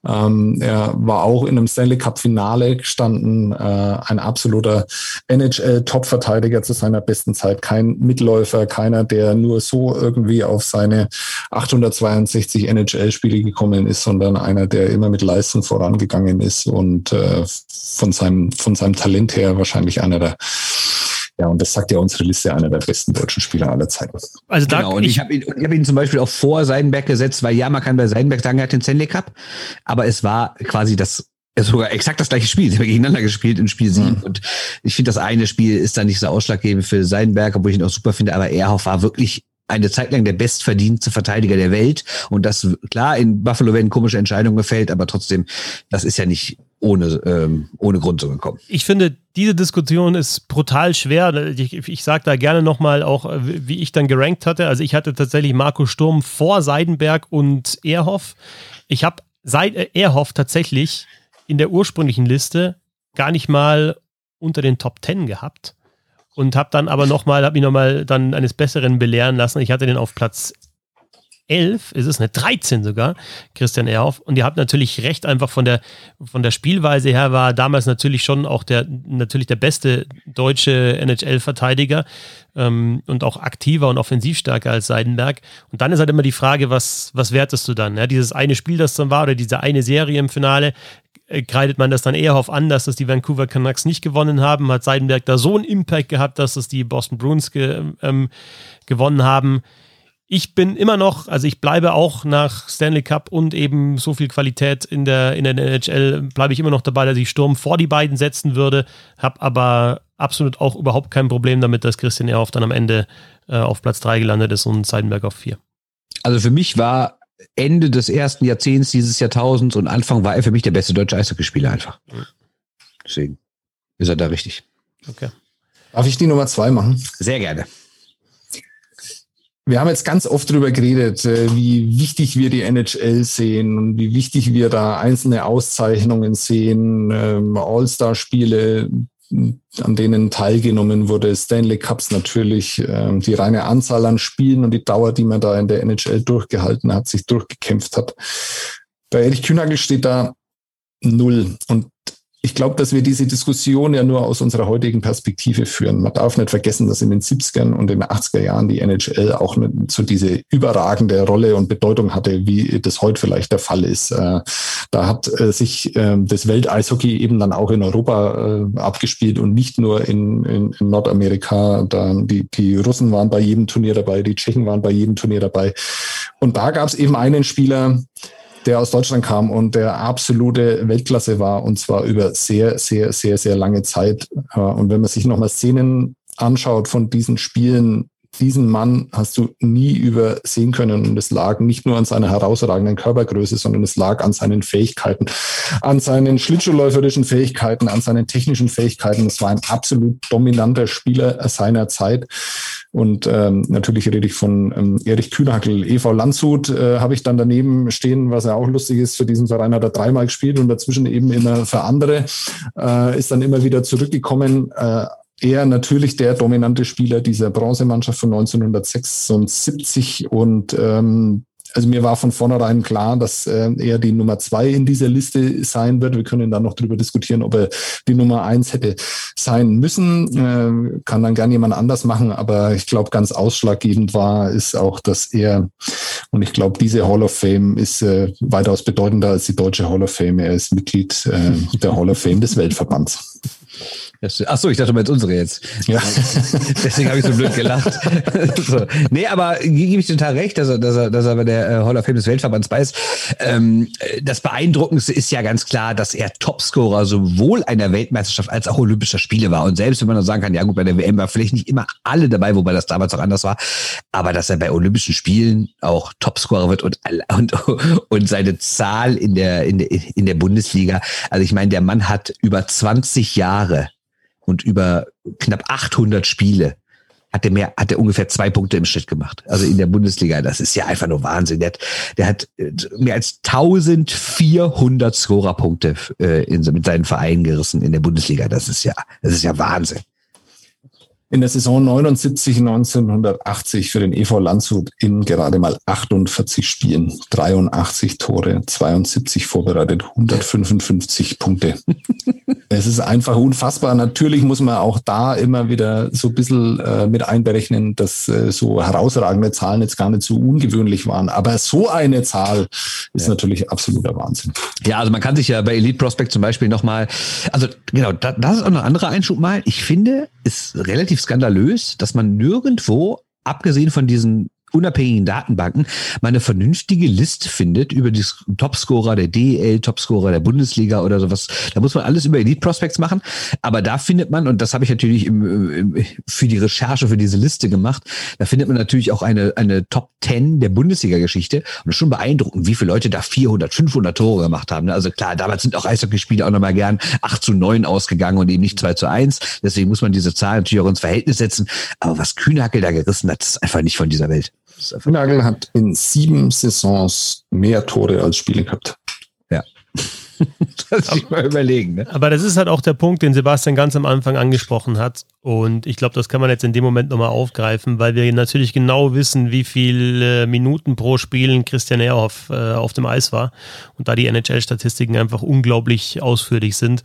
Ähm, er war auch in einem Stanley Cup-Finale gestanden, ein absoluter NHL-Top-Verteidiger zu seiner besten Zeit, kein Mitläufer, keiner, der nur so irgendwie irgendwie auf seine 862 NHL-Spiele gekommen ist, sondern einer, der immer mit Leistung vorangegangen ist und äh, von, seinem, von seinem Talent her wahrscheinlich einer der ja, und das sagt ja unsere Liste, einer der besten deutschen Spieler aller Zeiten. Also da, genau, und ich, ich habe ihn, hab ihn zum Beispiel auch vor Seidenberg gesetzt, weil ja, man kann bei Seidenberg sagen, er hat den Stanley Cup, aber es war quasi das sogar exakt das gleiche Spiel. Sie haben gegeneinander gespielt in Spiel 7. Mhm. Und ich finde, das eine Spiel ist dann nicht so ausschlaggebend für Seidenberg, obwohl ich ihn auch super finde, aber Erhoff war wirklich eine Zeit lang der bestverdienste Verteidiger der Welt. Und das, klar, in Buffalo werden komische Entscheidungen gefällt, aber trotzdem, das ist ja nicht ohne, ähm, ohne Grund so gekommen. Ich finde, diese Diskussion ist brutal schwer. Ich, ich sage da gerne nochmal auch, wie ich dann gerankt hatte. Also ich hatte tatsächlich Marco Sturm vor Seidenberg und Erhoff. Ich habe äh, Erhoff tatsächlich in der ursprünglichen Liste gar nicht mal unter den Top Ten gehabt und habe dann aber nochmal, habe mich nochmal dann eines Besseren belehren lassen. Ich hatte den auf Platz 11, ist es eine 13 sogar, Christian Ehrhoff. Und ihr habt natürlich recht, einfach von der, von der Spielweise her war damals natürlich schon auch der, natürlich der beste deutsche NHL-Verteidiger ähm, und auch aktiver und offensivstärker als Seidenberg. Und dann ist halt immer die Frage, was, was wertest du dann? Ja, dieses eine Spiel, das dann war, oder diese eine Serie im Finale, kreidet man das dann eher auf an, dass das die Vancouver Canucks nicht gewonnen haben. Hat Seidenberg da so einen Impact gehabt, dass es die Boston Bruins ge, ähm, gewonnen haben. Ich bin immer noch, also ich bleibe auch nach Stanley Cup und eben so viel Qualität in der, in der NHL, bleibe ich immer noch dabei, dass ich Sturm vor die beiden setzen würde, habe aber absolut auch überhaupt kein Problem damit, dass Christian Ehrhoff dann am Ende äh, auf Platz 3 gelandet ist und Seidenberg auf 4. Also für mich war Ende des ersten Jahrzehnts dieses Jahrtausends und Anfang war er für mich der beste deutsche Eishockeyspieler einfach. Deswegen ist er da richtig. Okay. Darf ich die Nummer zwei machen? Sehr gerne. Wir haben jetzt ganz oft darüber geredet, äh, wie wichtig wir die NHL sehen und wie wichtig wir da einzelne Auszeichnungen sehen, ähm, All-Star-Spiele, an denen teilgenommen wurde, Stanley Cups natürlich, äh, die reine Anzahl an Spielen und die Dauer, die man da in der NHL durchgehalten hat, sich durchgekämpft hat. Bei Erich Kühnagel steht da null. Und ich glaube, dass wir diese Diskussion ja nur aus unserer heutigen Perspektive führen. Man darf nicht vergessen, dass in den 70ern und in den 80er Jahren die NHL auch so diese überragende Rolle und Bedeutung hatte, wie das heute vielleicht der Fall ist. Äh, da hat äh, sich ähm, das Welteishockey eben dann auch in Europa äh, abgespielt und nicht nur in, in, in Nordamerika. Dann die, die Russen waren bei jedem Turnier dabei, die Tschechen waren bei jedem Turnier dabei. Und da gab es eben einen Spieler, der aus Deutschland kam und der absolute Weltklasse war und zwar über sehr, sehr, sehr, sehr lange Zeit. Äh, und wenn man sich nochmal Szenen anschaut von diesen Spielen, diesen Mann hast du nie übersehen können. Und es lag nicht nur an seiner herausragenden Körpergröße, sondern es lag an seinen Fähigkeiten, an seinen schlittschuhläuferischen Fähigkeiten, an seinen technischen Fähigkeiten. Es war ein absolut dominanter Spieler seiner Zeit. Und ähm, natürlich rede ich von ähm, Erich Kühnhackel. EV Landshut äh, habe ich dann daneben stehen, was ja auch lustig ist. Für diesen Verein hat er dreimal gespielt und dazwischen eben immer für andere. Äh, ist dann immer wieder zurückgekommen. Äh, er natürlich der dominante Spieler dieser Bronzemannschaft von 1976 und ähm, also mir war von vornherein klar, dass äh, er die Nummer zwei in dieser Liste sein wird. Wir können dann noch darüber diskutieren, ob er die Nummer eins hätte sein müssen. Äh, kann dann gerne jemand anders machen, aber ich glaube, ganz ausschlaggebend war, ist auch, dass er, und ich glaube, diese Hall of Fame ist äh, weitaus bedeutender als die deutsche Hall of Fame. Er ist Mitglied äh, der Hall of Fame des Weltverbands. Ach so, ich dachte mal jetzt unsere jetzt. Ja. *laughs* Deswegen habe ich so blöd gelacht. *laughs* so. Nee, aber gebe ich total recht, dass er, dass er, dass er bei der äh, Hall of Fame des Weltverbands bei ist. Ähm, das Beeindruckendste ist ja ganz klar, dass er Topscorer sowohl einer Weltmeisterschaft als auch Olympischer Spiele war. Und selbst wenn man dann sagen kann, ja gut, bei der WM war vielleicht nicht immer alle dabei, wobei das damals auch anders war, aber dass er bei Olympischen Spielen auch Topscorer wird und, und, *laughs* und seine Zahl in der, in der, in der Bundesliga. Also ich meine, der Mann hat über 20 Jahre und über knapp 800 Spiele hat er mehr, hat er ungefähr zwei Punkte im Schnitt gemacht. Also in der Bundesliga, das ist ja einfach nur Wahnsinn. Der hat, der hat äh, mehr als 1400 Scorerpunkte äh, in, mit seinen Vereinen gerissen in der Bundesliga. Das ist ja, das ist ja Wahnsinn in der Saison 79, 1980 für den EV Landshut in gerade mal 48 Spielen, 83 Tore, 72 vorbereitet, 155 Punkte. *laughs* es ist einfach unfassbar. Natürlich muss man auch da immer wieder so ein bisschen äh, mit einberechnen, dass äh, so herausragende Zahlen jetzt gar nicht so ungewöhnlich waren. Aber so eine Zahl ist ja. natürlich absoluter Wahnsinn. Ja, also man kann sich ja bei Elite Prospect zum Beispiel nochmal, also genau, das, ist auch eine andere Einschub mal. Ich finde, ist relativ skandalös, dass man nirgendwo, abgesehen von diesen unabhängigen Datenbanken mal eine vernünftige Liste findet über die Topscorer der DEL, Topscorer der Bundesliga oder sowas. Da muss man alles über Elite Prospects machen. Aber da findet man, und das habe ich natürlich im, im, für die Recherche für diese Liste gemacht, da findet man natürlich auch eine, eine Top 10 der Bundesliga-Geschichte. Und es ist schon beeindruckend, wie viele Leute da 400, 500 Tore gemacht haben. Also klar, damals sind auch Eishockeyspiele auch nochmal gern 8 zu 9 ausgegangen und eben nicht 2 zu 1. Deswegen muss man diese Zahlen natürlich auch ins Verhältnis setzen. Aber was Kühnhackel da gerissen hat, ist einfach nicht von dieser Welt. Nagel hat in sieben Saisons mehr Tore als Spiele gehabt. Ja. *laughs* das sich mal überlegen. Ne? Aber das ist halt auch der Punkt, den Sebastian ganz am Anfang angesprochen hat. Und ich glaube, das kann man jetzt in dem Moment nochmal aufgreifen, weil wir natürlich genau wissen, wie viele Minuten pro Spiel Christian Ehrhoff äh, auf dem Eis war. Und da die NHL-Statistiken einfach unglaublich ausführlich sind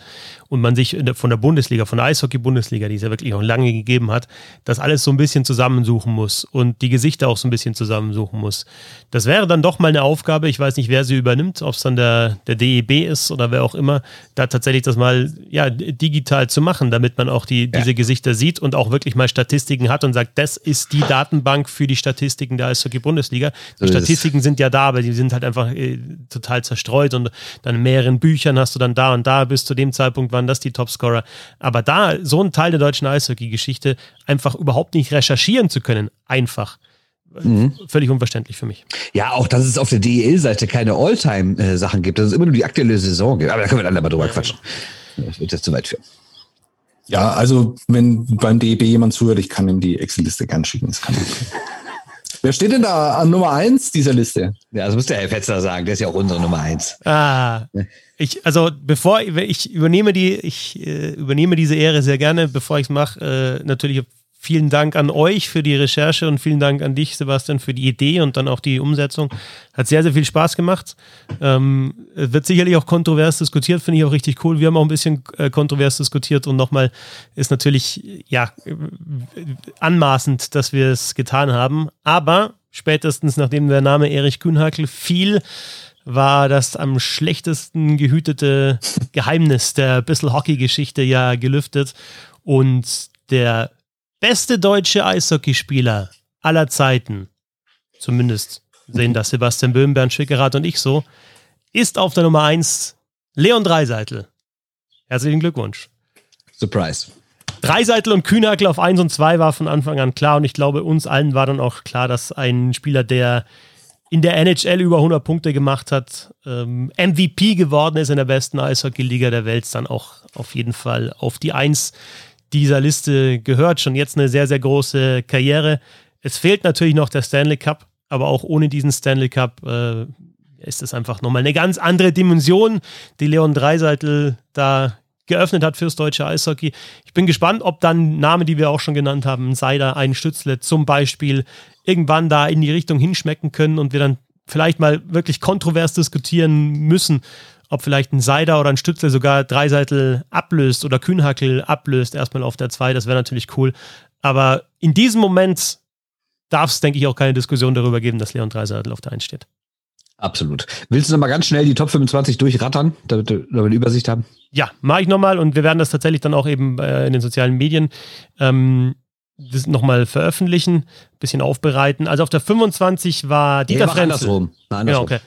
und man sich von der Bundesliga, von der Eishockey-Bundesliga, die es ja wirklich noch lange gegeben hat, das alles so ein bisschen zusammensuchen muss und die Gesichter auch so ein bisschen zusammensuchen muss. Das wäre dann doch mal eine Aufgabe, ich weiß nicht, wer sie übernimmt, ob es dann der, der DEB ist oder wer auch immer, da tatsächlich das mal ja, digital zu machen, damit man auch die, ja. diese Gesichter sieht und auch wirklich mal Statistiken hat und sagt, das ist die Datenbank für die Statistiken der Eishockey-Bundesliga. Die so Statistiken sind ja da, aber die sind halt einfach äh, total zerstreut und dann in mehreren Büchern hast du dann da und da bis zu dem Zeitpunkt, waren das die Topscorer. Aber da so ein Teil der deutschen Eishockey-Geschichte einfach überhaupt nicht recherchieren zu können, einfach. Mhm. Völlig unverständlich für mich. Ja, auch dass es auf der DEL-Seite keine All-Time-Sachen gibt, dass es immer nur die aktuelle Saison gibt. Aber da können wir dann aber drüber ja. quatschen. Das wird jetzt zu weit führen. Ja, also wenn beim DEB jemand zuhört, ich kann ihm die Excel-Liste gern schicken. Das kann *laughs* Wer steht denn da an Nummer eins dieser Liste? Ja, das muss der Herr Fetzler sagen. Der ist ja auch unsere Nummer eins. Ah, ich, also bevor ich übernehme die, ich äh, übernehme diese Ehre sehr gerne, bevor ich es mache, äh, natürlich vielen Dank an euch für die Recherche und vielen Dank an dich, Sebastian, für die Idee und dann auch die Umsetzung. Hat sehr, sehr viel Spaß gemacht. Ähm, wird sicherlich auch kontrovers diskutiert, finde ich auch richtig cool. Wir haben auch ein bisschen äh, kontrovers diskutiert und nochmal ist natürlich, ja, anmaßend, dass wir es getan haben. Aber spätestens nachdem der Name Erich Kühnhakel fiel, war das am schlechtesten gehütete Geheimnis der Bissel Hockey-Geschichte ja gelüftet. Und der beste deutsche Eishockeyspieler aller Zeiten, zumindest sehen das Sebastian Böhm, Bernd Schwickerath und ich so, ist auf der Nummer 1 Leon Dreiseitel. Herzlichen Glückwunsch. Surprise. Dreiseitel und Kühnagel auf 1 und 2 war von Anfang an klar und ich glaube, uns allen war dann auch klar, dass ein Spieler, der in der NHL über 100 Punkte gemacht hat, ähm, MVP geworden ist in der besten Eishockey-Liga der Welt, dann auch auf jeden Fall auf die 1 dieser Liste gehört. Schon jetzt eine sehr, sehr große Karriere. Es fehlt natürlich noch der Stanley Cup, aber auch ohne diesen Stanley Cup äh, ist es einfach nochmal eine ganz andere Dimension, die Leon Dreiseitel da geöffnet hat fürs deutsche Eishockey. Ich bin gespannt, ob dann Namen, die wir auch schon genannt haben, Seider, ein Stützle zum Beispiel, irgendwann da in die Richtung hinschmecken können und wir dann vielleicht mal wirklich kontrovers diskutieren müssen, ob vielleicht ein Seider oder ein Stützel sogar Dreiseitel ablöst oder Kühnhackel ablöst, erstmal auf der 2, das wäre natürlich cool. Aber in diesem Moment darf es, denke ich, auch keine Diskussion darüber geben, dass Leon Dreiseitel auf der 1 steht. Absolut. Willst du noch mal ganz schnell die Top 25 durchrattern, damit wir eine Übersicht haben? Ja, mache ich nochmal und wir werden das tatsächlich dann auch eben äh, in den sozialen Medien ähm, nochmal veröffentlichen, bisschen aufbereiten. Also auf der 25 war Dieter nee, Frenzel. Andersrum. andersrum. Genau, okay.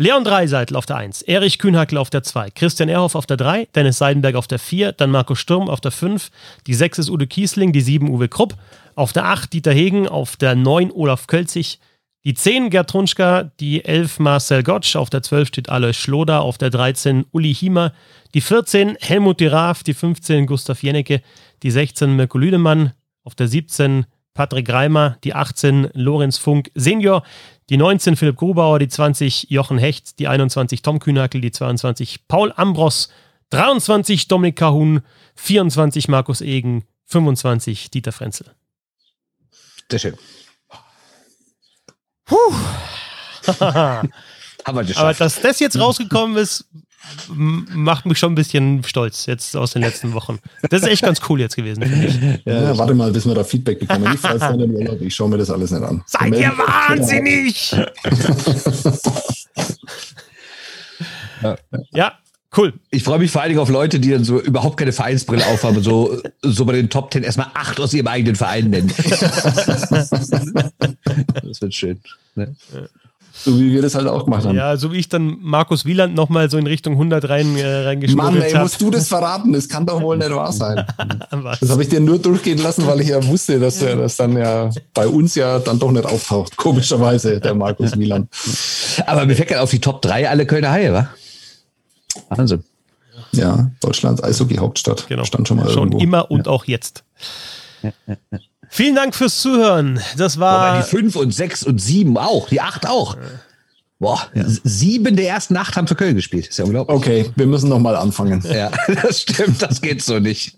Leon Dreiseitel auf der 1, Erich Kühnhackel auf der 2, Christian Erhoff auf der 3, Dennis Seidenberg auf der 4, dann Marco Sturm auf der 5, die 6 ist Udo Kiesling, die 7 Uwe Krupp, auf der 8 Dieter Hegen, auf der 9 Olaf Kölzig, die 10 Gerd Trunschka, die 11 Marcel Gottsch, auf der 12 steht Alois Schloder, auf der 13 Uli Hiemer, die 14 Helmut Diraf, die 15 Gustav Jennecke, die 16 Mirko Lüdemann, auf der 17 Patrick Reimer, die 18 Lorenz Funk Senior, die 19 Philipp Grubauer, die 20 Jochen Hecht, die 21 Tom Kühnackel, die 22 Paul Ambros, 23 Dominik Kahun, 24 Markus Egen, 25 Dieter Frenzel. Sehr schön. Puh. *laughs* Geschafft. Aber dass das jetzt rausgekommen ist, macht mich schon ein bisschen stolz jetzt aus den letzten Wochen. Das ist echt ganz cool jetzt gewesen, finde ich. *laughs* Ja, ja, warte mal, bis wir da Feedback bekommen. Ich fahre den Urlaub, ich schaue mir das alles nicht an. Seid ihr wahnsinnig! *laughs* ja, Cool. Ich freue mich vor allen Dingen auf Leute, die dann so überhaupt keine Vereinsbrille aufhaben so, so bei den Top Ten erstmal acht aus ihrem eigenen Verein nennen. *laughs* das wird schön. Ne? So wie wir das halt auch gemacht haben. Ja, so wie ich dann Markus Wieland nochmal so in Richtung 100 rein, äh, reingeschmuggelt Mann, ey, hab. musst du das verraten? Das kann doch wohl nicht wahr sein. *laughs* das habe ich dir nur durchgehen lassen, weil ich ja wusste, dass er das dann ja bei uns ja dann doch nicht auftaucht. Komischerweise, der Markus Wieland. Aber mir fällt gerade auf die Top 3 alle Kölner Haie, wa? Wahnsinn. Ja, Deutschlands Eishockey-Hauptstadt. Genau. Stand schon mal schon irgendwo. immer und ja. auch jetzt. Ja, ja, Vielen Dank fürs Zuhören. Das war. Wobei die 5 und 6 und 7 auch, die 8 auch. Boah, ja. sieben der ersten acht haben für Köln gespielt. Ist ja unglaublich. Okay, wir müssen nochmal anfangen. Ja, *laughs* das stimmt, das geht so nicht.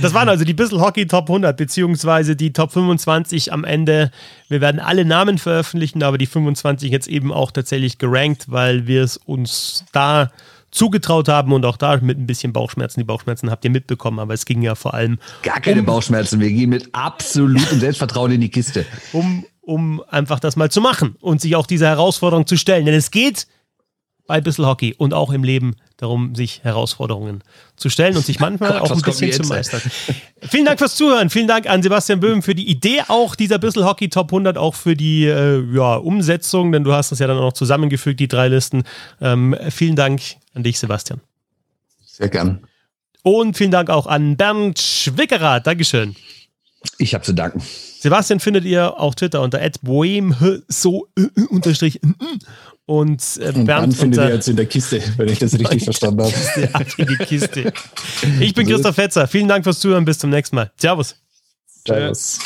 Das waren also die Bissel Hockey Top 100, beziehungsweise die Top 25 am Ende. Wir werden alle Namen veröffentlichen, aber die 25 jetzt eben auch tatsächlich gerankt, weil wir es uns da zugetraut haben und auch da mit ein bisschen Bauchschmerzen. Die Bauchschmerzen habt ihr mitbekommen, aber es ging ja vor allem. Gar keine um, Bauchschmerzen, wir gehen mit absolutem Selbstvertrauen in die Kiste. Um, um einfach das mal zu machen und sich auch dieser Herausforderung zu stellen. Denn es geht bei Bissel Hockey und auch im Leben darum, sich Herausforderungen zu stellen und sich manchmal *laughs* Gott, auch ein bisschen zu meistern. Vielen Dank fürs Zuhören. Vielen Dank an Sebastian Böhm für die Idee auch dieser Bissel Hockey Top 100, auch für die äh, ja, Umsetzung, denn du hast das ja dann auch noch zusammengefügt, die drei Listen. Ähm, vielen Dank an dich, Sebastian. Sehr gern. Und vielen Dank auch an Bernd Schwickerer. Dankeschön. Ich habe zu danken. Sebastian findet ihr auf Twitter unter so äh, äh, unterstrich und, äh, und Bernd dann findet ihr jetzt in der Kiste, wenn ich das richtig *laughs* verstanden habe. Kiste, Kiste. *laughs* Ich bin Christoph Fetzer. Vielen Dank fürs Zuhören. Bis zum nächsten Mal. Servus. Servus.